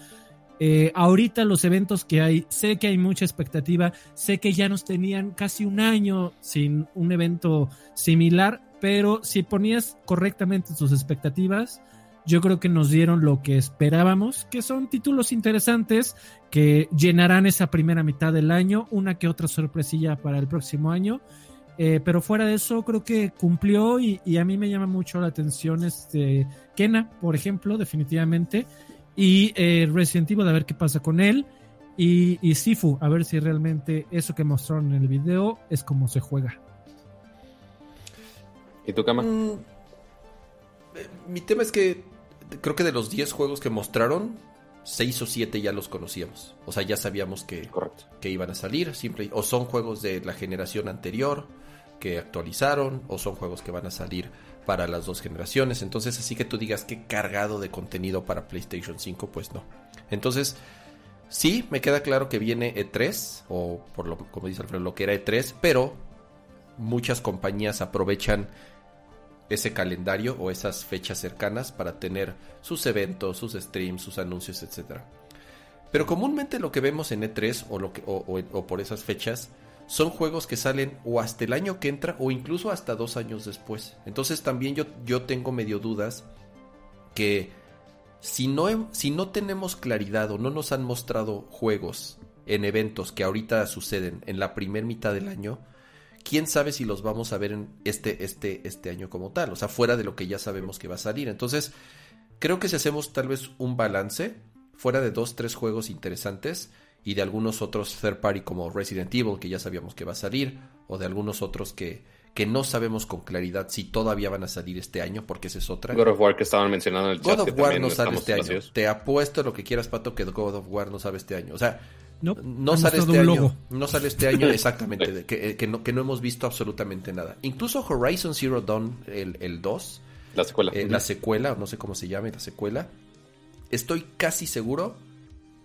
Eh, ahorita los eventos que hay, sé que hay mucha expectativa, sé que ya nos tenían casi un año sin un evento similar, pero si ponías correctamente tus expectativas, yo creo que nos dieron lo que esperábamos, que son títulos interesantes que llenarán esa primera mitad del año, una que otra sorpresilla para el próximo año. Eh, pero fuera de eso, creo que cumplió y, y, a mí me llama mucho la atención este Kena, por ejemplo, definitivamente y eh, Resident Evil a ver qué pasa con él y, y, Sifu a ver si realmente eso que mostraron en el video es como se juega. ¿Y tu cama? Mm, eh, mi tema es que creo que de los 10 juegos que mostraron, 6 o 7 ya los conocíamos. O sea, ya sabíamos que, que iban a salir. Siempre, o son juegos de la generación anterior que actualizaron, o son juegos que van a salir para las dos generaciones. Entonces, así que tú digas que cargado de contenido para PlayStation 5, pues no. Entonces, sí, me queda claro que viene E3, o por lo, como dice Alfredo, lo que era E3, pero muchas compañías aprovechan ese calendario o esas fechas cercanas para tener sus eventos, sus streams, sus anuncios, etc. Pero comúnmente lo que vemos en E3 o, por esas fechas son juegos que salen o hasta el año que entra o incluso hasta dos años después. Entonces también yo, yo tengo medio dudas que si no, si no tenemos claridad o no nos han mostrado juegos en eventos que ahorita suceden en la primera mitad del año, quién sabe si los vamos a ver en este, este, este año como tal, o sea, fuera de lo que ya sabemos que va a salir. Entonces, creo que si hacemos tal vez un balance, fuera de dos, tres juegos interesantes, y de algunos otros third party como Resident Evil que ya sabíamos que va a salir o de algunos otros que, que no sabemos con claridad si todavía van a salir este año porque esa es otra. God of War que estaban mencionando en el chat. God of War no sale este año. Te apuesto lo que quieras, Pato, que God of War no sabe este año. O sea, no, no sale este año. No sale este año exactamente. que, que, no, que no hemos visto absolutamente nada. Incluso Horizon Zero Dawn, el, el 2. La secuela. Eh, la secuela, no sé cómo se llame, la secuela. Estoy casi seguro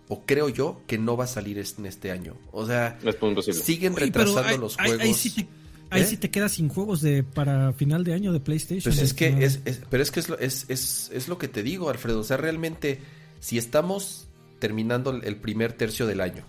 o creo yo que no va a salir en este año. O sea, siguen retrasando los juegos. Ahí, sí te, ahí ¿Eh? sí te quedas sin juegos de para final de año de PlayStation. Pues es que es, pero es que es lo, es, es, es lo que te digo, Alfredo. O sea, realmente, si estamos terminando el primer tercio del año.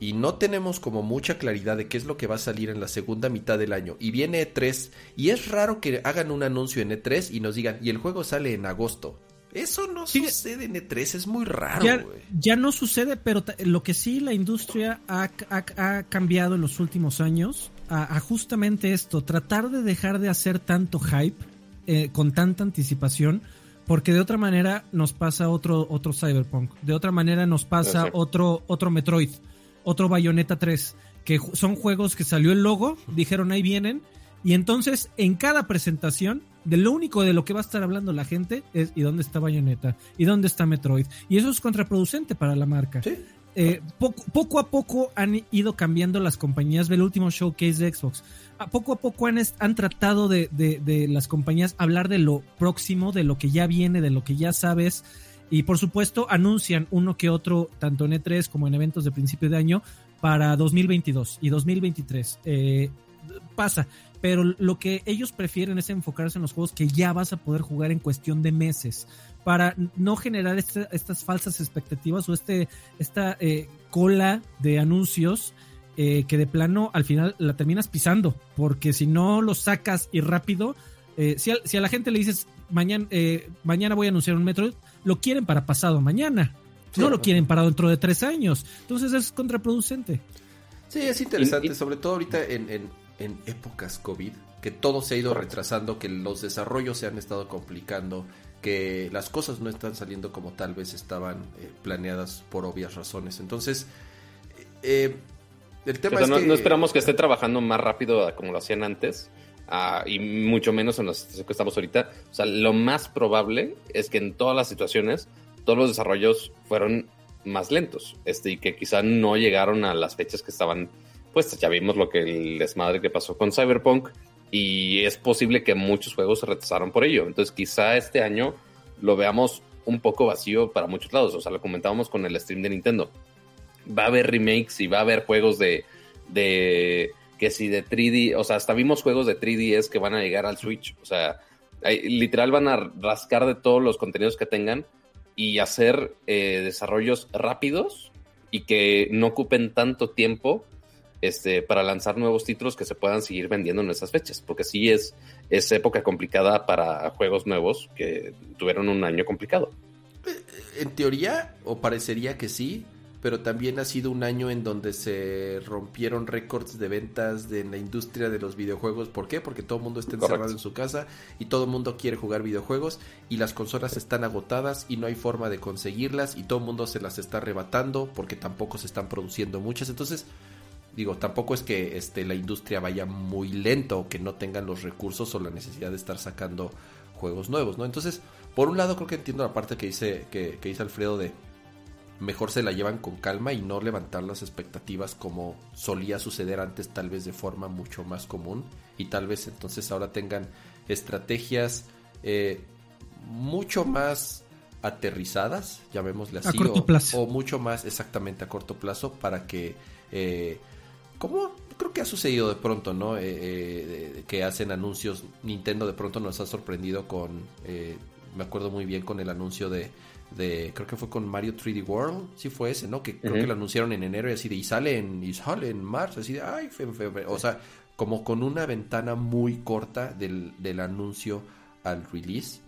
Y no tenemos como mucha claridad de qué es lo que va a salir en la segunda mitad del año. Y viene E3 y es raro que hagan un anuncio en E3 y nos digan y el juego sale en agosto eso no sucede en E3, es muy raro. Ya, ya no sucede, pero lo que sí la industria ha, ha, cambiado en los últimos años a, justamente esto, tratar de dejar de hacer tanto hype eh, con tanta anticipación, porque de otra manera nos pasa otro, otro Cyberpunk, de otra manera nos pasa otro, otro Metroid, otro Bayonetta 3, que son juegos que salió el logo, dijeron ahí vienen, y entonces en cada presentación de lo único de lo que va a estar hablando la gente es ¿y dónde está Bayonetta? ¿Y dónde está Metroid? Y eso es contraproducente para la marca. Eh, poco, a poco han ido cambiando las compañías del último showcase de Xbox. A poco a poco han, han tratado de, de, las compañías hablar de lo próximo, de lo que ya viene, de lo que ya sabes. Y por supuesto anuncian uno que otro, tanto en E3 como en eventos de principio de año, para 2022 y 2023. Eh, pasa, pero lo que ellos prefieren es enfocarse en los juegos que ya vas a poder jugar en cuestión de meses para no generar estas falsas expectativas o este esta eh, cola de anuncios eh, que de plano al final la terminas pisando porque si no lo sacas y rápido eh, si, a, si, a, la gente le dices mañana mañana voy a anunciar un Metroid lo quieren para pasado mañana sí, no lo quieren para dentro de tres años. Entonces es contraproducente. Sí es interesante sobre todo ahorita en, en en épocas COVID, que todo se ha ido retrasando, que los desarrollos se han estado complicando, que las cosas no están saliendo como tal vez estaban eh, planeadas por obvias razones. Entonces, eh, el tema o sea, es no, que... no, esperamos que esté trabajando más rápido como lo hacían antes. Uh, y mucho menos en la situación que estamos ahorita. O sea, lo más probable es que en todas las situaciones todos los desarrollos fueron más lentos este, y que quizá no llegaron a las fechas que estaban pues ya vimos lo que el desmadre que pasó con Cyberpunk y es posible que muchos juegos se retrasaron por ello. Entonces quizá este año lo veamos un poco vacío para muchos lados. O sea, lo comentábamos con el stream de Nintendo. Va a haber remakes y va a haber juegos de, de que si de 3D, o sea, hasta vimos juegos de 3DS que van a llegar al Switch. O sea, hay, literal van a rascar de todos los contenidos que tengan y hacer eh, desarrollos rápidos y que no ocupen tanto tiempo este, para lanzar nuevos títulos que se puedan seguir vendiendo en esas fechas, porque sí es, es época complicada para juegos nuevos que tuvieron un año complicado. En teoría, o parecería que sí, pero también ha sido un año en donde se rompieron récords de ventas de la industria de los videojuegos. ¿Por qué? Porque todo el mundo está encerrado Correcto. en su casa y todo el mundo quiere jugar videojuegos y las consolas están agotadas y no hay forma de conseguirlas y todo el mundo se las está arrebatando porque tampoco se están produciendo muchas. Entonces, digo, tampoco es que este, la industria vaya muy lento o que no tengan los recursos o la necesidad de estar sacando juegos nuevos, ¿no? Entonces, por un lado creo que entiendo la parte que dice, que, que dice Alfredo de mejor se la llevan con calma y no levantar las expectativas como solía suceder antes, tal vez de forma mucho más común y tal vez entonces ahora tengan estrategias eh, mucho más aterrizadas, llamémosle así, a corto o, plazo. o, mucho más exactamente a corto plazo para que eh, como creo que ha sucedido de pronto, ¿no? Eh, eh, que hacen anuncios. Nintendo de pronto nos ha sorprendido con. Eh, me acuerdo muy bien con el anuncio de. De creo que fue con Mario 3D World. Sí fue ese, ¿no? Que uh -huh. creo que lo anunciaron en enero y así de. Y sale en, y sale en marzo. Así de. Ay, fe, fe, fe. O sea, como con una ventana muy corta del, del anuncio al release.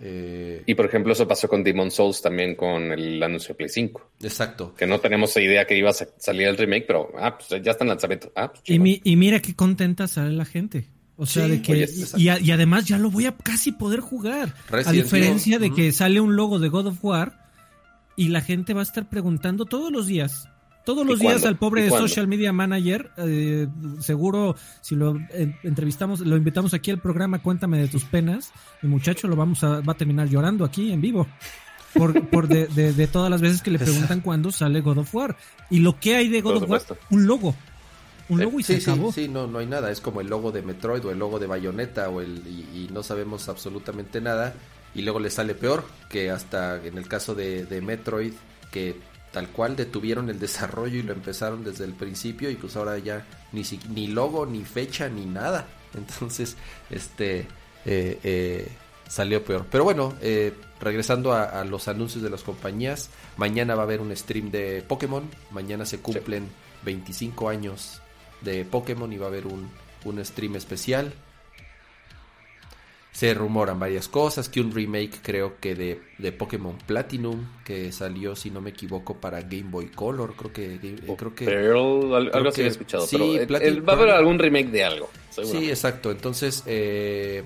Eh, y por ejemplo, eso pasó con Demon Souls también con el anuncio de Play 5. Exacto. Que no tenemos idea que iba a salir el remake, pero ah, pues ya está en lanzamiento. Ah, pues y, mi, y, mira qué contenta sale la gente. O sea, sí, de que. Oye, y, y, además ya lo voy a casi poder jugar. Resident a diferencia de que sale un logo de God of War y la gente va a estar preguntando todos los días. Todos los días al pobre social media manager, eh, seguro si lo eh, entrevistamos, lo invitamos aquí al programa Cuéntame de tus penas, el muchacho lo vamos a, va a terminar llorando aquí en vivo. Por, por de, de, de, todas las veces que le preguntan cuándo sale God of War. Y lo que hay de God of War, un logo. Un logo y sí, se acabó. Sí, sí, no, no hay nada. Es como el logo de Metroid o el logo de Bayonetta o el, y, y no sabemos absolutamente nada. Y luego le sale peor que hasta en el caso de, de Metroid, que tal cual detuvieron el desarrollo y lo empezaron desde el principio y pues ahora ya ni, ni logo, ni fecha, ni nada. [LAUGHS] Entonces, este eh, eh, salió peor. Pero bueno, eh, regresando a, a, los anuncios de las compañías, mañana va a haber un stream de Pokémon, mañana se cumplen sí. 25 años de Pokémon y va a haber un, un stream especial se rumoran varias cosas, que un remake creo que de, de, Pokémon Platinum, que salió, si no me equivoco, para Game Boy Color, creo que... Oh, creo que pero, algo creo así que, he escuchado, sí, pero Platinum, va a haber algún remake de algo. Sí, exacto, entonces, eh,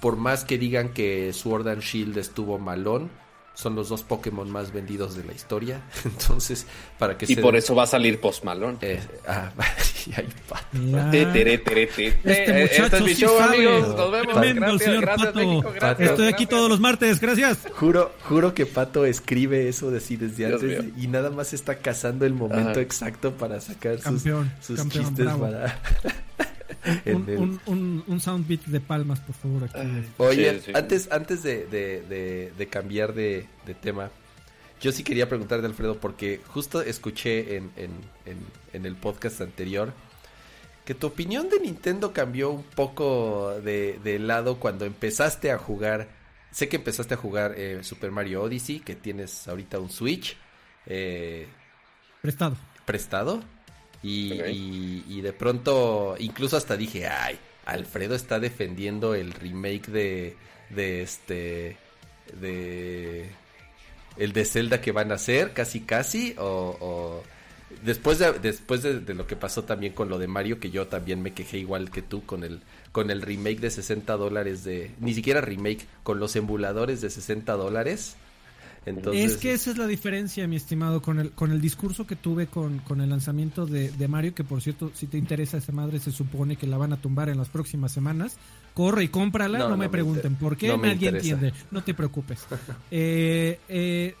por más que digan que Sword and Shield estuvo malón, son los dos Pokémon más vendidos de la historia. [LAUGHS] Entonces, para que Y se por eso va a salir Post Malone. Eh, ah, [LAUGHS] ahí tere, tere, tere. Este muchacho este es mi show, sí amigos. Nos vemos. Tremendo, gracias, señor gracias, Pato. México, gracias, Estoy aquí todos los martes. Gracias. Juro, juro que Pato escribe eso de así desde Dios antes mío. y nada más está cazando el momento Ajá. exacto para sacar campeón, sus, sus campeón, chistes bravo. para... [LAUGHS] un, un, un, un, de palmas, por favor. Aquí. Oye, sí, sí. antes, antes de, de, de, de cambiar de, tema, yo sí quería preguntarle Alfredo porque justo escuché en, en, en, el podcast anterior que tu opinión de Nintendo cambió un poco de, de lado cuando empezaste a jugar. Sé que empezaste a jugar eh, Super Mario Odyssey, que tienes ahorita un Switch. Eh, prestado. Prestado. Y, y, de pronto, incluso hasta dije, ay, Alfredo está defendiendo el remake de, de este, de, el de Zelda que van a hacer, casi casi, o, después de, después de, lo que pasó también con lo de Mario, que yo también me quejé igual que tú con el, con el remake de 60 dólares de, ni siquiera remake, con los emuladores de 60 dólares es que esa es la diferencia, mi estimado, con el, con el discurso que tuve con, con el lanzamiento de, Mario, que por cierto, si te interesa esa madre, se supone que la van a tumbar en las próximas semanas. Corre y cómprala, no, me pregunten por qué, nadie entiende, no te preocupes. [LAUGHS] Eh, eh,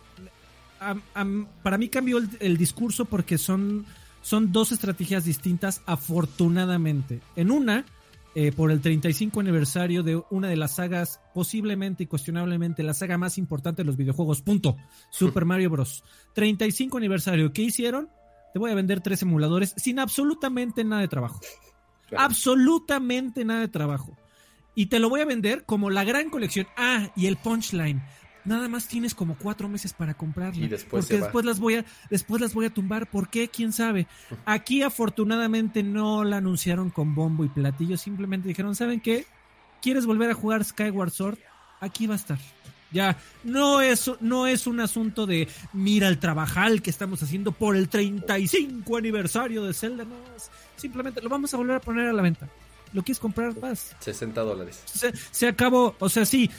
para mí cambió el, discurso porque son, son dos estrategias distintas, afortunadamente. En una, eh, por el 35 aniversario de una de las sagas, posiblemente y cuestionablemente la saga más importante de los videojuegos. Punto. Super Mario Bros. 35 aniversario. ¿Qué hicieron? Te voy a vender tres emuladores sin absolutamente nada de trabajo. Absolutamente nada de trabajo. Y te lo voy a vender como la gran colección. Ah, y el punchline nada más tienes como cuatro meses para comprarla. Y después porque después las voy a, después las voy a tumbar. ¿Por qué? ¿Quién sabe? [LAUGHS] Aquí afortunadamente no la anunciaron con bombo y platillo. Simplemente dijeron, ¿saben qué? ¿Quieres volver a jugar Skyward Sword? Aquí va a estar. Ya, no es, no es un asunto de mira el trabajal que estamos haciendo por el 35 aniversario de Zelda. No, simplemente lo vamos a volver a poner a la venta. ¿Lo quieres comprar? Vas. 60 dólares. Se, se acabó. O sea, sí,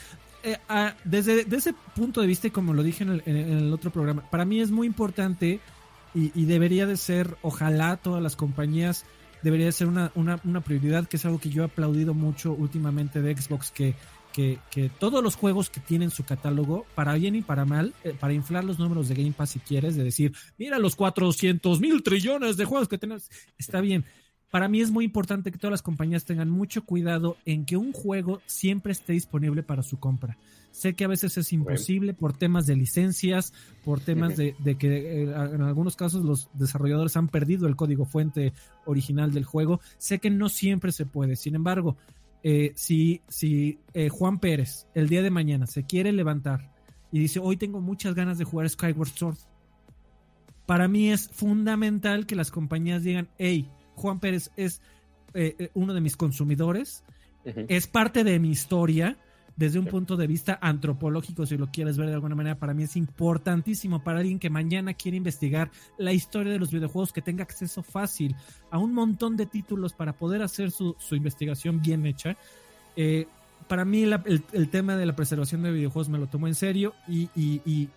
eh, ah, desde, ese punto de vista, como lo dije en el, otro programa, para mí es muy importante y, debería de ser, ojalá todas las compañías, debería de ser una, prioridad, que es algo que yo he aplaudido mucho últimamente de Xbox, que, que, todos los juegos que tienen su catálogo, para bien y para mal, eh, para inflar los números de Game Pass si quieres, de decir, mira los 400 mil trillones de juegos que tenemos, está bien, para mí es muy importante que todas las compañías tengan mucho cuidado en que un juego siempre esté disponible para su compra. Sé que a veces es imposible por temas de licencias, por temas de, que eh, en algunos casos los desarrolladores han perdido el código fuente original del juego. Sé que no siempre se puede. Sin embargo, eh, si, si eh, Juan Pérez el día de mañana se quiere levantar y dice, hoy tengo muchas ganas de jugar Skyward Sword, para mí es fundamental que las compañías digan, hey, Juan Pérez es eh, eh, uno de mis consumidores, es parte de mi historia desde un punto de vista antropológico, si lo quieres ver de alguna manera, para mí es importantísimo para alguien que mañana quiere investigar la historia de los videojuegos, que tenga acceso fácil a un montón de títulos para poder hacer su, investigación bien hecha. Eh, para mí el, tema de la preservación de videojuegos me lo tomo en serio y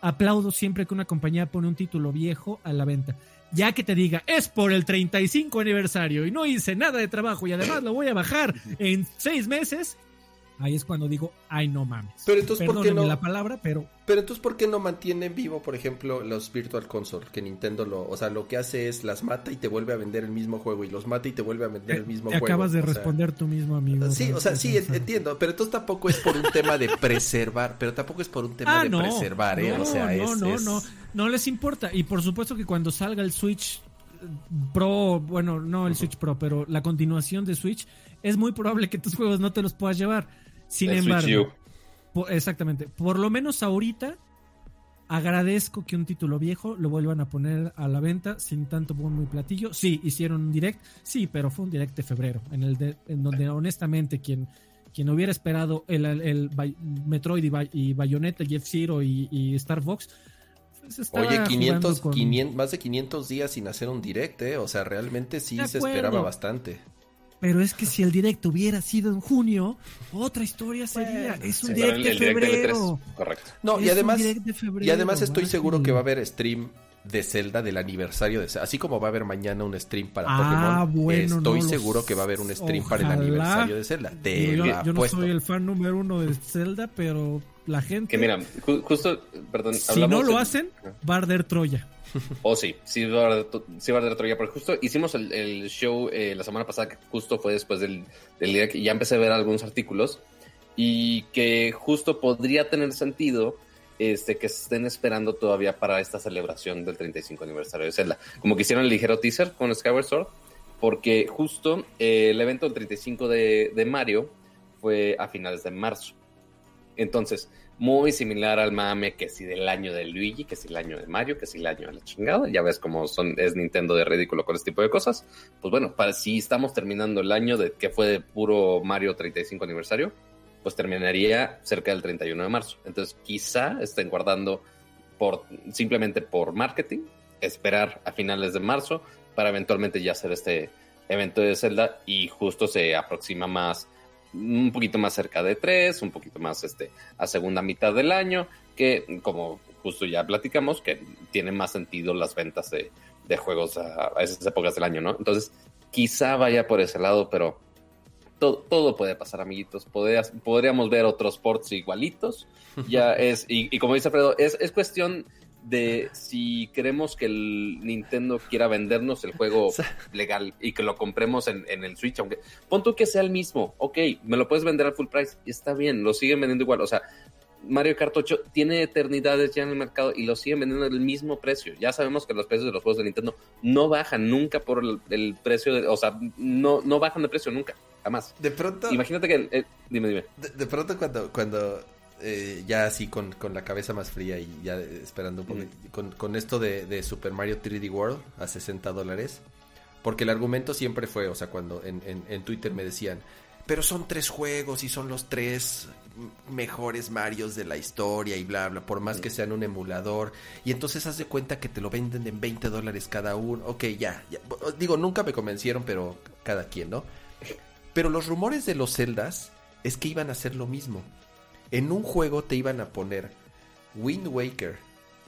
aplaudo siempre que una compañía pone un título viejo a la venta ya que te diga, es por el 35 aniversario y no hice nada de trabajo y además lo voy a bajar en seis meses, ahí es cuando digo, ay, no mames. Pero entonces, ¿por qué no? la palabra, pero... Pero entonces, ¿por qué no mantienen vivo, por ejemplo, los Virtual Console? Que Nintendo lo... O sea, lo que hace es las mata y te vuelve a vender el mismo juego y los mata y te vuelve a vender el mismo juego. acabas de responder tú mismo, amigo. Sí, o sea, sí, entiendo. Pero entonces tampoco es por un tema de preservar, pero tampoco es por un tema ah, de preservar, ¿eh? o sea, no, no, no, no les importa. Y por supuesto que cuando salga el Switch Pro, bueno, no el Switch Pro, pero la continuación de Switch, es muy probable que tus juegos no te los puedas llevar. Sin embargo, exactamente, por lo menos ahorita agradezco que un título viejo lo vuelvan a poner a la venta sin tanto bombo y platillo. Sí, hicieron un direct, sí, pero fue un direct de febrero, en el de, en donde honestamente quien quien hubiera esperado el, el, Metroid y, Bayonetta, Jeff Zero y, y Star Fox, Oye, 500, más de 500 días sin hacer un direct, ¿eh? O sea, realmente sí se esperaba bastante. Pero es que si el direct hubiera sido en junio, otra historia sería. es un direct de febrero. correcto. No, y además, y además estoy seguro que va a haber stream de Zelda del aniversario de Así como va a haber mañana un stream para ah, Pokémon, estoy seguro que va a haber un stream para el aniversario de Zelda. yo, no soy el fan número uno de Zelda, pero la gente. Que mira, justo, perdón. Si no lo hacen, va a arder Troya. [LAUGHS] Oh, sí, sí va a arder, Troya, porque justo hicimos el, show eh, la semana pasada, que justo fue después del, del día que ya empecé a ver algunos artículos, y que justo podría tener sentido este, que estén esperando todavía para esta celebración del 35 aniversario de Zelda. Como que hicieron el ligero teaser con Skyward Sword, porque justo eh, el evento del 35 de, de Mario fue a finales de marzo. Entonces, muy similar al mame que si del año de Luigi, que si el año de Mario, que si el año de la chingada. Ya ves cómo son, es Nintendo de ridículo con este tipo de cosas. Pues bueno, para si estamos terminando el año de que fue de puro Mario 35 aniversario, pues terminaría cerca del 31 de marzo. Entonces, quizá estén guardando por simplemente por marketing, esperar a finales de marzo para eventualmente ya hacer este evento de Zelda y justo se aproxima más un poquito más cerca de tres, un poquito más este, a segunda mitad del año, que como justo ya platicamos, que tiene más sentido las ventas de, juegos a, esas épocas del año, ¿no? Entonces, quizá vaya por ese lado, pero todo, todo puede pasar, amiguitos. podríamos ver otros ports igualitos. Ya [LAUGHS] es, y, y como dice Fredo, es, es cuestión de si queremos que el Nintendo quiera vendernos el juego [LAUGHS] legal y que lo compremos en, el Switch, aunque pon tú que sea el mismo, ok, me lo puedes vender al full price y está bien, lo siguen vendiendo igual, o sea, Mario Kart 8 tiene eternidades ya en el mercado y lo siguen vendiendo al mismo precio. Ya sabemos que los precios de los juegos de Nintendo no bajan nunca por el, precio, de, o sea, no, no bajan de precio nunca, jamás. De pronto... Imagínate que... Eh, dime, dime. De, pronto cuando, cuando eh, ya así con, la cabeza más fría y ya esperando un poco, con, con, esto de, Super Mario 3D World a 60 dólares, porque el argumento siempre fue, o sea, cuando en, en, Twitter me decían, pero son tres juegos y son los tres mejores Marios de la historia y bla, bla, por más que sean un emulador. Y entonces haz de cuenta que te lo venden en 20 dólares cada uno. Ok, ya, ya. Digo, nunca me convencieron, pero cada quien, ¿no? Pero los rumores de los Zeldas es que iban a hacer lo mismo en un juego te iban a poner Wind Waker,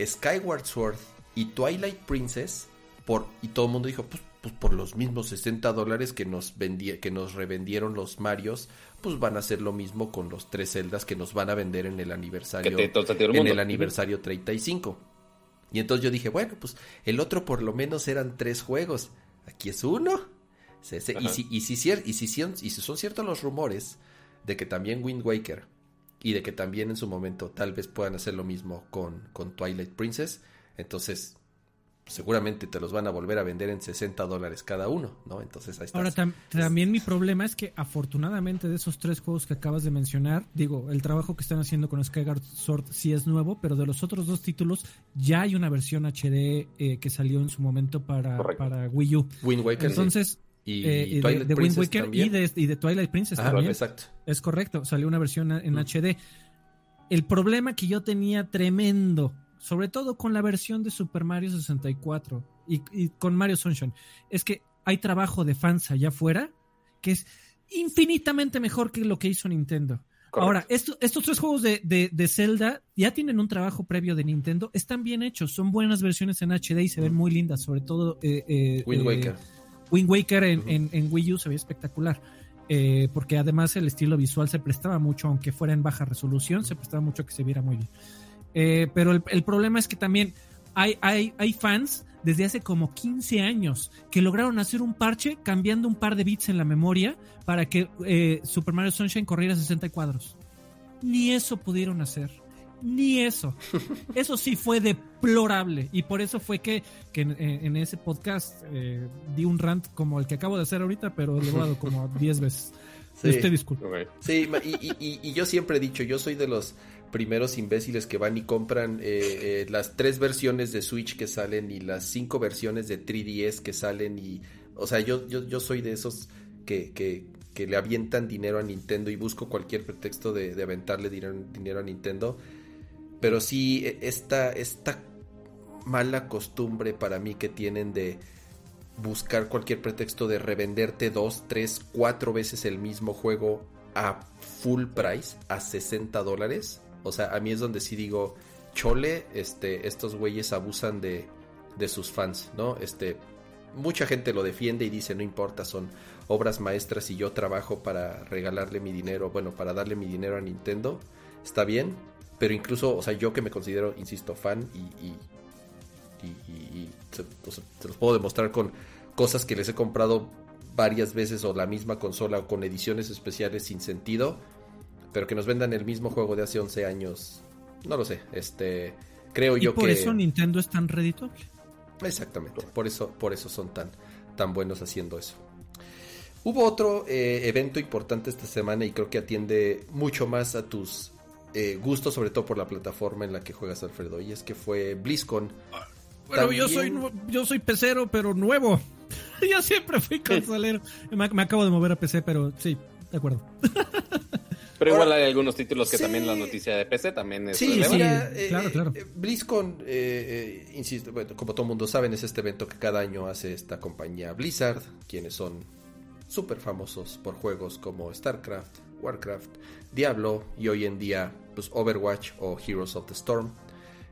Skyward Sword y Twilight Princess por y todo el mundo dijo pues, pues por los mismos 60 dólares que nos que nos revendieron los Marios pues van a hacer lo mismo con los tres celdas que nos van a vender en el aniversario en el aniversario 35 y entonces yo dije bueno pues el otro por lo menos eran tres juegos. Aquí es uno. Y si, y, si, y, si, y si son ciertos los rumores de que también Wind Waker y de que también en su momento tal vez puedan hacer lo mismo con, con Twilight Princess. Entonces, seguramente te los van a volver a vender en 60 dólares cada uno, ¿no? Entonces ahí está. Ahora, también mi problema es que afortunadamente de esos tres juegos que acabas de mencionar, digo, el trabajo que están haciendo con Skyward Sword sí es nuevo, pero de los otros dos títulos ya hay una versión HD eh, que salió en su momento para, para Wii U. Wind Waker. Entonces, y, eh, de, Wind Waker y de, Twilight Princess también. Exacto. Es correcto, salió una versión en HD. El problema que yo tenía tremendo, sobre todo con la versión de Super Mario 64 y, con Mario Sunshine, es que hay trabajo de fans allá afuera que es infinitamente mejor que lo que hizo Nintendo. Ahora, estos tres juegos de, Zelda ya tienen un trabajo previo de Nintendo, están bien hechos, son buenas versiones en HD y se ven muy lindas, sobre todo eh, eh, Wind Waker. Wind Waker en, Wii U se veía espectacular. Eh, porque además el estilo visual se prestaba mucho, aunque fuera en baja resolución, se prestaba mucho que se viera muy bien. Eh, pero el, problema es que también hay, hay, hay fans desde hace como 15 años que lograron hacer un parche cambiando un par de bits en la memoria para que eh, Super Mario Sunshine corriera 60 cuadros. Ni eso pudieron hacer ni eso. [LAUGHS] Eso sí fue deplorable. Y por eso fue que, en, ese podcast eh, di un rant como el que acabo de hacer ahorita, pero elevado como [LAUGHS] 10 veces. Sí. Usted disculpe. Sí, y, yo siempre he dicho, yo soy de los primeros imbéciles que van y compran eh, eh, las tres versiones de Switch que salen y las cinco versiones de 3DS que salen y, o sea, yo, yo, yo soy de esos que, que, que le avientan dinero a Nintendo y busco cualquier pretexto de, de aventarle dinero a Nintendo pero sí, e, esta, esta mala costumbre para mí que tienen de buscar cualquier pretexto de revenderte dos, tres, cuatro veces el mismo juego a full price, a 60 dólares. O sea, a mí es donde sí digo, chole, este, estos güeyes abusan de, de sus fans, ¿no? Este, mucha gente lo defiende y dice, no importa, son obras maestras y yo trabajo para regalarle mi dinero, bueno, para darle mi dinero a Nintendo. Está bien, pero incluso, o sea, yo que me considero, insisto, fan y, y, se, los puedo demostrar con cosas que les he comprado varias veces o la misma consola o con ediciones especiales sin sentido, pero que nos vendan el mismo juego de hace 11 años no lo sé. Este, creo ¿Y yo por que eso Nintendo es tan redituable. Exactamente, por eso, por eso son tan, tan buenos haciendo eso. Hubo otro eh, evento importante esta semana y creo que atiende mucho más a tus eh, gustos, sobre todo por la plataforma en la que juegas, Alfredo, y es que fue BlizzCon. Bueno, yo soy yo soy pecero, pero nuevo. [LAUGHS] yo siempre fui consolero. Me, me acabo de mover a PC, pero sí, de acuerdo. [LAUGHS] Pero igual hay algunos títulos que Sí. también la noticia de PC también es Sí, sí, eh, claro, eh, claro. eh, BlizzCon, eh, eh, insisto, bueno, como todo mundo saben, es este evento que cada año hace esta compañía Blizzard, quienes son súper famosos por juegos como StarCraft, Warcraft, Diablo y hoy en día pues, Overwatch o Heroes of the Storm.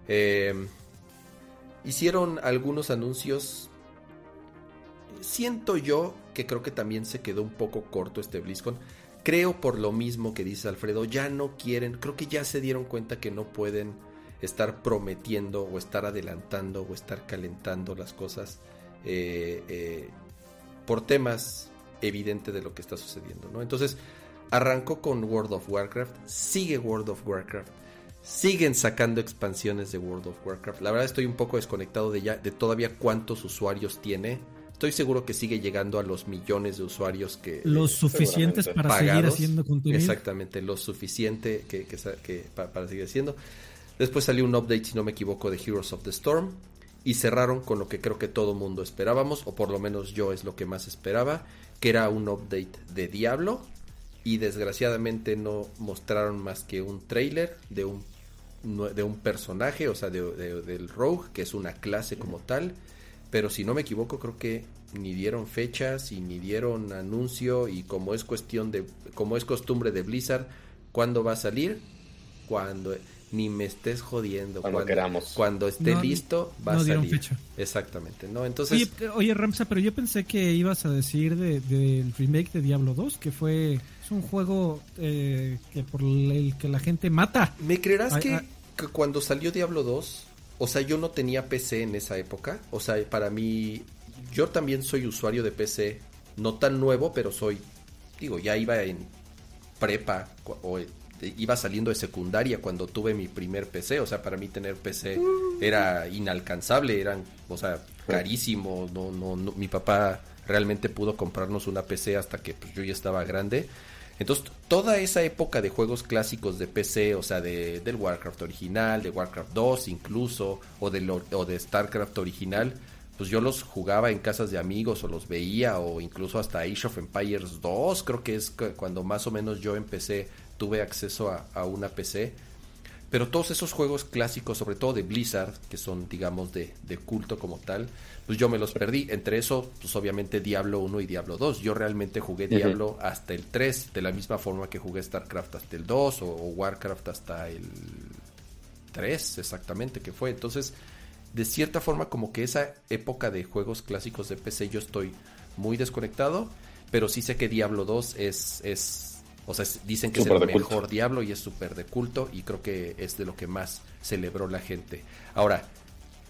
Eh, hicieron algunos anuncios. Siento yo que creo que también se quedó un poco corto este BlizzCon. Creo por lo mismo que dice Alfredo, ya no quieren, creo que ya se dieron cuenta que no pueden estar prometiendo o estar adelantando o estar calentando las cosas eh, eh, por temas evidentes de lo que está sucediendo, ¿no? Entonces, arrancó con World of Warcraft, sigue World of Warcraft, siguen sacando expansiones de World of Warcraft. La verdad estoy un poco desconectado de ya de todavía cuántos usuarios tiene. Estoy seguro que sigue llegando a los millones de usuarios que Los eh, suficientes para seguir haciendo contenido. Exactamente, lo suficiente que, que sa- que pa- para seguir haciendo. Después salió un update, si no me equivoco, de Heroes of the Storm. Y cerraron con lo que creo que todo mundo esperábamos, o por lo menos yo es lo que más esperaba, que era un update de Diablo. Y desgraciadamente no mostraron más que un trailer de un, de un personaje, o sea, de- de- del Rogue, que es una clase como tal. Pero si no me equivoco, creo que ni dieron fechas y ni dieron anuncio. Y como es cuestión de, como es costumbre de Blizzard, ¿cuándo va a salir? Cuando ni me estés jodiendo. Cuando queramos. Cuando esté No, listo, va no a dieron salir. fecha. Exactamente, ¿no? Entonces, Oye, oye, Ramsa, pero yo pensé que ibas a decir de- del remake de Diablo 2, que fue es un juego eh, que por el que la gente mata. ¿me creerás Ay, que, ay. que cuando salió Diablo 2, o sea, yo no tenía PC en esa época? O sea, para mí, yo también soy usuario de PC, no tan nuevo, pero soy, digo, ya iba en prepa o eh, iba saliendo de secundaria cuando tuve mi primer PC, o sea, para mí tener PC era inalcanzable, eran, o sea, carísimo, no, no, no, mi papá realmente pudo comprarnos una PC hasta que pues, yo ya estaba grande. Entonces, toda esa época de juegos clásicos de PC, o sea, de, del Warcraft original, de Warcraft 2 incluso, o de, lo- o de StarCraft original, pues yo los jugaba en casas de amigos o los veía, o incluso hasta Age of Empires 2, creo que es cu- cuando más o menos yo empecé, tuve acceso a, a una PC. Pero todos esos juegos clásicos, sobre todo de Blizzard, que son, digamos, de, de culto como tal, pues yo me los perdí. Entre eso, pues obviamente Diablo 1 y Diablo 2. Yo realmente jugué. Diablo hasta el 3, de la misma forma que jugué StarCraft hasta el 2 o, o Warcraft hasta el 3, exactamente, que fue. Entonces, de cierta forma, como que esa época de juegos clásicos de PC yo estoy muy desconectado, pero sí sé que Diablo 2 es... es o sea, dicen que es el culto. mejor Diablo y es súper de culto y creo que es de lo que más celebró la gente. Ahora,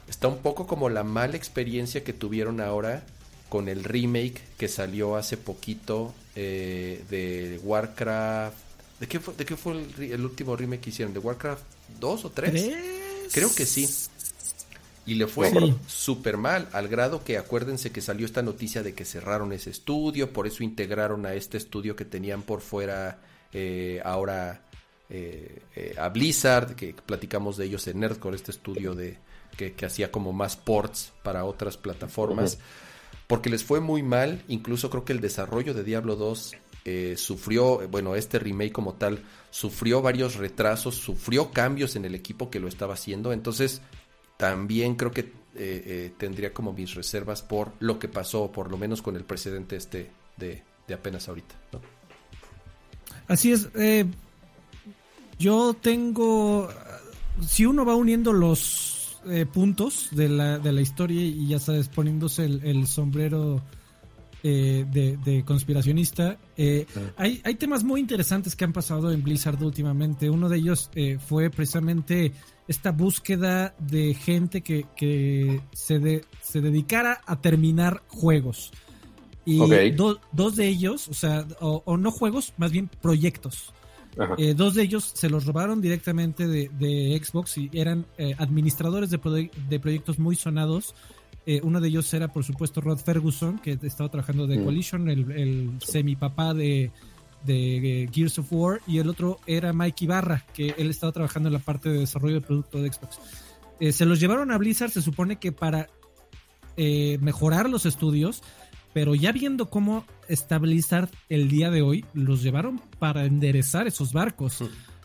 está un poco como la mala experiencia que tuvieron ahora con el remake que salió hace poquito eh, de Warcraft. ¿De qué fue, de qué fue el último remake que hicieron? ¿De Warcraft 2 o 3? ¿Tres? Creo que sí. Y le fue Sí. súper mal, al grado que acuérdense que salió esta noticia de que cerraron ese estudio, por eso integraron a este estudio que tenían por fuera eh, ahora eh, eh, a Blizzard, que platicamos de ellos en Nerdcore, este estudio de que, que hacía como más ports para otras plataformas, porque les fue muy mal, incluso creo que el desarrollo de Diablo 2 eh, sufrió, bueno, este remake como tal, sufrió varios retrasos, sufrió cambios en el equipo que lo estaba haciendo, entonces también creo que eh, eh, tendría como mis reservas por lo que pasó, por lo menos con el precedente este de, de apenas ahorita. ¿no? Así es. eh, yo tengo. Si uno va uniendo los eh, puntos de la, de la historia y ya sabes, poniéndose el, el sombrero eh, de, de conspiracionista, eh, hay, hay temas muy interesantes que han pasado en Blizzard últimamente. Uno de ellos eh, fue precisamente esta búsqueda de gente que, que se, de- se dedicara a terminar juegos. Y do- dos de ellos, o sea, o, o no juegos, más bien proyectos. Eh, dos de ellos se los robaron directamente de, Xbox y eran eh, administradores de, proyectos muy sonados. Eh, uno de ellos era, por supuesto, Rod Ferguson, que estaba trabajando de mm. Coalition, el, el semi-papá de, de Gears of War. Y el otro era Mike Ibarra, que él estaba trabajando en la parte de desarrollo de producto de Xbox. se los llevaron a Blizzard, se supone que para mejorar los estudios pero ya viendo cómo está Blizzard el día de hoy, los llevaron para enderezar esos barcos.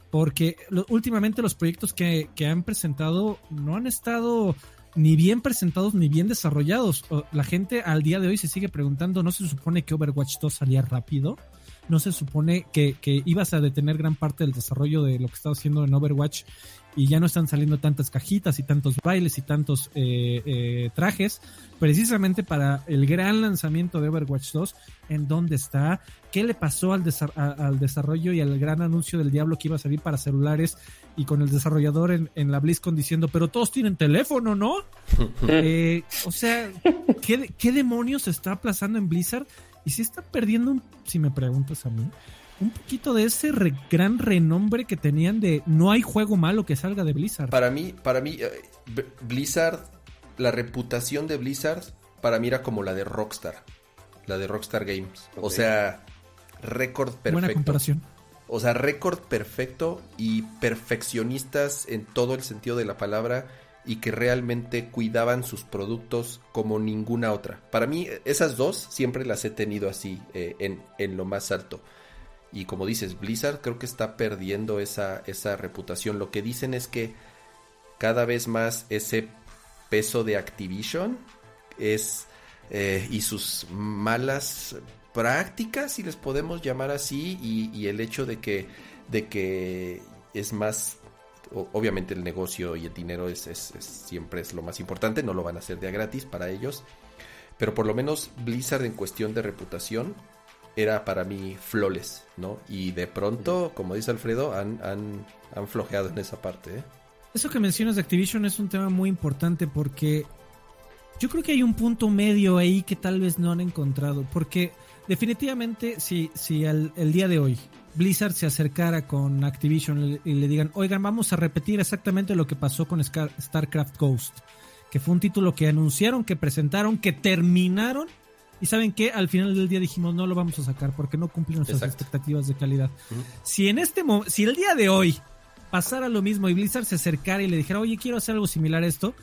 Porque últimamente los proyectos que, han presentado no han estado ni bien presentados ni bien desarrollados. La gente al día de hoy se sigue preguntando, ¿no se supone que Overwatch 2 salía rápido? ¿No se supone que, que ibas a detener gran parte del desarrollo de lo que estaba haciendo en Overwatch y ya no están saliendo tantas cajitas y tantos bailes y tantos eh, eh, trajes, precisamente para el gran lanzamiento de Overwatch 2, en dónde está, qué le pasó al, al desarrollo y al gran anuncio del diablo que iba a salir para celulares y con el desarrollador en, en la BlizzCon diciendo, pero todos tienen teléfono, ¿no? [LAUGHS] Eh, o sea, ¿qué, ¿qué demonios está aplazando en Blizzard? Y si está perdiendo, si me preguntas a mí, un poquito de ese gran renombre que tenían de no hay juego malo que salga de Blizzard. Para mí, para mí, eh, Blizzard, la reputación de Blizzard, para mí era como la de Rockstar, la de Rockstar Games. O sea, récord perfecto. Buena comparación. O sea, récord perfecto y perfeccionistas en todo el sentido de la palabra y que realmente cuidaban sus productos como ninguna otra. Para mí, esas dos siempre las he tenido así eh, en, en lo más alto. Y como dices, Blizzard creo que está perdiendo esa, esa reputación. Lo que dicen es que cada vez más ese peso de Activision es eh, y sus malas prácticas, si les podemos llamar así, y, el hecho de que, de que es más, obviamente el negocio y el dinero es, siempre es lo más importante, no lo van a hacer de a gratis para ellos, pero por lo menos Blizzard en cuestión de reputación era para mí flawless, ¿no? Y de pronto, como dice Alfredo, han, han, han flojeado en esa parte. ¿eh? Eso que mencionas de Activision es un tema muy importante porque yo creo que hay un punto medio ahí que tal vez no han encontrado. Porque definitivamente, si, si el día de hoy Blizzard se acercara con Activision y le digan, oigan, vamos a repetir exactamente lo que pasó con StarCraft Ghost, que fue un título que anunciaron, que presentaron, que terminaron y saben que al final del día dijimos no lo vamos a sacar porque no cumplen nuestras expectativas de calidad. Si en este si el día de hoy pasara lo mismo y Blizzard se acercara y le dijera, oye, quiero hacer algo similar a esto,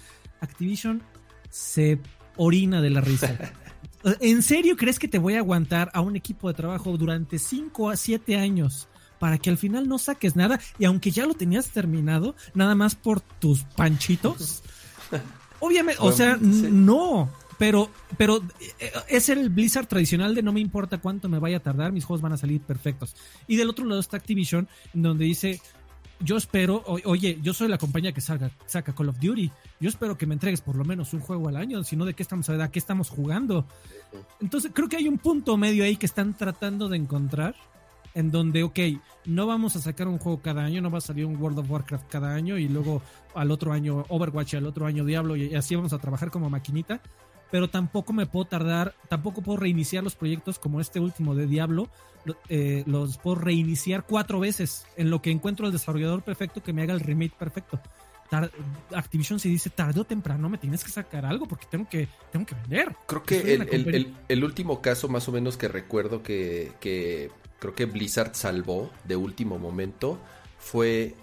Activision se orina de la risa. [LAUGHS] ¿En serio crees que te voy a aguantar a un equipo de trabajo durante 5 a 7 años para que al final no saques nada y aunque ya lo tenías terminado, nada más por tus panchitos? [LAUGHS] Obviamente, o sea, no, pero, pero eh, es el Blizzard tradicional de no me importa cuánto me vaya a tardar, mis juegos van a salir perfectos. Y del otro lado está Activision, donde dice, yo espero, oye, yo soy la compañía que saca, saca Call of Duty, yo espero que me entregues por lo menos un juego al año, si no de qué estamos, a qué estamos jugando. Entonces creo que hay un punto medio ahí que están tratando de encontrar, en donde, ok, no vamos a sacar un juego cada año, no va a salir un World of Warcraft cada año y luego al otro año Overwatch al otro año Diablo y así vamos a trabajar como maquinita pero tampoco me puedo tardar, tampoco puedo reiniciar los proyectos como este último de Diablo, eh, los puedo reiniciar cuatro veces en lo que encuentro el desarrollador perfecto que me haga el remake perfecto. Activision se dice tarde o temprano me tienes que sacar algo porque tengo que, tengo que vender. Creo que el, el, último caso más o menos que recuerdo que, que creo que Blizzard salvó de último momento fue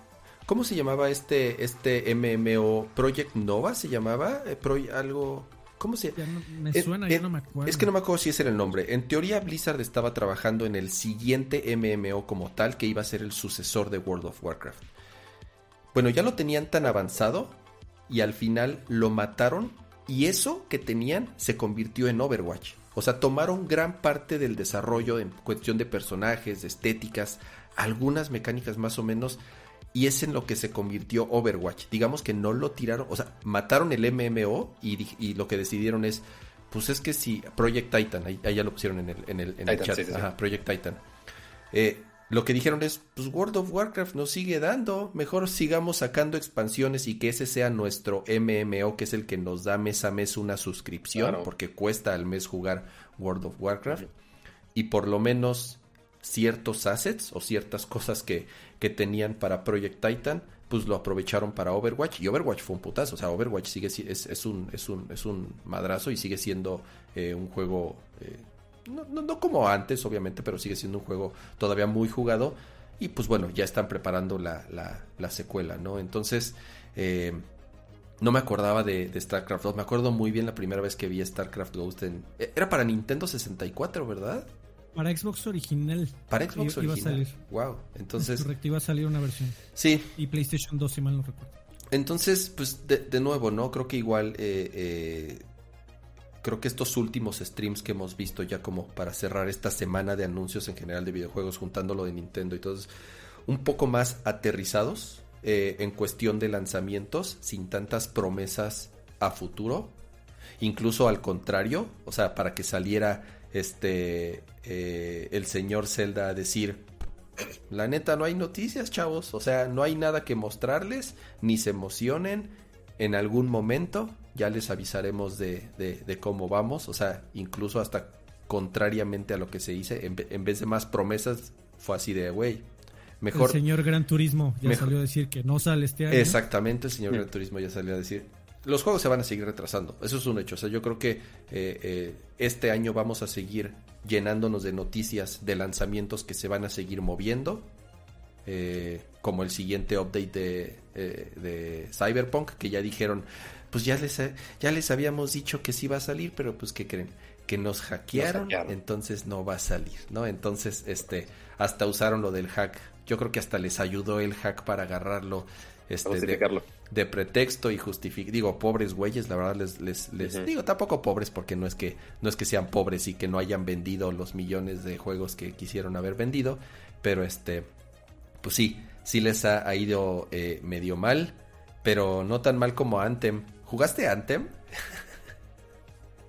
¿Cómo se llamaba este, este MMO? ¿Project Nova se llamaba? Eh, algo. ¿Cómo se llama? Me suena, ya no me acuerdo. Es que no me acuerdo si ese era el nombre. En teoría, Blizzard estaba trabajando en el siguiente MMO como tal, que iba a ser el sucesor de World of Warcraft. Bueno, ya lo tenían tan avanzado y al final lo mataron y eso que tenían se convirtió en Overwatch. O sea, tomaron gran parte del desarrollo en cuestión de personajes, de estéticas, algunas mecánicas más o menos y es en lo que se convirtió Overwatch. Digamos que no lo tiraron, o sea, mataron el MMO y, lo que decidieron es, pues es que si Project Titan, ahí, ya lo pusieron en el, en el, chat, Ajá, Project Titan. Eh, lo que dijeron es, pues World of Warcraft nos sigue dando, mejor sigamos sacando expansiones y que ese sea nuestro MMO, que es el que nos da mes a mes una suscripción, porque cuesta al mes jugar World of Warcraft. Y por lo menos ciertos assets o ciertas cosas que, que tenían para Project Titan, pues lo aprovecharon para Overwatch y Overwatch fue un putazo, o sea, Overwatch sigue es, es un es un es un madrazo y sigue siendo eh, un juego eh, no, no, como antes, obviamente, pero sigue siendo un juego todavía muy jugado. Y pues bueno, ya están preparando la, la, secuela, ¿no? Entonces, eh, no me acordaba de, StarCraft 2. Me acuerdo muy bien la primera vez que vi StarCraft Ghost. Era para Nintendo 64, ¿verdad? Para Xbox original. Para Xbox original. Iba a salir. Wow. Entonces. Correcto, iba a salir una versión. Sí. Y PlayStation 2, si mal no recuerdo. Entonces, pues de, de nuevo, ¿no? Creo que igual. Eh, eh, creo que estos últimos streams que hemos visto ya como para cerrar esta semana de anuncios en general de videojuegos, juntando lo de Nintendo y todo, un poco más aterrizados eh, en cuestión de lanzamientos, sin tantas promesas a futuro. Incluso al contrario, o sea, para que saliera este eh, el señor Zelda a decir la neta no hay noticias chavos. O sea no hay nada que mostrarles ni se emocionen. En algún momento ya les avisaremos de, de, cómo vamos. O sea incluso hasta contrariamente a lo que se dice en, vez de más promesas fue así de güey mejor el señor Gran Turismo ya salió a decir que no sale este año. Exactamente el señor Gran Turismo ya salió a decir los juegos se van a seguir retrasando. Eso es un hecho. O sea, yo creo que eh, eh, este año vamos a seguir llenándonos de noticias de lanzamientos que se van a seguir moviendo. Eh, como el siguiente update de, Cyberpunk, que ya dijeron, pues ya les, ya les habíamos dicho que sí va a salir, pero pues ¿qué creen? Que nos hackearon, nos hackearon, entonces no va a salir, ¿no? Entonces, este, hasta usaron lo del hack. Yo creo que hasta les ayudó el hack para agarrarlo este, de, pretexto y justificar. Digo, pobres güeyes, la verdad les, les, digo, tampoco pobres porque no es que no es que sean pobres y que no hayan vendido los millones de juegos que quisieron haber vendido, pero este, pues sí, sí les ha, ido eh, medio mal, pero no tan mal como Anthem. ¿Jugaste Anthem? [LAUGHS]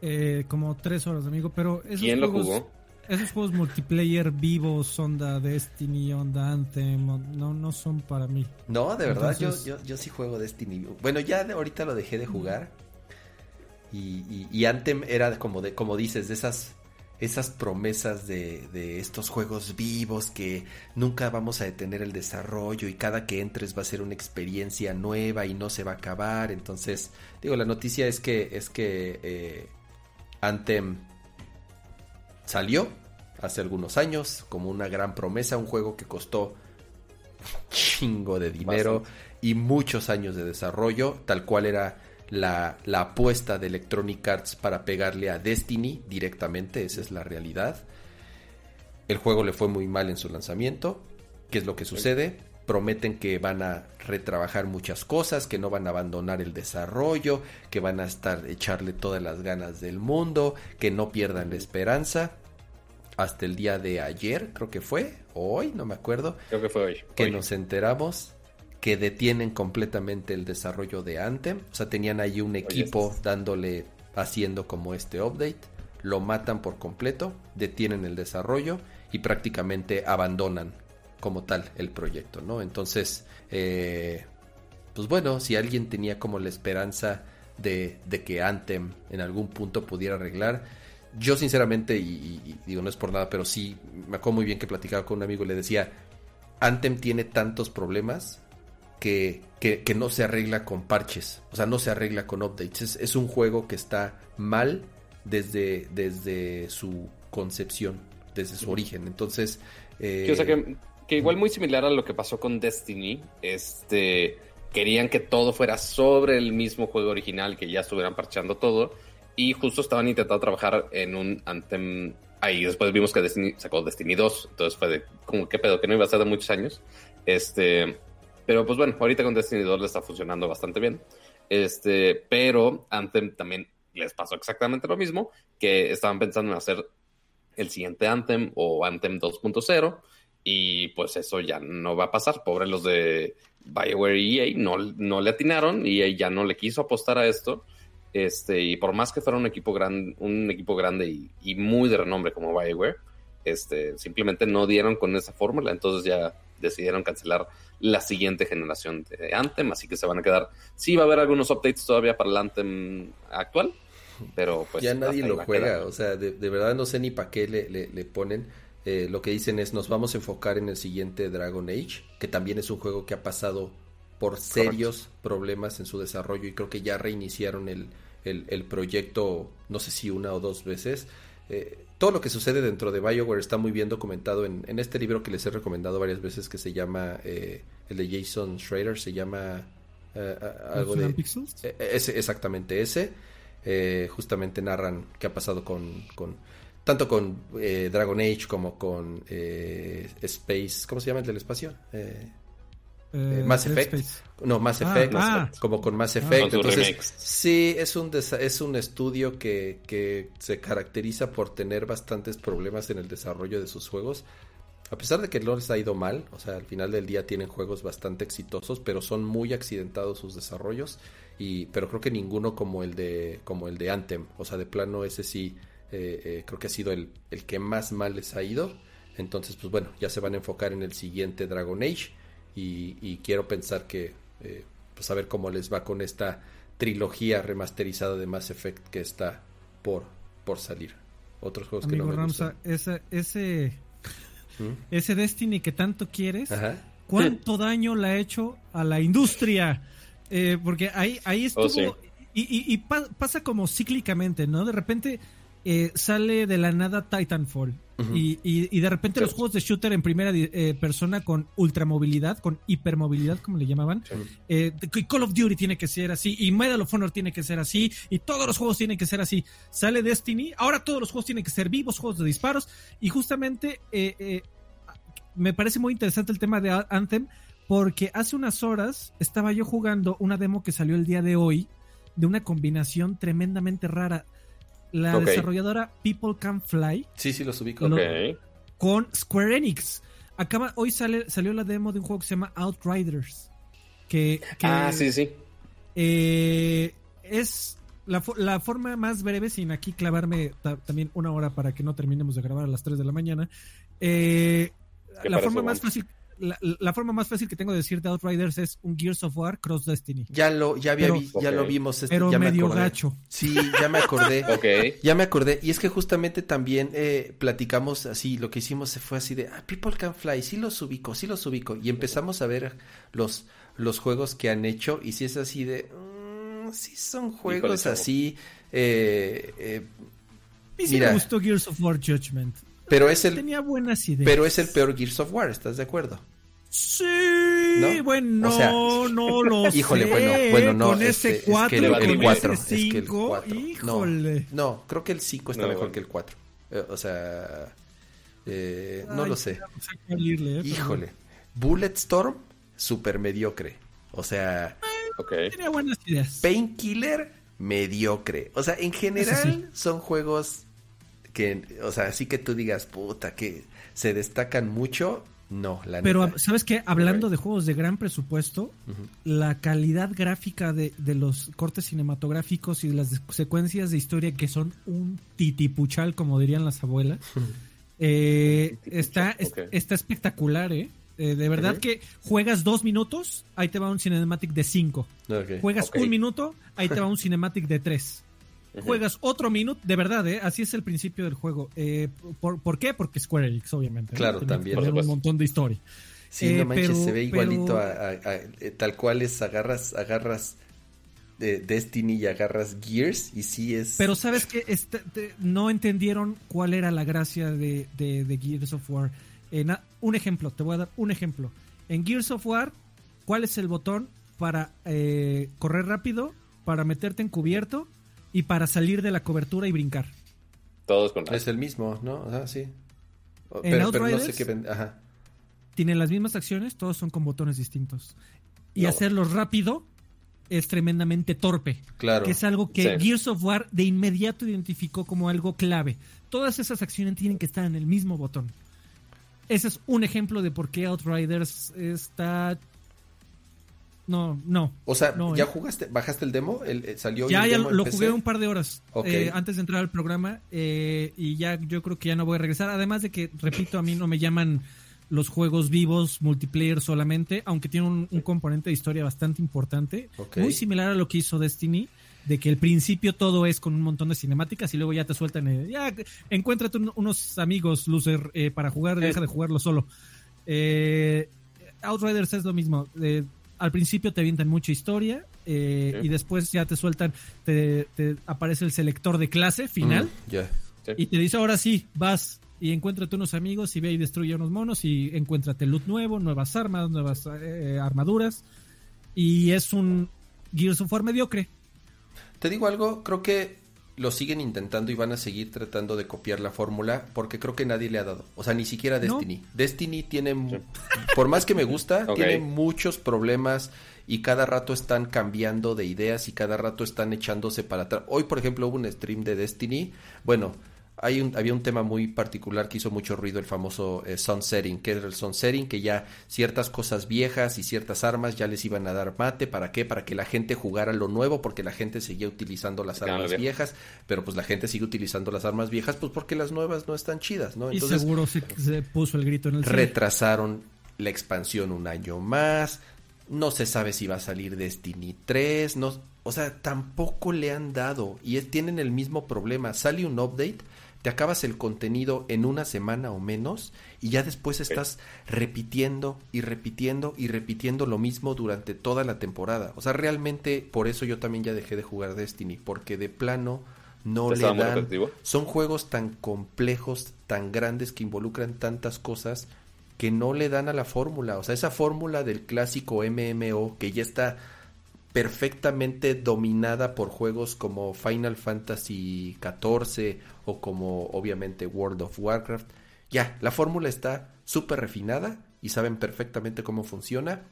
Eh, como tres horas, amigo, pero ¿Quién lo jugó? Esos juegos multiplayer vivos, onda Destiny, onda Anthem, no, no son para mí. No, de verdad, yo, yo, sí juego Destiny. Bueno, ya ahorita lo dejé de jugar. Y, y, Anthem era como de, como dices, de esas, esas promesas de, de, estos juegos vivos que nunca vamos a detener el desarrollo y cada que entres va a ser una experiencia nueva y no se va a acabar. Entonces, digo, la noticia es que, es que eh, Anthem salió hace algunos años como una gran promesa, un juego que costó chingo de dinero y muchos años de desarrollo, tal cual era la, la, apuesta de Electronic Arts para pegarle a Destiny directamente, esa es la realidad. El juego le fue muy mal en su lanzamiento. ¿Qué es lo que sucede? Prometen que van a retrabajar muchas cosas, que no van a abandonar el desarrollo, que van a estar echarle todas las ganas del mundo, que no pierdan la esperanza hasta el día de ayer, creo que fue, o hoy, no me acuerdo. Creo que fue hoy. Que nos enteramos que detienen completamente el desarrollo de Anthem. O sea, tenían ahí un equipo dándole, haciendo como este update. Lo matan por completo, detienen el desarrollo y prácticamente abandonan como tal el proyecto, ¿no? Entonces, eh, pues bueno, si alguien tenía como la esperanza de, de que Anthem en algún punto pudiera arreglar, yo sinceramente, y, digo, no es por nada, pero sí, me acuerdo muy bien que platicaba con un amigo y le decía, Anthem tiene tantos problemas que, que, no se arregla con parches, o sea, no se arregla con updates. Es, un juego que está mal desde, desde su concepción, desde su origen. Entonces... Eh, o sea, que, que igual muy similar a lo que pasó con Destiny, este querían que todo fuera sobre el mismo juego original, que ya estuvieran parchando todo y justo estaban intentando trabajar en un Anthem. Ahí después vimos que Destiny sacó Destiny 2. Entonces fue de como qué pedo, que no iba a ser de muchos años. Este. Pero pues bueno, ahorita con Destiny 2 le está funcionando bastante bien. Este, pero Anthem también les pasó exactamente lo mismo, que estaban pensando en hacer el siguiente Anthem o Anthem 2.0 y pues eso ya no va a pasar. Pobre los de BioWare y EA no, no le atinaron EA ya no le quiso apostar a esto este, y por más que fuera un equipo grande, un equipo grande y, muy de renombre como Bioware, este, simplemente no dieron con esa fórmula, entonces ya decidieron cancelar la siguiente generación de Anthem, así que se van a quedar. Sí, va a haber algunos updates todavía para el Anthem actual, pero pues. Ya nadie lo juega, o sea, de, verdad no sé ni para qué le, le, ponen. eh, lo que dicen es nos vamos a enfocar en el siguiente Dragon Age, que también es un juego que ha pasado por serios problemas en su desarrollo y creo que ya reiniciaron el, el, proyecto, no sé si una o dos veces. Eh, todo lo que sucede dentro de Bioware está muy bien documentado en, en, este libro que les he recomendado varias veces que se llama, eh, el de Jason Schrader, se llama algo de... Pixels? ese, exactamente ese. justamente narran qué ha pasado con, con tanto con eh, Dragon Age como con eh, Space, ¿cómo se llama el del espacio? Eh, Mass Effect. No, Mass ah, Effect, ah. como con Mass ah. Effect. Entonces, sí, es un, es un estudio que, que se caracteriza por tener bastantes problemas en el desarrollo de sus juegos. A pesar de que no les ha ido mal, o sea, al final del día tienen juegos bastante exitosos, pero son muy accidentados sus desarrollos. Y, pero creo que ninguno como el de, como el de Anthem. O sea, de plano ese sí eh, eh, creo que ha sido el, el, que más mal les ha ido. Entonces, pues bueno, ya se van a enfocar en el siguiente Dragon Age. Y, quiero pensar que, eh, pues a ver cómo les va con esta trilogía remasterizada de Mass Effect que está por, por salir. Otros juegos que no me Ramsa, Ese, ese, ¿Mm? ese Destiny que tanto quieres, ¿cuánto daño le ha hecho a la industria? porque ahí, ahí oh, estuvo... Y, y, pasa como cíclicamente, ¿no? De repente eh, sale de la nada Titanfall. y, y, de repente los juegos de shooter en primera eh, persona con ultramovilidad, con hipermovilidad, como le llamaban. Eh, Call of Duty tiene que ser así, y Medal of Honor tiene que ser así, y todos los juegos tienen que ser así. Sale Destiny, ahora todos los juegos tienen que ser vivos, juegos de disparos, y justamente me parece muy interesante el tema de Anthem, porque hace unas horas estaba yo jugando una demo que salió el día de hoy, de una combinación tremendamente rara la desarrolladora People Can Fly. Sí, sí, los ubico. Con Square Enix. Acaba, hoy sale, salió la demo de un juego que se llama Outriders. Que, ah, sí, sí. Eh, es la, la, forma más breve, sin aquí clavarme también una hora para que no terminemos de grabar a las 3 de la mañana. Eh, la forma más fácil la, forma más fácil que tengo de decir de Outriders es un Gears of War Cross Destiny. Ya lo, ya había ya lo vimos. Este, pero ya medio gacho. Sí, ya me acordé. [LAUGHS] okay. Ya me acordé. Y es que justamente también eh, platicamos así, lo que hicimos se fue así de, ah, People Can Fly, sí los ubico, sí los ubico. Y empezamos a ver los, los juegos que han hecho y si es así de, mm, sí son juegos así. Eh, eh, a mí sí me gustó Gears of War Judgment. Pero es el, tenía buenas ideas. Pero es el peor Gears of War, ¿estás de acuerdo? Sí, bueno, no, no [LAUGHS] lo híjole, sé. bueno, bueno, no. Con ese 4, es que el, 4, ese 5, híjole. No, no, creo que el 5 está no, mejor bueno. que el 4. Eh, o sea, eh, no Ay, lo sé. Irle, eh, híjole. Bulletstorm, súper mediocre. O sea, okay. tenía buenas ideas. Painkiller, mediocre. O sea, en general sí. son juegos que, o sea, así que tú digas, puta, que se destacan mucho no, la Pero, neta. ¿sabes qué? Hablando de juegos de gran presupuesto, uh -huh. la calidad gráfica de, de, los cortes cinematográficos y de las secuencias de historia que son un titipuchal, como dirían las abuelas, [LAUGHS] eh, está, okay. está espectacular, ¿eh? Eh, de verdad uh -huh. que juegas dos minutos, ahí te va un cinematic de cinco. Okay. Juegas okay. un minuto, ahí te va un cinematic de tres. Uh -huh. Juegas otro minuto, de verdad, ¿eh? así es el principio del juego. Eh, ¿por, ¿por, qué? Porque Square Enix, obviamente. Claro, ¿no? también. un montón de historia. Sí, eh, no manches, pero, se ve igualito pero... a, a, a, eh, tal cual es, agarras, agarras de Destiny y agarras Gears y sí es... Pero sabes que este, te, no entendieron cuál era la gracia de, de, de Gears of War. Eh, un ejemplo, te voy a dar un ejemplo. En Gears of War, ¿cuál es el botón para eh, correr rápido, para meterte en cubierto y para salir de la cobertura y brincar. Todos con Es el mismo, ¿no? Ah, sí. En pero, pero no sé qué Ajá. Tienen las mismas acciones, todos son con botones distintos. Y no. hacerlo rápido es tremendamente torpe. Claro. Que es algo que sí. Gears of War de inmediato identificó como algo clave. Todas esas acciones tienen que estar en el mismo botón. Ese es un ejemplo de por qué Outriders está no, no. O sea, no, ¿ya eh. jugaste, bajaste el demo? ¿El, el salió ya, el ya lo jugué un par de horas okay. eh, antes de entrar al programa eh, y ya yo creo que ya no voy a regresar. Además de que, repito, a mí no me llaman los juegos vivos multiplayer solamente, aunque tiene un, un componente de historia bastante importante, muy similar a lo que hizo Destiny, de que el principio todo es con un montón de cinemáticas y luego ya te sueltan, eh, ya encuéntrate un- unos amigos, loser, eh, para jugar, deja de jugarlo solo. Eh, Outriders es lo mismo. Al principio te avientan mucha historia eh, Sí. y después ya te sueltan, te, te aparece el selector de clase final Mm. Sí. y te dice ahora sí, vas y encuéntrate unos amigos y ve y destruye unos monos y encuéntrate loot nuevo, nuevas armas, nuevas eh, armaduras y es un Gears of War mediocre. Te digo algo, creo que lo siguen intentando y van a seguir tratando de copiar la fórmula porque creo que nadie le ha dado. O sea, ni siquiera No. Destiny. Destiny tiene, Sí. por más que me gusta, [LAUGHS] tiene muchos problemas y cada rato están cambiando de ideas y cada rato están echándose para atrás. Hoy, por ejemplo, hubo un stream de Destiny. Bueno, hay un, había un tema muy particular que hizo mucho ruido, el famoso eh, sunsetting, que era el sunsetting, que ya ciertas cosas viejas y ciertas armas ya les iban a dar mate. ¿Para qué? Para que la gente jugara lo nuevo, porque la gente seguía utilizando las Claro, armas viejas, pero pues la gente sigue utilizando las armas viejas, pues porque las nuevas no están chidas, ¿no? y Entonces seguro se, se puso el grito en el cielo. retrasaron la expansión un año más, no se sabe si va a salir Destiny 3, no, o sea, tampoco le han dado y es- tienen el mismo problema, sale un update, te acabas el contenido en una semana o menos y ya después estás repitiendo y repitiendo y repitiendo lo mismo durante toda la temporada. O sea, realmente por eso yo también ya dejé de jugar Destiny, porque de plano no le dan son juegos tan complejos, tan grandes que involucran tantas cosas que no le dan a la fórmula. O sea, esa fórmula del clásico MMO que ya está perfectamente dominada por juegos como Final Fantasy XIV o como obviamente World of Warcraft. Ya, la fórmula está súper refinada y saben perfectamente cómo funciona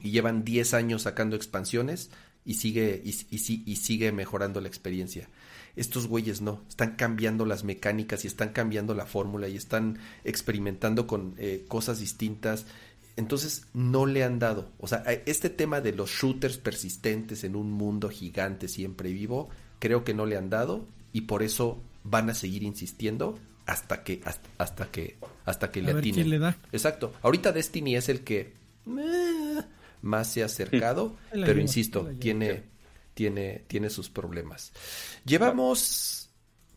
y llevan 10 años sacando expansiones y sigue y, y si- y sigue mejorando la experiencia. Estos güeyes no, están cambiando las mecánicas y están cambiando la fórmula y están experimentando con eh, cosas distintas. Entonces no le han dado. O sea, este tema de los shooters persistentes en un mundo gigante siempre vivo, creo que no le han dado y por eso van a seguir insistiendo hasta que hasta, hasta que hasta que A le ver quién le da. Exacto. Ahorita Destiny es el que eh, más se ha acercado, pero ayuda, insisto, tiene, tiene, tiene sus problemas. Llevamos,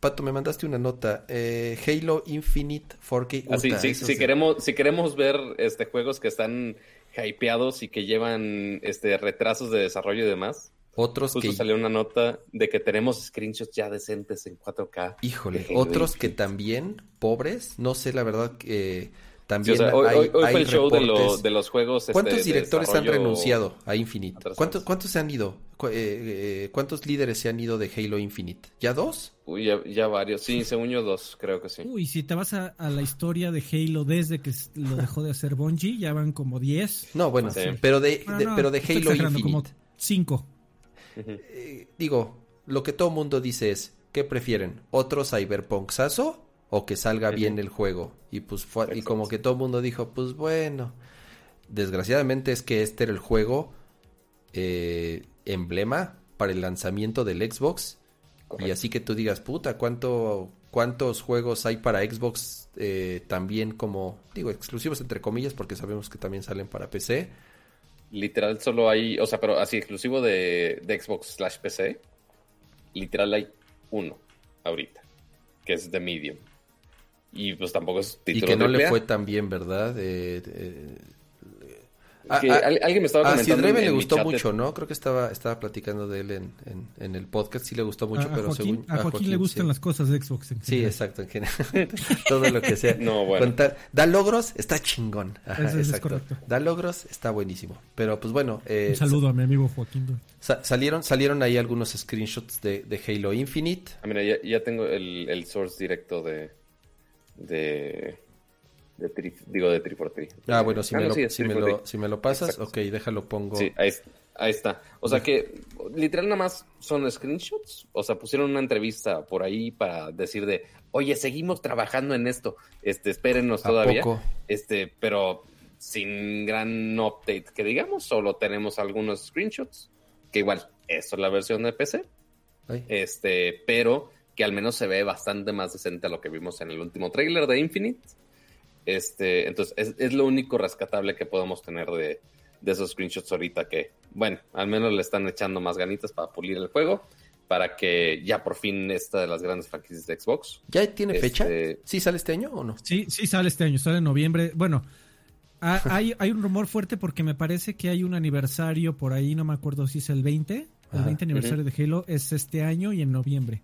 Pato, me mandaste una nota, eh, Halo Infinite 4K. Así, Ultra, sí, si de- queremos, si queremos ver este juegos que están hypeados y que llevan este retrasos de desarrollo y demás, Otros justo que, salió una nota de que tenemos screenshots ya decentes en 4K. híjole, de otros que Infinite. también, pobres, no sé la verdad que Sí, también o sea, hoy, hay, hoy- hoy hay fue el show de, lo- reportes. de los juegos. este, ¿Cuántos de directores han desarrollo renunciado a Infinite? ¿Cuántos, ¿Cuántos se han ido? Cu- eh, eh, ¿Cuántos líderes se han ido de Halo Infinite? ¿Ya dos? Uy, ya, ya varios. Sí, según yo dos, creo que sí. Uy, si te vas a, a la historia de Halo desde que lo dejó de hacer Bungie, ya van como 10. No, bueno, Sí. pero de, de- no, pero de estoy Halo Infinite. como 5. Eh, digo, lo que todo mundo dice es, ¿qué prefieren? ¿Otro cyberpunksazo o que salga bien el juego? Y pues fue, y como que todo el mundo dijo, pues bueno. Desgraciadamente es que este era el juego eh, emblema para el lanzamiento del Xbox. Correcto. Y así que tú digas, puta, ¿cuánto, ¿cuántos juegos hay para Xbox eh, también como, digo, exclusivos entre comillas, porque sabemos que también salen para PC? Literal solo hay, o sea, pero así exclusivo de, de Xbox slash PC, literal hay uno ahorita, que es de Medium. Y pues tampoco es Y título que no le fue tan bien, ¿verdad? Eh, eh, Que a- a- al- alguien me estaba a comentando. En- le en mi gustó mucho, ¿no? Creo que estaba, estaba platicando de él en, en, en el podcast, sí le gustó mucho, a, a pero Joaquín, según... a Joaquín le gustan sí. las cosas de Xbox. en Sí, exacto, en general. [LAUGHS] Todo lo que sea. [LAUGHS] No, bueno. Con tal- da logros, está chingón. Ajá, Eso es exacto. correcto. Da logros, está buenísimo. Pero pues bueno, eh, Un saludo a mi amigo Joaquín. sa- salieron, salieron ahí algunos screenshots de, de Halo Infinite. Ah, mira, ya, ya tengo el, el source directo de. de. De tri- digo, de 343. Ah, bueno, si, Ah, me, no, lo, sí, si, me, 343. lo, si me lo pasas, Exacto. ok, déjalo, pongo. Sí, ahí, es- ahí está. O sea que literal nada más son screenshots. O sea, pusieron una entrevista por ahí para decir de, oye, seguimos trabajando en esto. Este, espérenos ¿A todavía. poco? Este, pero sin gran update que digamos, solo tenemos algunos screenshots. Que igual, eso es la versión de PC. Ay. Este, pero que al menos se ve bastante más decente a lo que vimos en el último trailer de Infinite. Este, entonces, es, es lo único rescatable que podemos tener de, de esos screenshots ahorita que, bueno, al menos le están echando más ganitas para pulir el juego, para que ya por fin esta de las grandes franquicias de Xbox. ¿Ya tiene Este- fecha? ¿Sí sale este año o no? Sí, sí sale este año, sale en noviembre. Bueno, ha- [LAUGHS] hay, hay un rumor fuerte porque me parece que hay un aniversario por ahí, no me acuerdo si es el 20, el Ajá. 20 aniversario de Halo es este año y en noviembre.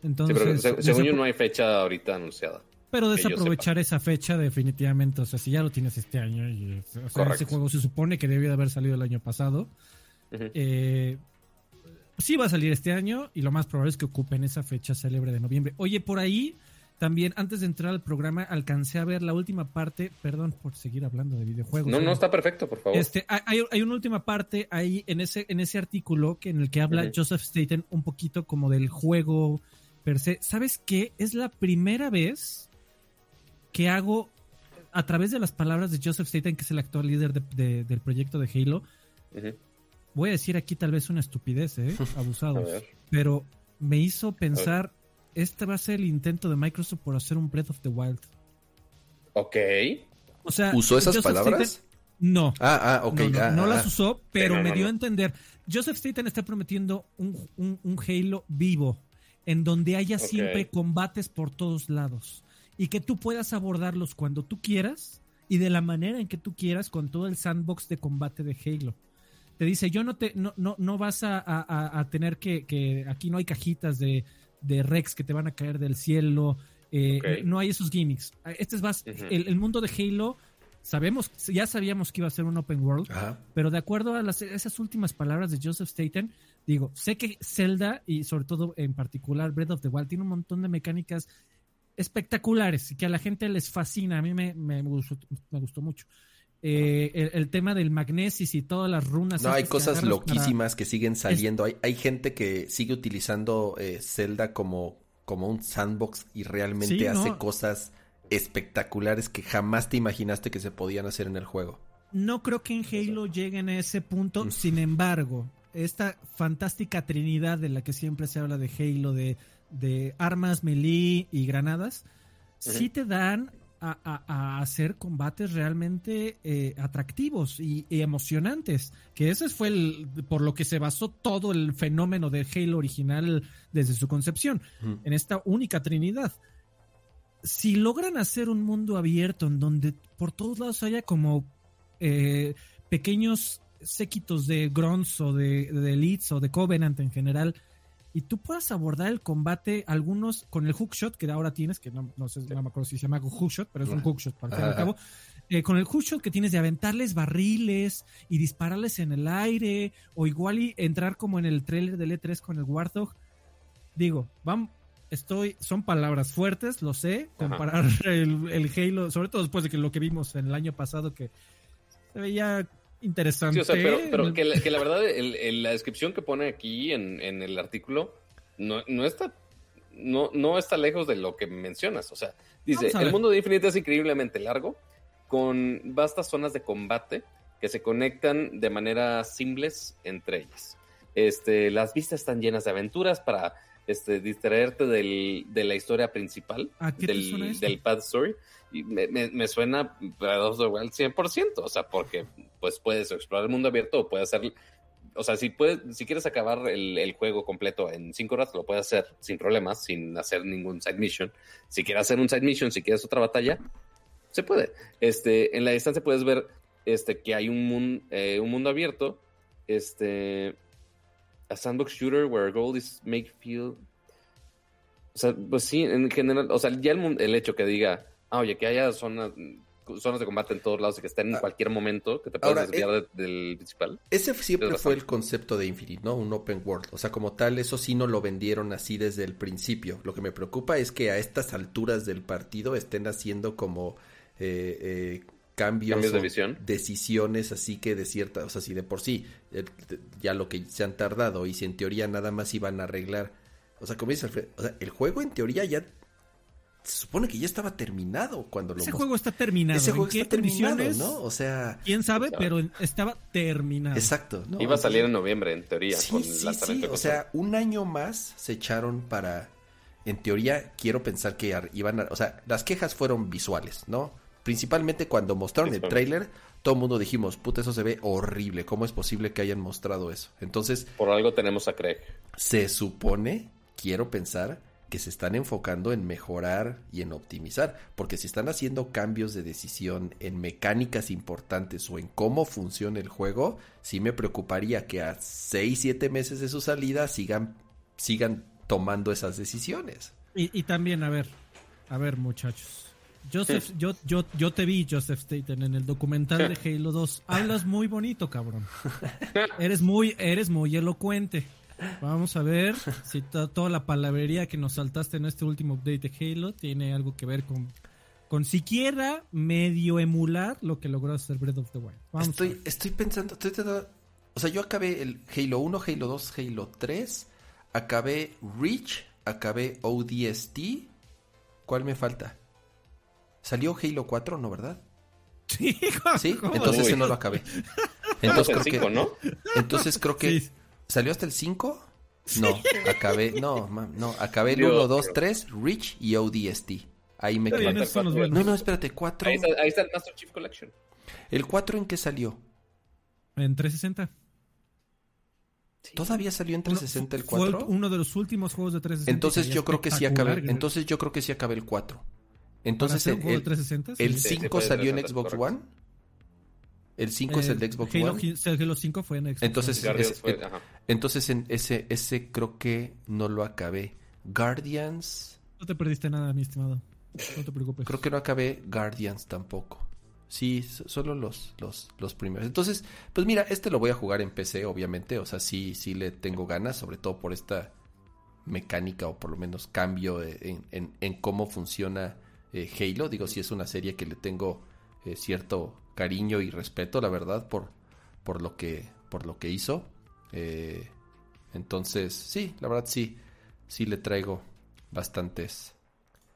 Sí, Entonces, pero se- según yo no hay fecha ahorita anunciada. Pero desaprovechar esa fecha definitivamente, o sea, si ya lo tienes este año y o sea, ese juego se supone que debió de haber salido el año pasado, eh, sí va a salir este año y lo más probable es que ocupen esa fecha célebre de noviembre. Oye, por ahí también antes de entrar al programa alcancé a ver la última parte, perdón por seguir hablando de videojuegos. No, no, ¿eh? está perfecto, por favor. Este, hay- hay, una última parte ahí en ese, en ese artículo que en el que habla. Joseph Staten un poquito como del juego per se. ¿Sabes qué? Es la primera vez que hago a través de las palabras de Joseph Staten, que es el actual líder de- de- del proyecto de Halo. Voy a decir aquí tal vez una estupidez, ¿eh? [LAUGHS] A Abusados. ver. Pero me hizo pensar, este va a ser el intento de Microsoft por hacer un Breath of the Wild. Ok. O sea, ¿Usó esas Joseph palabras? Staten- no. Ah, ah, ok. no, no, ah, no las ah. usó, pero no, me no, dio no. a entender. Joseph Staten está prometiendo un, un- un Halo vivo, en donde haya siempre combates por todos lados y que tú puedas abordarlos cuando tú quieras y de la manera en que tú quieras con todo el sandbox de combate de Halo. Te dice, yo no te, no, no, no vas a, a- a- a tener que, que aquí no hay cajitas de, de Rex que te van a caer del cielo, eh, no hay esos gimmicks. Este es más, el, el mundo de Halo, sabemos, ya sabíamos que iba a ser un open world, Ajá. pero de acuerdo a las, esas últimas palabras de Joseph Staten, digo, sé que Zelda y sobre todo en particular Breath of the Wild tiene un montón de mecánicas espectaculares y que a la gente les fascina. A mí me, me gustó, me gustó mucho. Eh, el, el tema del magnesis y todas las runas. No, hay cosas para- loquísimas que siguen saliendo. Hay, hay gente que sigue utilizando eh, Zelda como, como un sandbox y realmente Sí, hace no. cosas espectaculares que jamás te imaginaste que se podían hacer en el juego. No creo que en Halo lleguen a ese punto, sin embargo, esta fantástica trinidad de la que siempre se habla de Halo, de, de armas, melee y granadas, sí te dan a, a- a hacer combates realmente eh, atractivos y, y emocionantes, que ese fue el, por lo que se basó todo el fenómeno de Halo original desde su concepción, en esta única trinidad. Si logran hacer un mundo abierto en donde por todos lados haya como eh, pequeños séquitos de Grons o de, de Elites o de Covenant en general, y tú puedas abordar el combate, algunos con el hookshot que ahora tienes, que no, no sé, no me acuerdo si se llama hookshot, pero es un hookshot para al cabo. Eh, con el hookshot que tienes de aventarles barriles y dispararles en el aire, o igual y entrar como en el trailer del E3 con el Warthog. Digo, vamos, estoy, son palabras fuertes, lo sé, comparar [LAUGHS] el, el Halo, sobre todo después de que lo que vimos en el año pasado que se veía interesante. Sí, o sea, pero, pero que, la, que la verdad, el- el- la descripción que pone aquí en, en el artículo no, no está. No, no está lejos de lo que mencionas. O sea, dice: el mundo de Infinite es increíblemente largo, con vastas zonas de combate que se conectan de manera simples entre ellas. Este, las vistas están llenas de aventuras para este, distraerte del- de la historia principal ¿A qué te del, suena del Path Story. Y me, me, me suena Breath of the Wild 100%, o sea, porque pues puedes explorar el mundo abierto o puedes hacer, o sea, si puedes, si quieres acabar el, el juego completo en 5 horas, lo puedes hacer sin problemas, sin hacer ningún side mission. Si quieres hacer un side mission, si quieres otra batalla, se puede. Este, en la distancia puedes ver este, que hay un, mun- eh, un mundo abierto, este, a sandbox shooter where goal is make feel o sea, pues sí, en general, o sea, ya el, el hecho que diga, ah, oye, que haya zonas, zonas de combate en todos lados y que estén en Ah. cualquier momento, que te puedas desviar de- del principal. Ese siempre fue el concepto de Infinite, ¿no? Un open world. O sea, como tal, eso sí no lo vendieron así desde el principio. Lo que me preocupa es que a estas alturas del partido estén haciendo como eh, eh, cambios, Cambios de o visión. decisiones así que de cierta, o sea, si de por sí eh, ya lo que se han tardado y si en teoría nada más iban a arreglar, o sea, como dice Alfred, o sea, el juego en teoría ya se supone que ya estaba terminado cuando lo Ese juego está terminado. ese ¿En juego qué está terminado? ¿no? O sea, Quién sabe, pero estaba terminado. exacto, ¿no? Iba a salir en noviembre, en teoría, Sí, con sí, sí. O sea, un año más se echaron para. En teoría, quiero pensar que iban a. O sea, las quejas fueron visuales, ¿no? Principalmente cuando mostraron el trailer, todo el mundo dijimos, puta, eso se ve horrible, ¿cómo es posible que hayan mostrado eso? Entonces... Por algo tenemos a Craig. Se supone, quiero pensar, que se están enfocando en mejorar y en optimizar, porque si están haciendo cambios de decisión en mecánicas importantes o en cómo funciona el juego, sí me preocuparía que a 6, 7 meses de su salida sigan, sigan tomando esas decisiones. Y, y también, a ver, a ver muchachos, Joseph, yo, yo, yo te vi, Joseph Staten, en el documental de Halo 2. Hablas muy bonito, cabrón. [LAUGHS] Eres muy, eres muy elocuente. Vamos a ver si toda la palabrería que nos saltaste en este último update de Halo tiene algo que ver con, con siquiera medio emular lo que logró hacer Breath of the Wild. estoy, estoy pensando, o sea, yo acabé el Halo 1, Halo 2, Halo 3, acabé Reach, acabé ODST. ¿Cuál me falta? ¿Salió Halo 4, no, verdad? Sí, ¿Sí? entonces ese no lo acabé. [LAUGHS] Entonces creo que, ¿no? Entonces creo que ¿Salió hasta el 5? No, acabé, no, no, acabé el 1, 2, 3, Reach y ODST. Ahí me quedé. No, no, espérate, 4. Ahí, está, el Master Chief Collection. ¿El 4 en qué salió? En 360. ¿Todavía salió en 360 el 4? Fue uno de los últimos juegos de 360. Entonces yo creo que sí acabé. Entonces yo creo que sí acabé el 4. Entonces el, el, 360? el 5 salió en Xbox One. El 5 es el de Xbox Halo, One. Halo 5 fue en Xbox Entonces, entonces en ese, ese creo que no lo acabé. Guardians. No te perdiste nada, mi estimado. No te preocupes. Creo que no acabé Guardians tampoco. Sí, solo los, los, los primeros. Entonces, pues mira, este lo voy a jugar en PC, obviamente. O sea, sí, sí le tengo ganas, sobre todo por esta mecánica o por lo menos cambio en, en, cómo funciona eh, Halo. Digo, si es una serie que le tengo eh, cierto cariño y respeto, la verdad, por, por, lo, que, por lo que hizo. Eh, entonces, sí, la verdad sí, sí le traigo bastantes,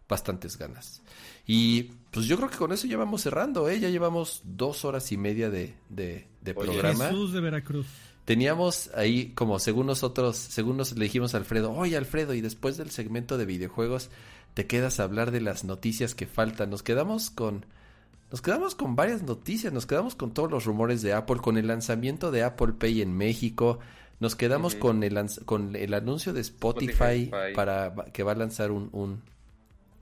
bastantes ganas. Y pues yo creo que con eso ya vamos cerrando, ¿eh? Ya llevamos dos horas y media de, de, programa. Jesús de Veracruz. Teníamos ahí, como según nosotros, según nos le dijimos a Alfredo, oye Alfredo, y después del segmento de videojuegos, te quedas a hablar de las noticias que faltan. Nos quedamos con nos quedamos con varias noticias, nos quedamos con todos los rumores de Apple, con el lanzamiento de Apple Pay en México, nos quedamos con, el, con el anuncio de Spotify, para que va a lanzar un, un,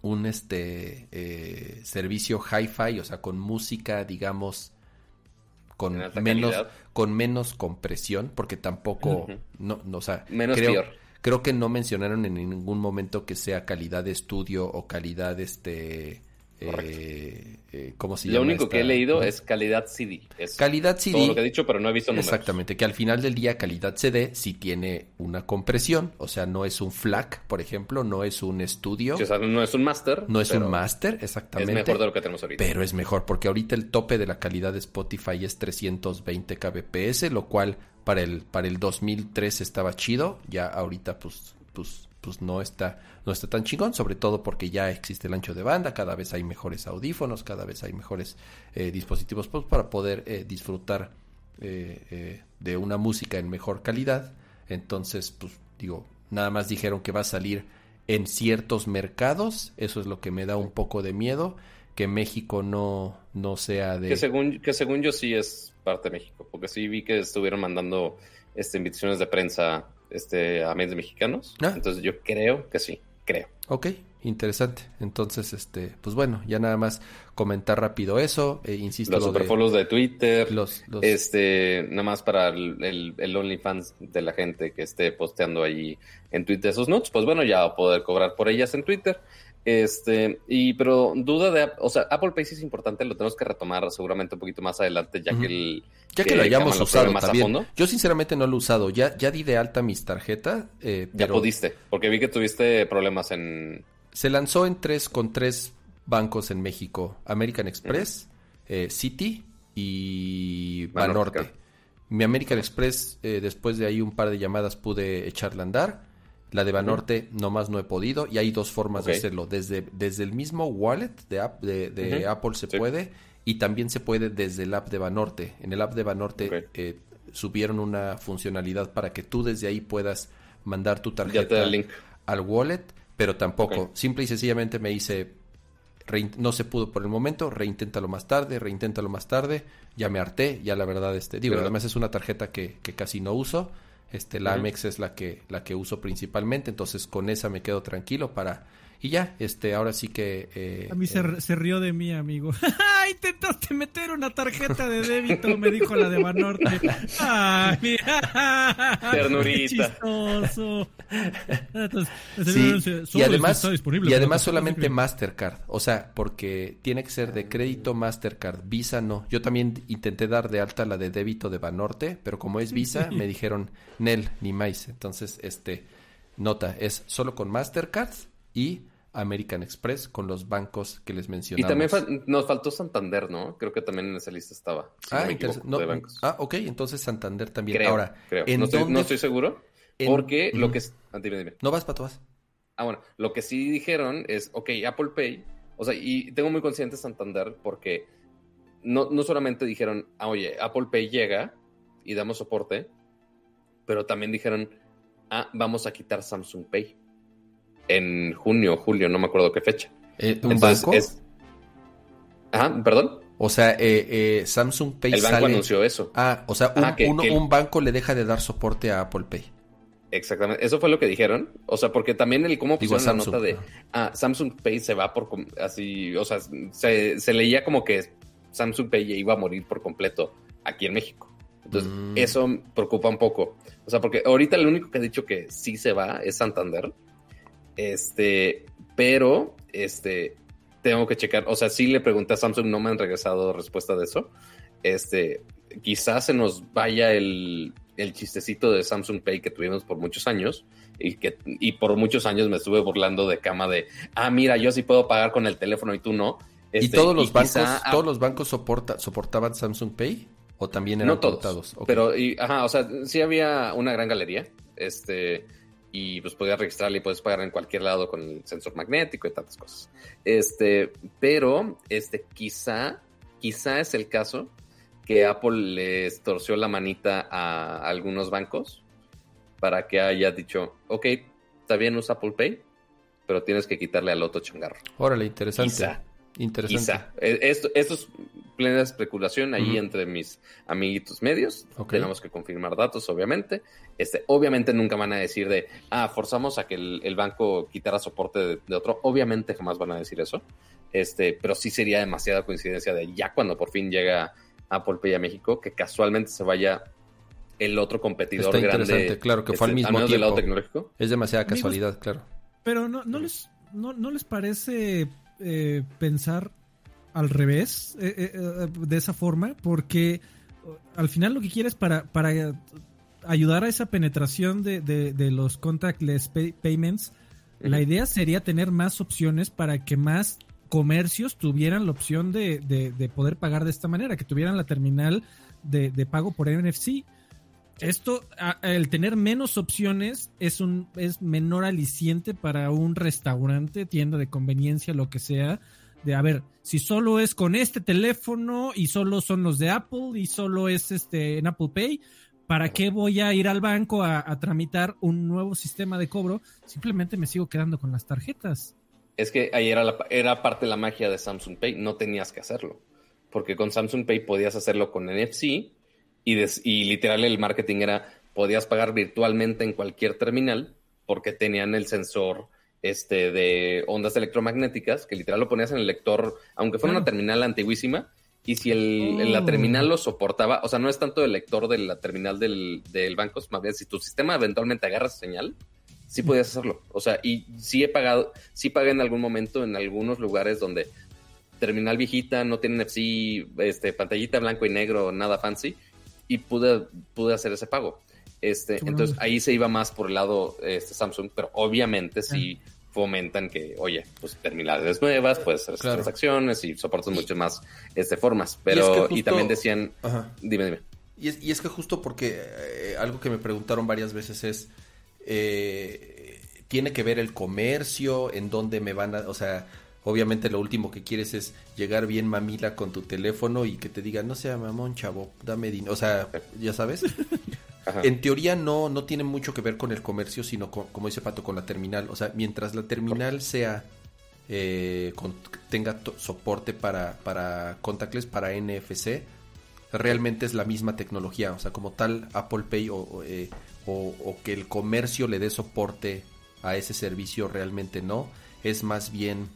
un este eh, servicio hi-fi, o sea, con música, digamos, con menos, con menos compresión, porque tampoco, no, no, o sea, menos creo, creo que no mencionaron en ningún momento que sea calidad de estudio o calidad este eh, eh, ¿cómo se Lo único que he leído es calidad CD. calidad CD. Todo lo que he dicho, pero no he visto números. Exactamente, que al final del día calidad CD sí tiene una compresión, o sea, no es un FLAC, por ejemplo, no es un estudio. o sea, no es un master. No es un master, exactamente. Es mejor de lo que tenemos ahorita. Pero es mejor, porque ahorita el tope de la calidad de Spotify es 320 kbps, lo cual para el, para el 2003 estaba chido, ya ahorita pues, pues pues no está, no está tan chingón, sobre todo porque ya existe el ancho de banda, cada vez hay mejores audífonos, cada vez hay mejores eh, dispositivos pues, para poder eh, disfrutar eh, de una música en mejor calidad. Entonces, pues digo, nada más dijeron que va a salir en ciertos mercados, eso es lo que me da un poco de miedo, que México no, no sea de... Que según, que según yo sí es parte de México, porque sí vi que estuvieron mandando este, invitaciones de prensa este, a medios mexicanos. Ah. Entonces yo creo que sí, creo. Ok, interesante. Entonces, este, pues bueno, ya nada más comentar rápido eso. Eh, insisto. Los superfolos de, Twitter. Los, Este, nada más para el, el, OnlyFans de la gente que esté posteando ahí en Twitter sus notes. Pues bueno, ya va a poder cobrar por ellas en Twitter. Este, y pero duda de, o sea, Apple Pay sí es importante, lo tenemos que retomar seguramente un poquito más adelante, ya que el... Ya que, lo hayamos usado más A fondo. Yo sinceramente no lo he usado, ya, ya di de alta mis tarjetas. Eh, ya pudiste, porque vi que tuviste problemas en... Se lanzó en tres, con tres bancos en México, American Express, eh, City y Banorte. Mi American Express, eh, después de ahí un par de llamadas pude echarla a andar la de Banorte nomás no he podido y hay dos formas de hacerlo. Desde, desde el mismo wallet de, de, Apple se puede y también se puede desde el app de Banorte. En el app de Banorte eh, subieron una funcionalidad para que tú desde ahí puedas mandar tu tarjeta al wallet, pero tampoco. Simple y sencillamente me hice no se pudo por el momento, reinténtalo más tarde, reinténtalo más tarde, ya me harté, ya la verdad, este, digo, además es una tarjeta que, que casi no uso, este, la Amex es la que, la que uso principalmente, entonces con esa me quedo tranquilo para y ya, este, ahora sí que... Eh, a mí se, eh, se, rió de mí, amigo. [LAUGHS] Intentaste meter una tarjeta de débito, me dijo la de Banorte. [LAUGHS] Ay, mira. Ternurita. [LAUGHS] chistoso. sí, y además, y además solamente Mastercard. O sea, porque tiene que ser de crédito Mastercard. Visa no. Yo también intenté dar de alta la de débito de Banorte, pero como es Visa, me dijeron Nel, ni más. Entonces, este, nota, es solo con Mastercard y American Express con los bancos que les mencionamos. Y también nos faltó Santander, ¿no? Creo que también en esa lista estaba. ah, no ah, ok, entonces Santander también. Ahora, ¿en no, estoy, no, estoy, seguro. Porque lo que es. Ah, dime, dime. No vas, Pato, vas. Ah, bueno, lo que sí dijeron es, ok, Apple Pay. O sea, y tengo muy consciente Santander porque no, no solamente dijeron, ah, oye, Apple Pay llega y damos soporte, pero también dijeron, ah, vamos a quitar Samsung Pay en junio, julio, no me acuerdo qué fecha. Eh, ¿Un banco? Ajá, perdón. O sea, eh, eh, Samsung Pay. El banco anunció eso. Ah, o sea, un, banco le deja de dar soporte a Apple Pay. Exactamente, eso fue lo que dijeron. O sea, porque también el cómo pusieron la nota de ah, Samsung Pay se va por así, o sea, se, leía como que Samsung Pay iba a morir por completo aquí en México. Entonces, mm. eso preocupa un poco. O sea, porque ahorita el único que ha dicho que sí se va es Santander. Este, pero, este, tengo que checar. O sea, sí le pregunté a Samsung, no me han regresado respuesta de eso. Este, quizás se nos vaya el, el chistecito de Samsung Pay que tuvimos por muchos años y que y por muchos años me estuve burlando de cama de, ah, mira, yo sí puedo pagar con el teléfono y tú no. ¿Y este, todos los bancos, todos los bancos soporta, soportaban Samsung Pay? ¿O también eran no todos? Pero, y, ajá, o sea, sí había una gran galería. Este, y pues podías registrarle y puedes pagar en cualquier lado con el sensor magnético y tantas cosas. Este, pero este quizá, quizá es el caso que Apple les torció la manita a algunos bancos para que haya dicho, ok, está bien usa Apple Pay, pero tienes que quitarle al otro changarro. Órale, interesante. Interesante. E, esto, esto es plena especulación ahí entre mis amiguitos medios. Tenemos que confirmar datos, obviamente. Este, obviamente nunca van a decir de, ah, forzamos a que el, banco quitara soporte de, otro. Obviamente jamás van a decir eso. Este, pero sí sería demasiada coincidencia de ya cuando por fin llega Apple Pay a México, que casualmente se vaya el otro competidor Está grande. Claro, que fue al este, mismo tiempo. lado tecnológico. Es demasiada casualidad, claro. Pero no, no les, no, no les parece eh, pensar al revés, eh, eh, de esa forma, porque al final lo que quieres para, para ayudar a esa penetración de, los contactless payments, la idea sería tener más opciones para que más comercios tuvieran la opción de, poder pagar de esta manera, que tuvieran la terminal de, pago por NFC. Esto, el tener menos opciones es un es menor aliciente para un restaurante, tienda de conveniencia, lo que sea. De a ver, si solo es con este teléfono y solo son los de Apple y solo es este en Apple Pay, ¿para qué voy a ir al banco a, tramitar un nuevo sistema de cobro? Simplemente me sigo quedando con las tarjetas. Es que ahí era, era parte de la magia de Samsung Pay, no tenías que hacerlo. Porque con Samsung Pay podías hacerlo con NFC y, literal el marketing era, podías pagar virtualmente en cualquier terminal porque tenían el sensor este, de ondas electromagnéticas, que literal lo ponías en el lector, aunque fuera una terminal antiguísima, y si el, la oh. terminal lo soportaba, o sea, no es tanto el lector de la terminal del, del banco, más bien si tu sistema eventualmente agarra señal, sí podías hacerlo. O sea, y sí he pagado, sí pagué en algún momento en algunos lugares donde terminal viejita, no tiene NFC, este, pantallita blanco y negro, nada fancy, y pude, pude hacer ese pago. Este, entonces ahí se iba más por el lado este, Samsung, pero obviamente sí fomentan que, oye, pues terminales nuevas, pues transacciones y soportas muchas más este, formas. Pero, y, también decían, dime, dime. Y es, y es que justo porque eh, algo que me preguntaron varias veces es, eh, tiene que ver el comercio, en dónde me van a, o sea, Obviamente lo último que quieres es llegar bien mamila con tu teléfono y que te diga, no sea mamón, chavo, dame dinero. O sea, ya sabes. [LAUGHS] En teoría no, no tiene mucho que ver con el comercio, sino como dice Pato, con la terminal. O sea, mientras la terminal sea eh, tenga soporte para, para contactless, para NFC, realmente es la misma tecnología. O sea, como tal, Apple Pay o, eh, o, que el comercio le dé soporte a ese servicio realmente no. Es más bien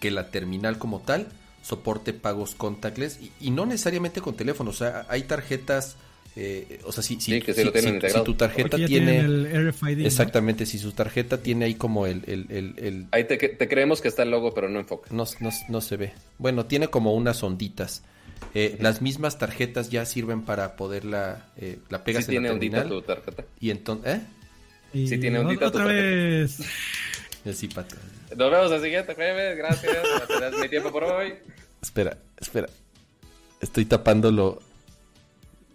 que la terminal como tal soporte pagos contactless y, no necesariamente con teléfono. O sea, hay tarjetas eh, o sea, si, si, tu tarjeta tiene... El RFID, exactamente, si su tarjeta tiene ahí como el... el, Ahí te, creemos que está el logo, pero no enfoca. No, no, se ve. Bueno, tiene como unas onditas. Eh, las mismas tarjetas ya sirven para poderla... Eh, la pegas en la terminal. tu tarjeta. Y entonces... ¿Eh? Sí tiene ondita Otra vez. [LAUGHS] Sí, pato. Nos vemos el siguiente jueves. Gracias. mi tiempo por hoy. Espera, espera. Estoy tapándolo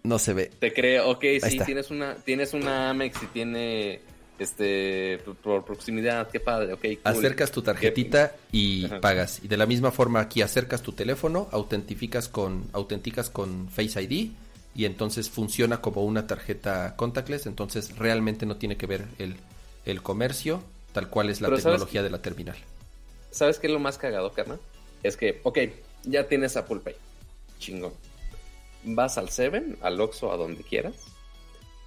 no se ve. Te creo, ok, si tienes una, tienes una Amex y tiene este por proximidad, qué padre, ok. Acercas tu tarjetita y pagas. Y de la misma forma aquí acercas tu teléfono, autentificas con, autenticas con Face ID y entonces funciona como una tarjeta contactless, entonces realmente no tiene que ver el, el comercio, tal cual es la tecnología de la terminal. ¿Sabes qué es lo más cagado, carnal? Es que, ok, ya tienes Apple Pay. Chingón vas al Seven, al Oxxo, a donde quieras,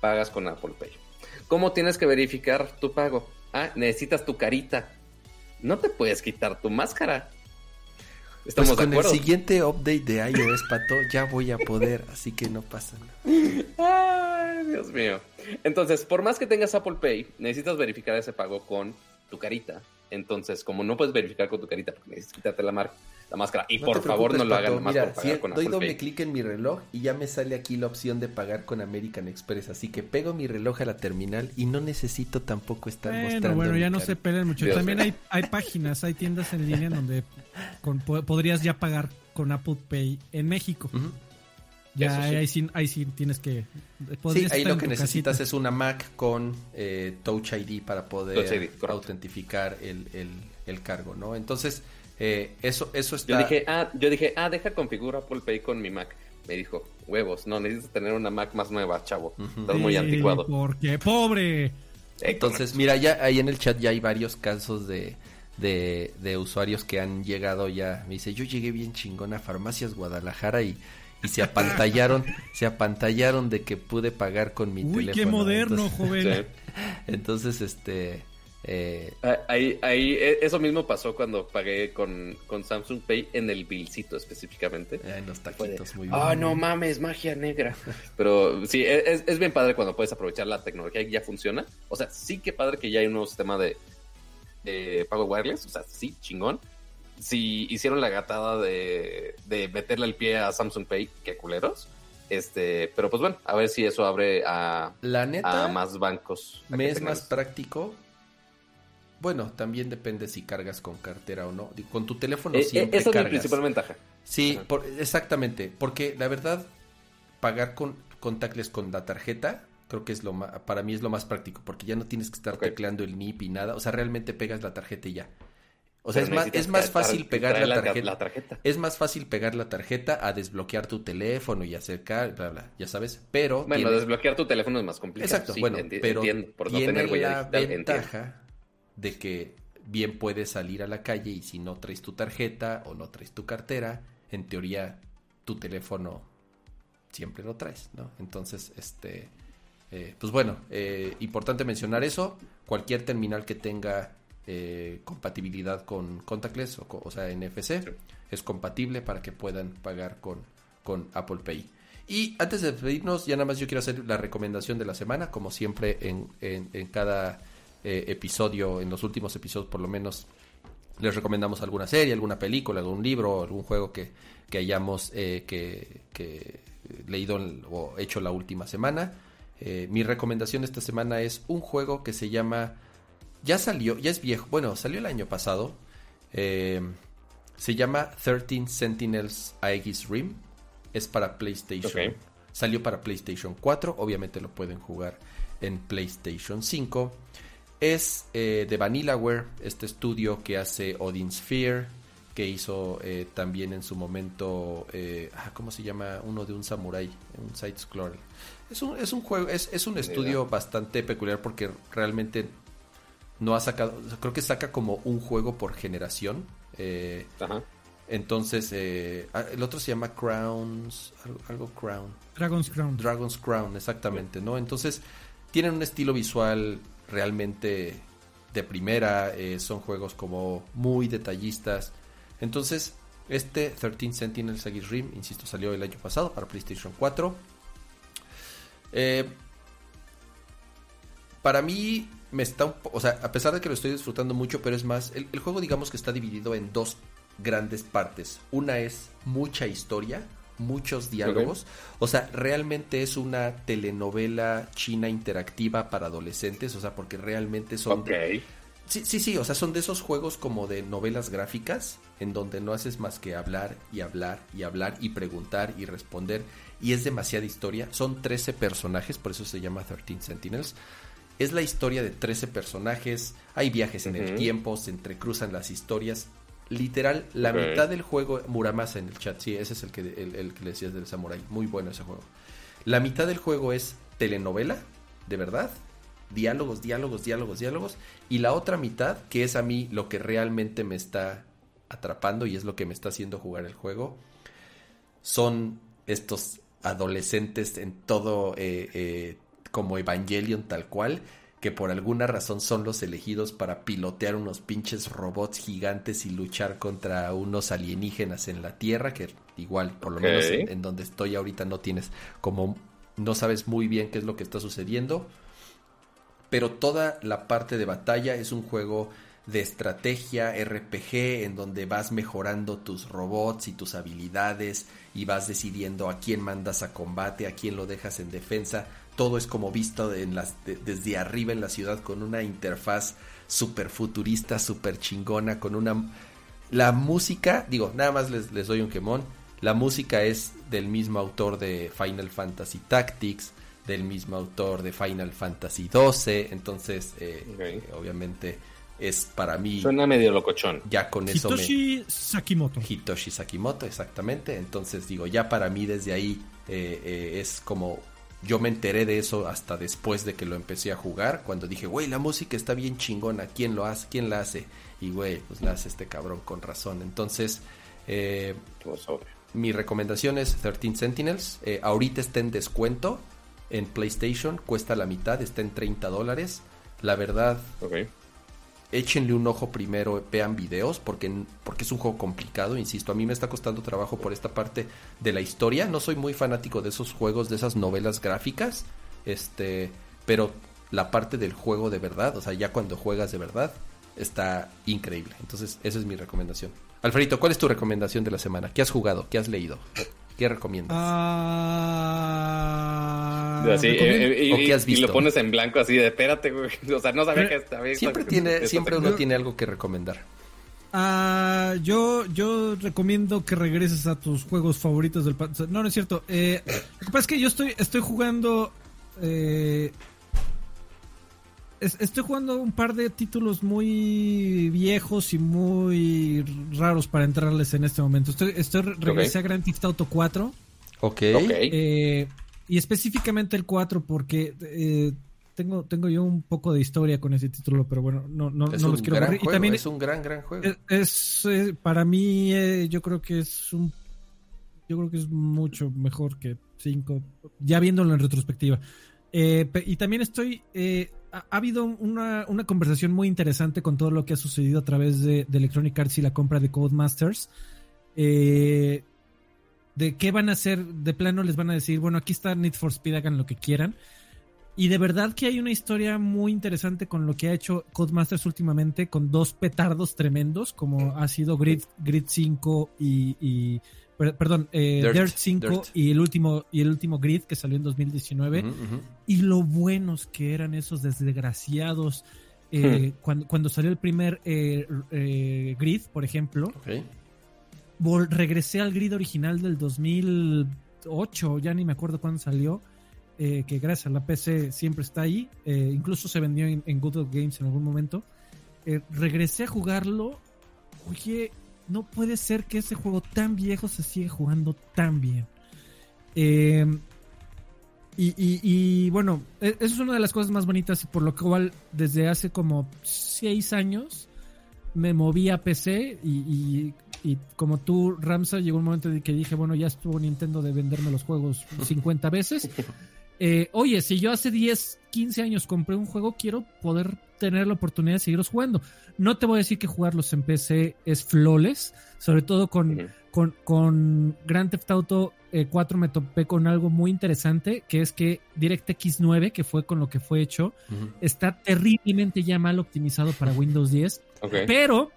pagas con Apple Pay. ¿Cómo tienes que verificar tu pago? Ah, necesitas tu carita. No te puedes quitar tu máscara. Estamos pues con el siguiente update de iOS, Pato, ya voy a poder, así que no pasa nada. Ay, Dios mío. Entonces, por más que tengas Apple Pay, necesitas verificar ese pago con tu carita. Entonces, como no puedes verificar con tu carita porque necesitas quitarte la marca, la máscara. Y por favor no lo hagan más Mira, por pagar Doy doble clic en mi reloj y ya me sale aquí la opción de pagar con American Express. Así que pego mi reloj a la terminal y no necesito tampoco estar bueno, mostrando. Bueno, ya no se peleen mucho. También hay, hay páginas, hay tiendas en línea donde podrías ya pagar con Apple Pay en México. Ya ahí, sí, ahí sí tienes que... Sí, ahí lo que necesitas es una Mac con eh, Touch ID para poder autentificar el, el, el cargo, ¿no? Entonces, eh, eso, eso está... Yo dije, ah, yo dije, ah, deja configurar Apple Pay con mi Mac. Me dijo, huevos, no, necesitas tener una Mac más nueva, chavo. Estás muy anticuado. Porque pobre. Entonces, mira, ya ahí en el chat ya hay varios casos de, de, de, usuarios que han llegado ya. Me dice, yo llegué bien chingón a Farmacias Guadalajara y, y se apantallaron, se apantallaron de que pude pagar con mi teléfono. Uy, qué moderno, joven. [LAUGHS] Entonces, este eh, ah, ahí, ahí, e, eso mismo pasó cuando pagué con, con Samsung Pay en el Billcito específicamente. En los taquitos, muy bien. Ah, no mames, magia negra. [LAUGHS] Pero sí, e, es, es, bien padre cuando puedes aprovechar la tecnología y ya funciona. O sea, sí que padre que ya hay un nuevo sistema de, de pago wireless. O sea, sí, chingón. Si hicieron la gatada de, de meterle el pie a Samsung Pay, qué culeros. Este, pero pues bueno, a ver si eso abre a, la neta, a más bancos. Me es más práctico bueno, también depende si cargas con cartera o no. Con tu teléfono eh, eh, siempre Esa es la principal ventaja. Sí, exactamente. Porque la verdad, pagar con contactless con la tarjeta, creo que es lo más, para mí es lo más práctico. Porque ya no tienes que estar tecleando el NIP y nada. O sea, realmente pegas la tarjeta y ya. O sea, es más, es más fácil pegar la, tarjeta, Es más fácil pegar la tarjeta a desbloquear tu teléfono y acercar, bla, bla, ya sabes. Pero. Bueno, desbloquear tu teléfono es más complicado. Exacto, bueno, pero por no tener la ventaja de que bien puedes salir a la calle y si no traes tu tarjeta o no traes tu cartera, en teoría tu teléfono siempre lo traes, ¿no? Entonces, este, eh, pues bueno, eh, importante mencionar eso. Cualquier terminal que tenga eh, compatibilidad con contactless o, o sea NFC es compatible para que puedan pagar con, con Apple Pay. Y antes de despedirnos, ya nada más yo quiero hacer la recomendación de la semana, como siempre en, en, en cada eh, episodio, en los últimos episodios por lo menos, les recomendamos alguna serie, alguna película, algún libro, algún juego que, que hayamos eh, que, leído o hecho la última semana. Eh, mi recomendación esta semana es un juego que se llama... Ya salió, ya es viejo, bueno, salió el año pasado. se llama 13 Sentinels Aegis Rim. Es para PlayStation. Salió para PlayStation 4. Obviamente lo pueden jugar en PlayStation 5. Es eh, de Vanillaware, este estudio que hace Odin Sphere, que hizo eh, también en su momento, eh, ah, ¿cómo se llama? Uno de un samurai, un side scroller. Es un, es un juego, es, es un estudio bastante peculiar porque realmente no ha sacado, creo que saca como un juego por generación. Eh, Ajá. entonces, eh, ah, el otro se llama Crowns, algo, algo Crown. Dragon's Crown. Dragon's Crown, exactamente, ¿no? Entonces, tienen un estilo visual realmente de primera, eh, son juegos como muy detallistas. Entonces, este 13 Sentinels Aegis Rim, insisto, salió el año pasado para PlayStation 4. Eh, para mí me está un o sea, a pesar de que lo estoy disfrutando mucho, pero es más, el, el juego digamos que está dividido en dos grandes partes. Una es mucha historia, muchos diálogos, o sea, realmente es una telenovela china interactiva para adolescentes, o sea, porque realmente son. Sí, sí, sí, o sea, son de esos juegos como de novelas gráficas en donde no haces más que hablar y hablar y hablar y preguntar y responder y es demasiada historia. Son 13 personajes, por eso se llama 13 Sentinels. Es la historia de 13 personajes, hay viajes en el tiempo, se entrecruzan las historias. Literal, la mitad del juego, Muramasa en el chat, sí, ese es el que, el, el que le decías del Samurai, muy bueno ese juego. La mitad del juego es telenovela, de verdad, diálogos, diálogos, diálogos, diálogos. Y la otra mitad, que es a mí lo que realmente me está atrapando y es lo que me está haciendo jugar el juego, son estos adolescentes en todo eh, eh, como Evangelion tal cual, que por alguna razón son los elegidos para pilotear unos pinches robots gigantes y luchar contra unos alienígenas en la Tierra, que igual, por lo menos en, en donde estoy ahorita no tienes como, no sabes muy bien qué es lo que está sucediendo pero toda la parte de batalla es un juego de estrategia RPG en donde vas mejorando tus robots y tus habilidades y vas decidiendo a quién mandas a combate, a quién lo dejas en defensa. Todo es como visto en las, de- desde arriba en la ciudad con una interfaz súper futurista, súper chingona, con una... La música, digo, nada más les, les doy un quemón. La música es del mismo autor de Final Fantasy Tactics, del mismo autor de Final Fantasy XII. Entonces, eh, eh, obviamente, es para mí Suena medio locochón. ya con eso me... Hitoshi Sakimoto. Hitoshi Sakimoto, exactamente. Entonces, digo, ya para mí desde ahí eh, eh, es como. Yo me enteré de eso hasta después de que lo empecé a jugar. Cuando dije, güey, la música está bien chingona. ¿Quién lo hace? ¿Quién la hace? Y, güey, pues la hace este cabrón con razón. Entonces, eh, Pues, mi recomendación es 13 Sentinels. Eh, ahorita está en descuento en PlayStation. Cuesta la mitad, está en 30 dólares. La verdad. Échenle un ojo primero, vean videos, porque, porque es un juego complicado, insisto, a mí me está costando trabajo por esta parte de la historia, no soy muy fanático de esos juegos, de esas novelas gráficas, este, pero la parte del juego de verdad, o sea, ya cuando juegas de verdad, está increíble, entonces esa es mi recomendación. Alfredito, ¿cuál es tu recomendación de la semana? ¿Qué has jugado? ¿Qué has leído? ¿Qué recomiendas? Ah, Así, recomiendo- eh, eh, y, ¿O qué has y lo visto? pones en blanco así de espérate, güey. [LAUGHS] O sea, no sabía que estaba siempre tiene, siempre uno tiene algo que recomendar. Ah, yo, yo recomiendo que regreses a tus juegos favoritos del No, no es cierto. Eh, lo que pasa es que yo estoy, estoy jugando. Es- estoy jugando un par de títulos muy viejos y muy raros para entrarles en este momento. Estoy, estoy regresé a Grand Theft Auto 4. Ok. Eh, y específicamente el 4 porque eh, tengo, tengo yo un poco de historia con ese título, pero bueno, no, no, es no los quiero. Y también es un gran, gran juego. es, es, eh, para mí eh, yo creo que es un yo creo que es mucho mejor que 5 ya viéndolo en retrospectiva Eh, y también estoy eh, ha, ha habido una, una conversación muy interesante con todo lo que ha sucedido a través de, Electronic Arts y la compra de Codemasters. Eh, de qué van a hacer de plano les van a decir bueno aquí está Need for Speed hagan lo que quieran y de verdad que hay una historia muy interesante con lo que ha hecho Codemasters últimamente, con dos petardos tremendos, como ha sido Grid, Grid 5 y, perdón, eh, Dirt, Dirt, 5 Dirt. y el último y el último Grid que salió en 2019 Ujú, ujú. y lo buenos que eran esos desgraciados eh, cuando, cuando salió el primer eh, eh, Grid, por ejemplo, vol- regresé al grid original del 2008, ya ni me acuerdo cuándo salió, eh, que gracias a la PC siempre está ahí, incluso se vendió en, en Good Old Games en algún momento. Regresé a jugarlo, oye, no puede ser que ese juego tan viejo se siga jugando tan bien. Eh, y, y, y, bueno, e, eso es una de las cosas más bonitas y por lo cual desde hace como seis años me moví a PC y, y como tú, Ramsa, llegó un momento en que dije, bueno, ya estuvo Nintendo de venderme los juegos [LAUGHS] 50 veces. Eh, oye, si yo hace 10, 15 años compré un juego, quiero poder tener la oportunidad de seguirlos jugando. No te voy a decir que jugarlos en PC es flawless, sobre todo con, con, con Grand Theft Auto 4 me topé con algo muy interesante, que es que DirectX 9, que fue con lo que fue hecho, está terriblemente ya mal optimizado para Windows 10, pero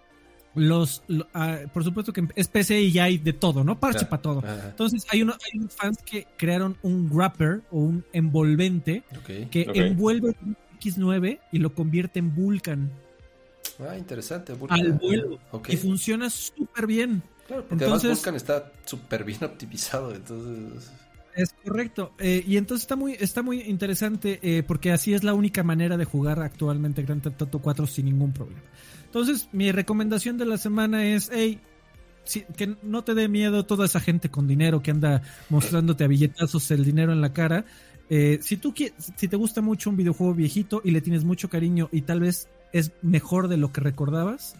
los, ah, por supuesto que es PC y ya hay de todo, ¿no? Parche para todo. Entonces hay, unos hay fans que crearon un wrapper o un envolvente que envuelve X9 y lo convierte en Vulkan. Ah, interesante. Al vuelo. Y funciona súper bien. Claro, porque entonces, además Vulkan está súper bien optimizado, entonces... Es correcto. Eh, y entonces está muy, está muy interesante eh, porque así es la única manera de jugar actualmente Grand Theft Auto 4 sin ningún problema. Entonces, mi recomendación de la semana es, hey, que no te dé miedo toda esa gente con dinero que anda mostrándote a billetazos el dinero en la cara. Eh, si tú si te gusta mucho un videojuego viejito y le tienes mucho cariño y tal vez es mejor de lo que recordabas,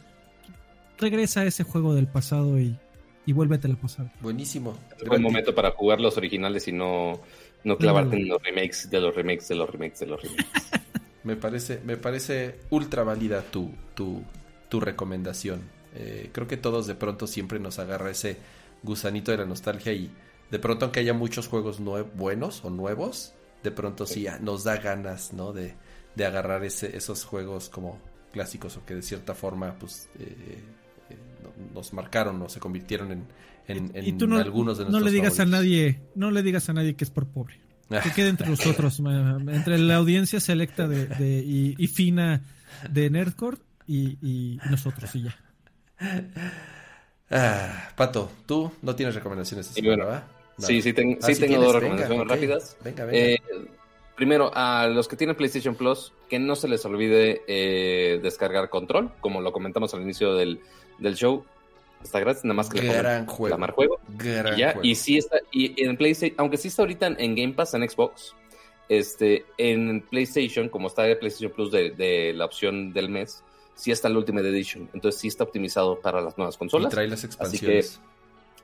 regresa a ese juego del pasado y, y vuélvete al pasado. Buenísimo. Es un buen momento para jugar los originales y no, no clavarte en los remakes de los remakes de los remakes de los remakes. [LAUGHS] me parece, me parece ultra válida tu, tu, tu recomendación. Eh, creo que todos de pronto siempre nos agarra ese gusanito de la nostalgia y de pronto aunque haya muchos juegos buenos o nuevos, de pronto sí, nos da ganas, ¿no? De, de agarrar ese, esos juegos como clásicos o que de cierta forma pues eh, eh, nos marcaron o se convirtieron en, en, algunos de nuestros no le digas a nadie no le digas a nadie que es por pobre [LAUGHS] que quede entre nosotros entre la audiencia selecta de, y, fina de Nerdcore y, nosotros y ya. Ah, Pato, tú no tienes recomendaciones. Sí, bueno, sí, sí, sí tengo dos recomendaciones rápidas. Venga, venga. Eh, primero, a los que tienen PlayStation Plus, que no se les olvide eh, descargar Control, como lo comentamos al inicio del, del show. Está gratis, nada más que Gran le juego. juego. Gran y, ya, y sí está, y en PlayStation, aunque sí está ahorita en Game Pass en Xbox, este, en PlayStation, como está el PlayStation Plus de, de la opción del mes, sí está el Ultimate Edition. Entonces sí está optimizado para las nuevas consolas. Y trae las expansiones. Así que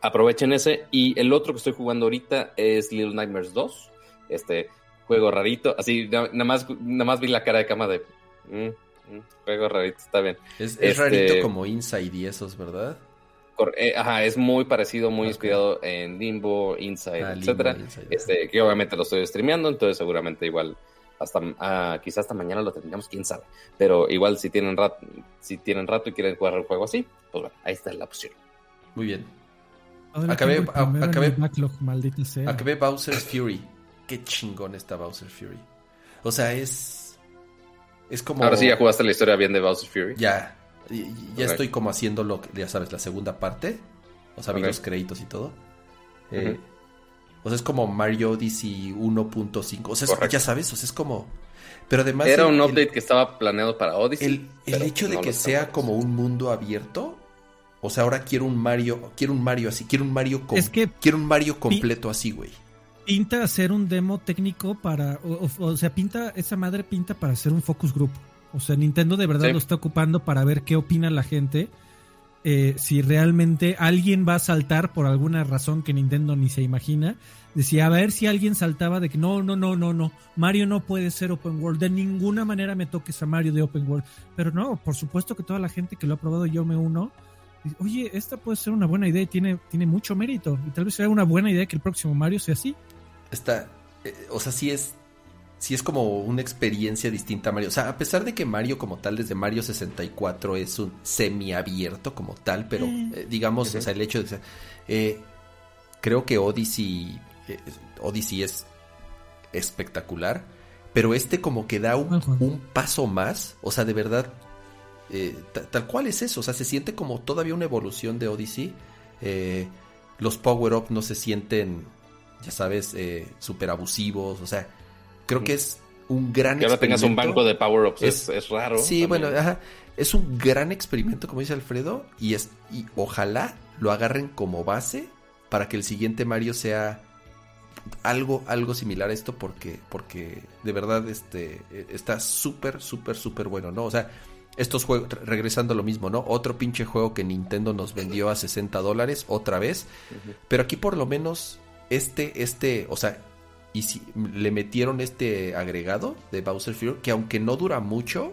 aprovechen ese. Y el otro que estoy jugando ahorita es Little Nightmares 2. Este juego rarito. Así, nada más, nada más vi la cara de cama de. Mm, mm, juego rarito, está bien. Es, es rarito este, como Inside y esos, ¿verdad? Eh, ajá, es muy parecido, muy inspirado en Limbo, Inside, ah, etcétera. este, que obviamente lo estoy streameando, entonces seguramente igual hasta uh, quizás hasta mañana lo tendríamos, quién sabe. Pero igual si tienen rato, si tienen rato y quieren jugar el juego así, pues bueno, ahí está la opción. Muy bien. Acabé, acabé, acabé Bowser's Fury. Qué chingón está Bowser's Fury. O sea, es es como Ahora sí ya jugaste la historia bien de Bowser's Fury. Ya. Ya estoy como haciendo lo que ya sabes, la segunda parte. O sea, vi los créditos y todo. Eh, o sea, es como Mario Odyssey 1.5. O sea, ya sabes, o sea, es como... Pero además... Era un update que estaba planeado para Odyssey. El, hecho de que sea como un mundo abierto... O sea, ahora quiero un Mario, quiero un Mario así, quiero un Mario es que quiero un Mario completo así, güey. Pinta hacer un demo técnico para, o, sea, pinta esa madre pinta para hacer un focus group. O sea, Nintendo de verdad lo está ocupando para ver qué opina la gente eh, si realmente alguien va a saltar por alguna razón que Nintendo ni se imagina. Decía, a ver si alguien saltaba de que no, no, no, no, no, Mario no puede ser open world, de ninguna manera me toques a Mario de open world. Pero no, por supuesto que toda la gente que lo ha probado, yo me uno. Oye, esta puede ser una buena idea y tiene, tiene mucho mérito. Y tal vez sea una buena idea que el próximo Mario sea así. Está, eh, o sea, sí es sí es como una experiencia distinta a Mario. O sea, a pesar de que Mario como tal desde Mario 64 es un semiabierto como tal, pero mm. eh, digamos, o sea, el hecho de... Eh, creo que Odyssey, eh, Odyssey es espectacular, pero este como que da un, paso más, o sea, de verdad, tal cual es eso, o sea, se siente como todavía una evolución de Odyssey. los power-up no se sienten, ya sabes, súper abusivos, o sea, creo que es un gran que ahora tengas un banco de power-ups es, raro. Sí, bueno, ajá, es un gran experimento, como dice Alfredo, y, es, y ojalá lo agarren como base para que el siguiente Mario sea algo, algo similar a esto porque, porque de verdad este, está súper, súper, súper bueno, ¿no? O sea, estos juegos, regresando a lo mismo, ¿no? Otro pinche juego que Nintendo nos vendió a 60 dólares otra vez. Pero aquí por lo menos este, este, o sea, y si le metieron este agregado de Bowser Fury, que aunque no dura mucho,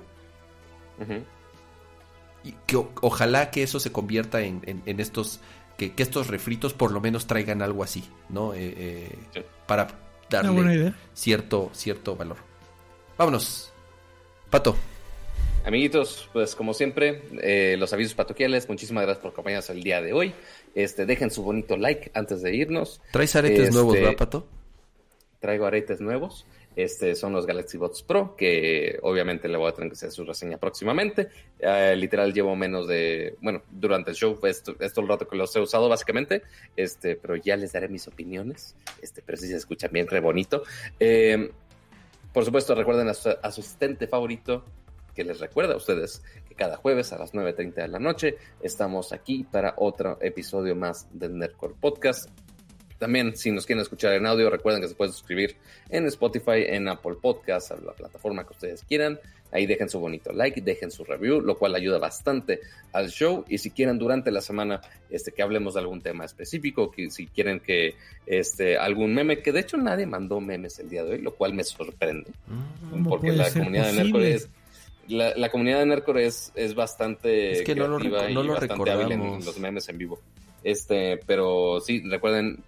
y que ojalá que eso se convierta en, en, estos, que, estos refritos por lo menos traigan algo así, ¿no? Eh, eh, para darle cierto, cierto valor. Vámonos. Pato. Amiguitos, pues como siempre, eh, los avisos patoquiales, muchísimas gracias por acompañarnos el día de hoy. Este, dejen su bonito like antes de irnos. ¿Traes aretes nuevos, este, ¿verdad, Pato? Traigo aretes nuevos. Este son los Galaxy Bots Pro, que obviamente le voy a tener que hacer su reseña próximamente. Eh, literal llevo menos de, bueno, durante el show, esto, es todo el rato que los he usado básicamente, este, pero ya les daré mis opiniones, este, pero si se escuchan bien, re bonito. Eh, por supuesto, recuerden a su asistente favorito, que les recuerda a ustedes que cada jueves a las 9.30 de la noche estamos aquí para otro episodio más del Nerdcore Podcast. También, si nos quieren escuchar en audio, recuerden que se pueden suscribir en Spotify, en Apple Podcasts, a la plataforma que ustedes quieran. Ahí dejen su bonito like, dejen su review, lo cual ayuda bastante al show. Y si quieren durante la semana este, que hablemos de algún tema específico, que si quieren que este, algún meme, que de hecho nadie mandó memes el día de hoy, lo cual me sorprende. Porque la comunidad de Nerdcore es la, comunidad de Nerdcore es, es bastante es que no lo, no lo bastante hábil en los memes en vivo. Este, pero sí, recuerden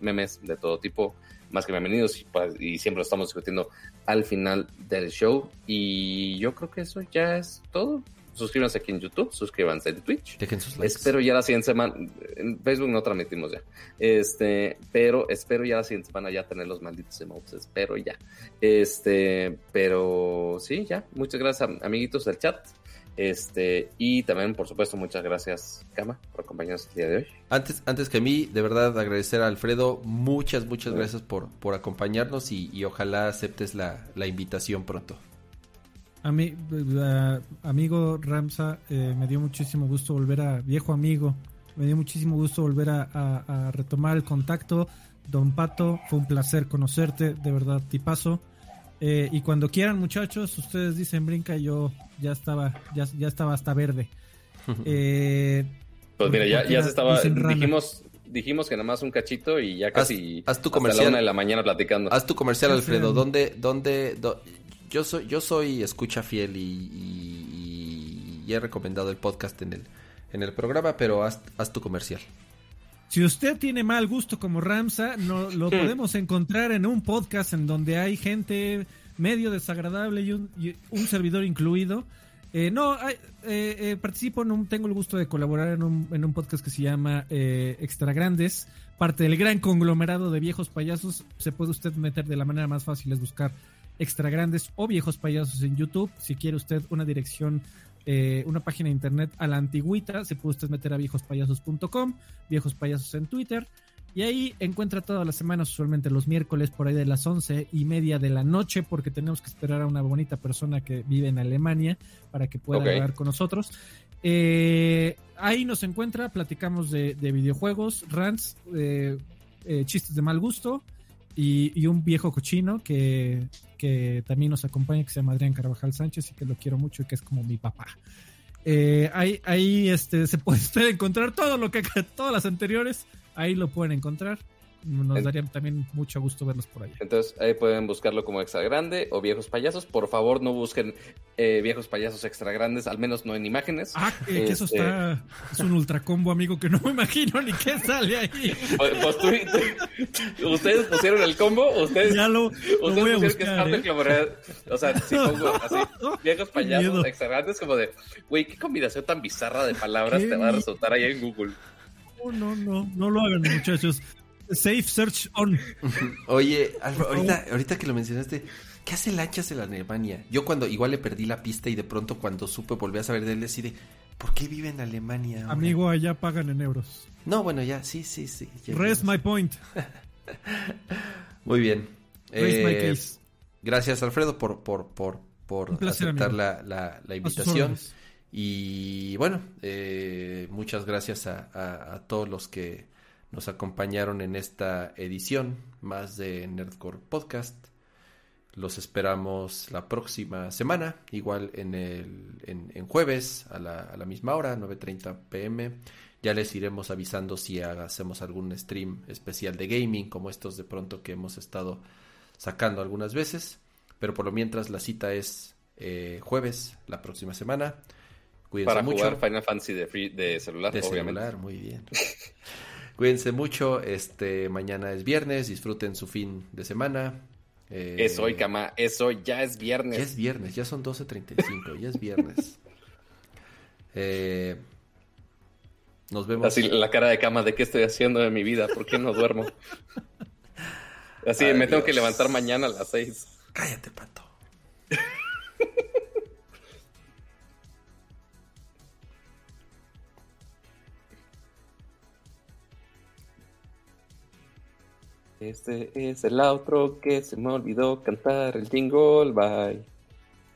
memes de todo tipo, más que bienvenidos y, y siempre lo estamos discutiendo al final del show. Y yo creo que eso ya es todo suscríbanse aquí en YouTube, suscríbanse en Twitch. Dejen sus likes. Espero ya la siguiente semana, en Facebook no transmitimos ya, este, pero espero ya la siguiente semana ya tener los malditos emotes, espero ya. Este, pero sí, ya, muchas gracias amiguitos del chat. Este, y también, por supuesto, muchas gracias, Kama, por acompañarnos el día de hoy. Antes, antes que a mí, de verdad agradecer a Alfredo, muchas, muchas gracias por, por acompañarnos y, ojalá aceptes la, la invitación pronto. A mí, amigo Ramsa, eh, me dio muchísimo gusto volver a, viejo amigo, me dio muchísimo gusto volver a, retomar el contacto. Don Pato, fue un placer conocerte, de verdad, tipazo. Eh, y cuando quieran, muchachos, ustedes dicen brinca, yo ya estaba, ya, ya estaba hasta verde. [LAUGHS] Eh, pues mira, ya, ya se estaba, dijimos, dijimos que nada más un cachito y ya casi haz, tu comercial, hasta la de la mañana platicando. Haz tu comercial, Alfredo. ¿Dónde, dónde, yo soy, yo soy escucha fiel y, he recomendado el podcast en el, en el programa, pero haz, tu comercial. Si usted tiene mal gusto como Ramsa, no, lo hmm. podemos encontrar en un podcast en donde hay gente medio desagradable y un, un servidor incluido. Eh, no, eh, eh, participo, en un, tengo el gusto de colaborar en un, en un podcast que se llama Extra Grandes, parte del gran conglomerado de viejos payasos. Se puede usted meter de la manera más fácil, es buscar extra grandes o viejos payasos en YouTube. Si quiere usted una dirección, eh, una página de internet a la antigüita, se puede usted meter a viejospayasos.com, viejos payasos en Twitter. Y ahí encuentra todas las semanas, usualmente los miércoles, por ahí de las once y media de la noche, porque tenemos que esperar a una bonita persona que vive en Alemania para que pueda hablar con nosotros. Eh, ahí nos encuentra, platicamos de, videojuegos, rants, eh, chistes de mal gusto y, y, un viejo cochino que, que también nos acompaña, que se llama Adrián Carvajal Sánchez y que lo quiero mucho y que es como mi papá. Eh, ahí ahí este, se puede [LAUGHS] encontrar todo lo que todas las anteriores, ahí lo pueden encontrar nos daría también mucho gusto verlos por allá. Entonces ahí pueden buscarlo como extra grande o viejos payasos. Por favor, no busquen eh, viejos payasos extra grandes, al menos no en imágenes. Ah, que eso este, está. Es un ultra combo, amigo, que no me imagino ni qué sale ahí. Pues, pues ustedes pusieron el combo, ustedes. Ya lo, ustedes voy a buscar, que es ¿eh? O sea, si pongo así, [LAUGHS] viejos payasos extra grandes, como de, güey, qué combinación tan bizarra de palabras te va a resultar ahí en Google. No, no, no, no lo hagan, muchachos. Safe Search On. [LAUGHS] Oye, ahorita, ahorita que lo mencionaste, ¿qué hace el hachas en Alemania? Yo cuando igual le perdí la pista y de pronto cuando supe volví a saber de él, decide, ¿por qué vive en Alemania? Amigo, allá pagan en euros. No, bueno, ya, sí, sí, sí. [LAUGHS] Rest my point. Muy bien. Eh, gracias, Alfredo, por, por, por, por aceptar la, la, invitación. Y bueno, eh, muchas gracias a, a, todos los que nos acompañaron en esta edición más de Nerdcore Podcast. Los esperamos la próxima semana, igual en, el, en, jueves a la, a la, misma hora, 9.30 pm. Ya les iremos avisando si hacemos algún stream especial de gaming, como estos de pronto que hemos estado sacando algunas veces. Pero por lo mientras la cita es eh, jueves, la próxima semana. Cuídense Para mucho. jugar Final Fantasy de, de celular, de celular, muy bien. [LAUGHS] Cuídense mucho. Este mañana es viernes. Disfruten su fin de semana. Eh, es hoy, cama. Es hoy. Ya es viernes. Ya es viernes. Ya son 12.35. ya es viernes. [LAUGHS] Eh, nos vemos. Así la cara de cama de qué estoy haciendo de mi vida. ¿Por qué no duermo? Así me tengo que levantar mañana a las 6. Cállate, pato. [LAUGHS] Este es el outro que se me olvidó cantar el jingle. Bye.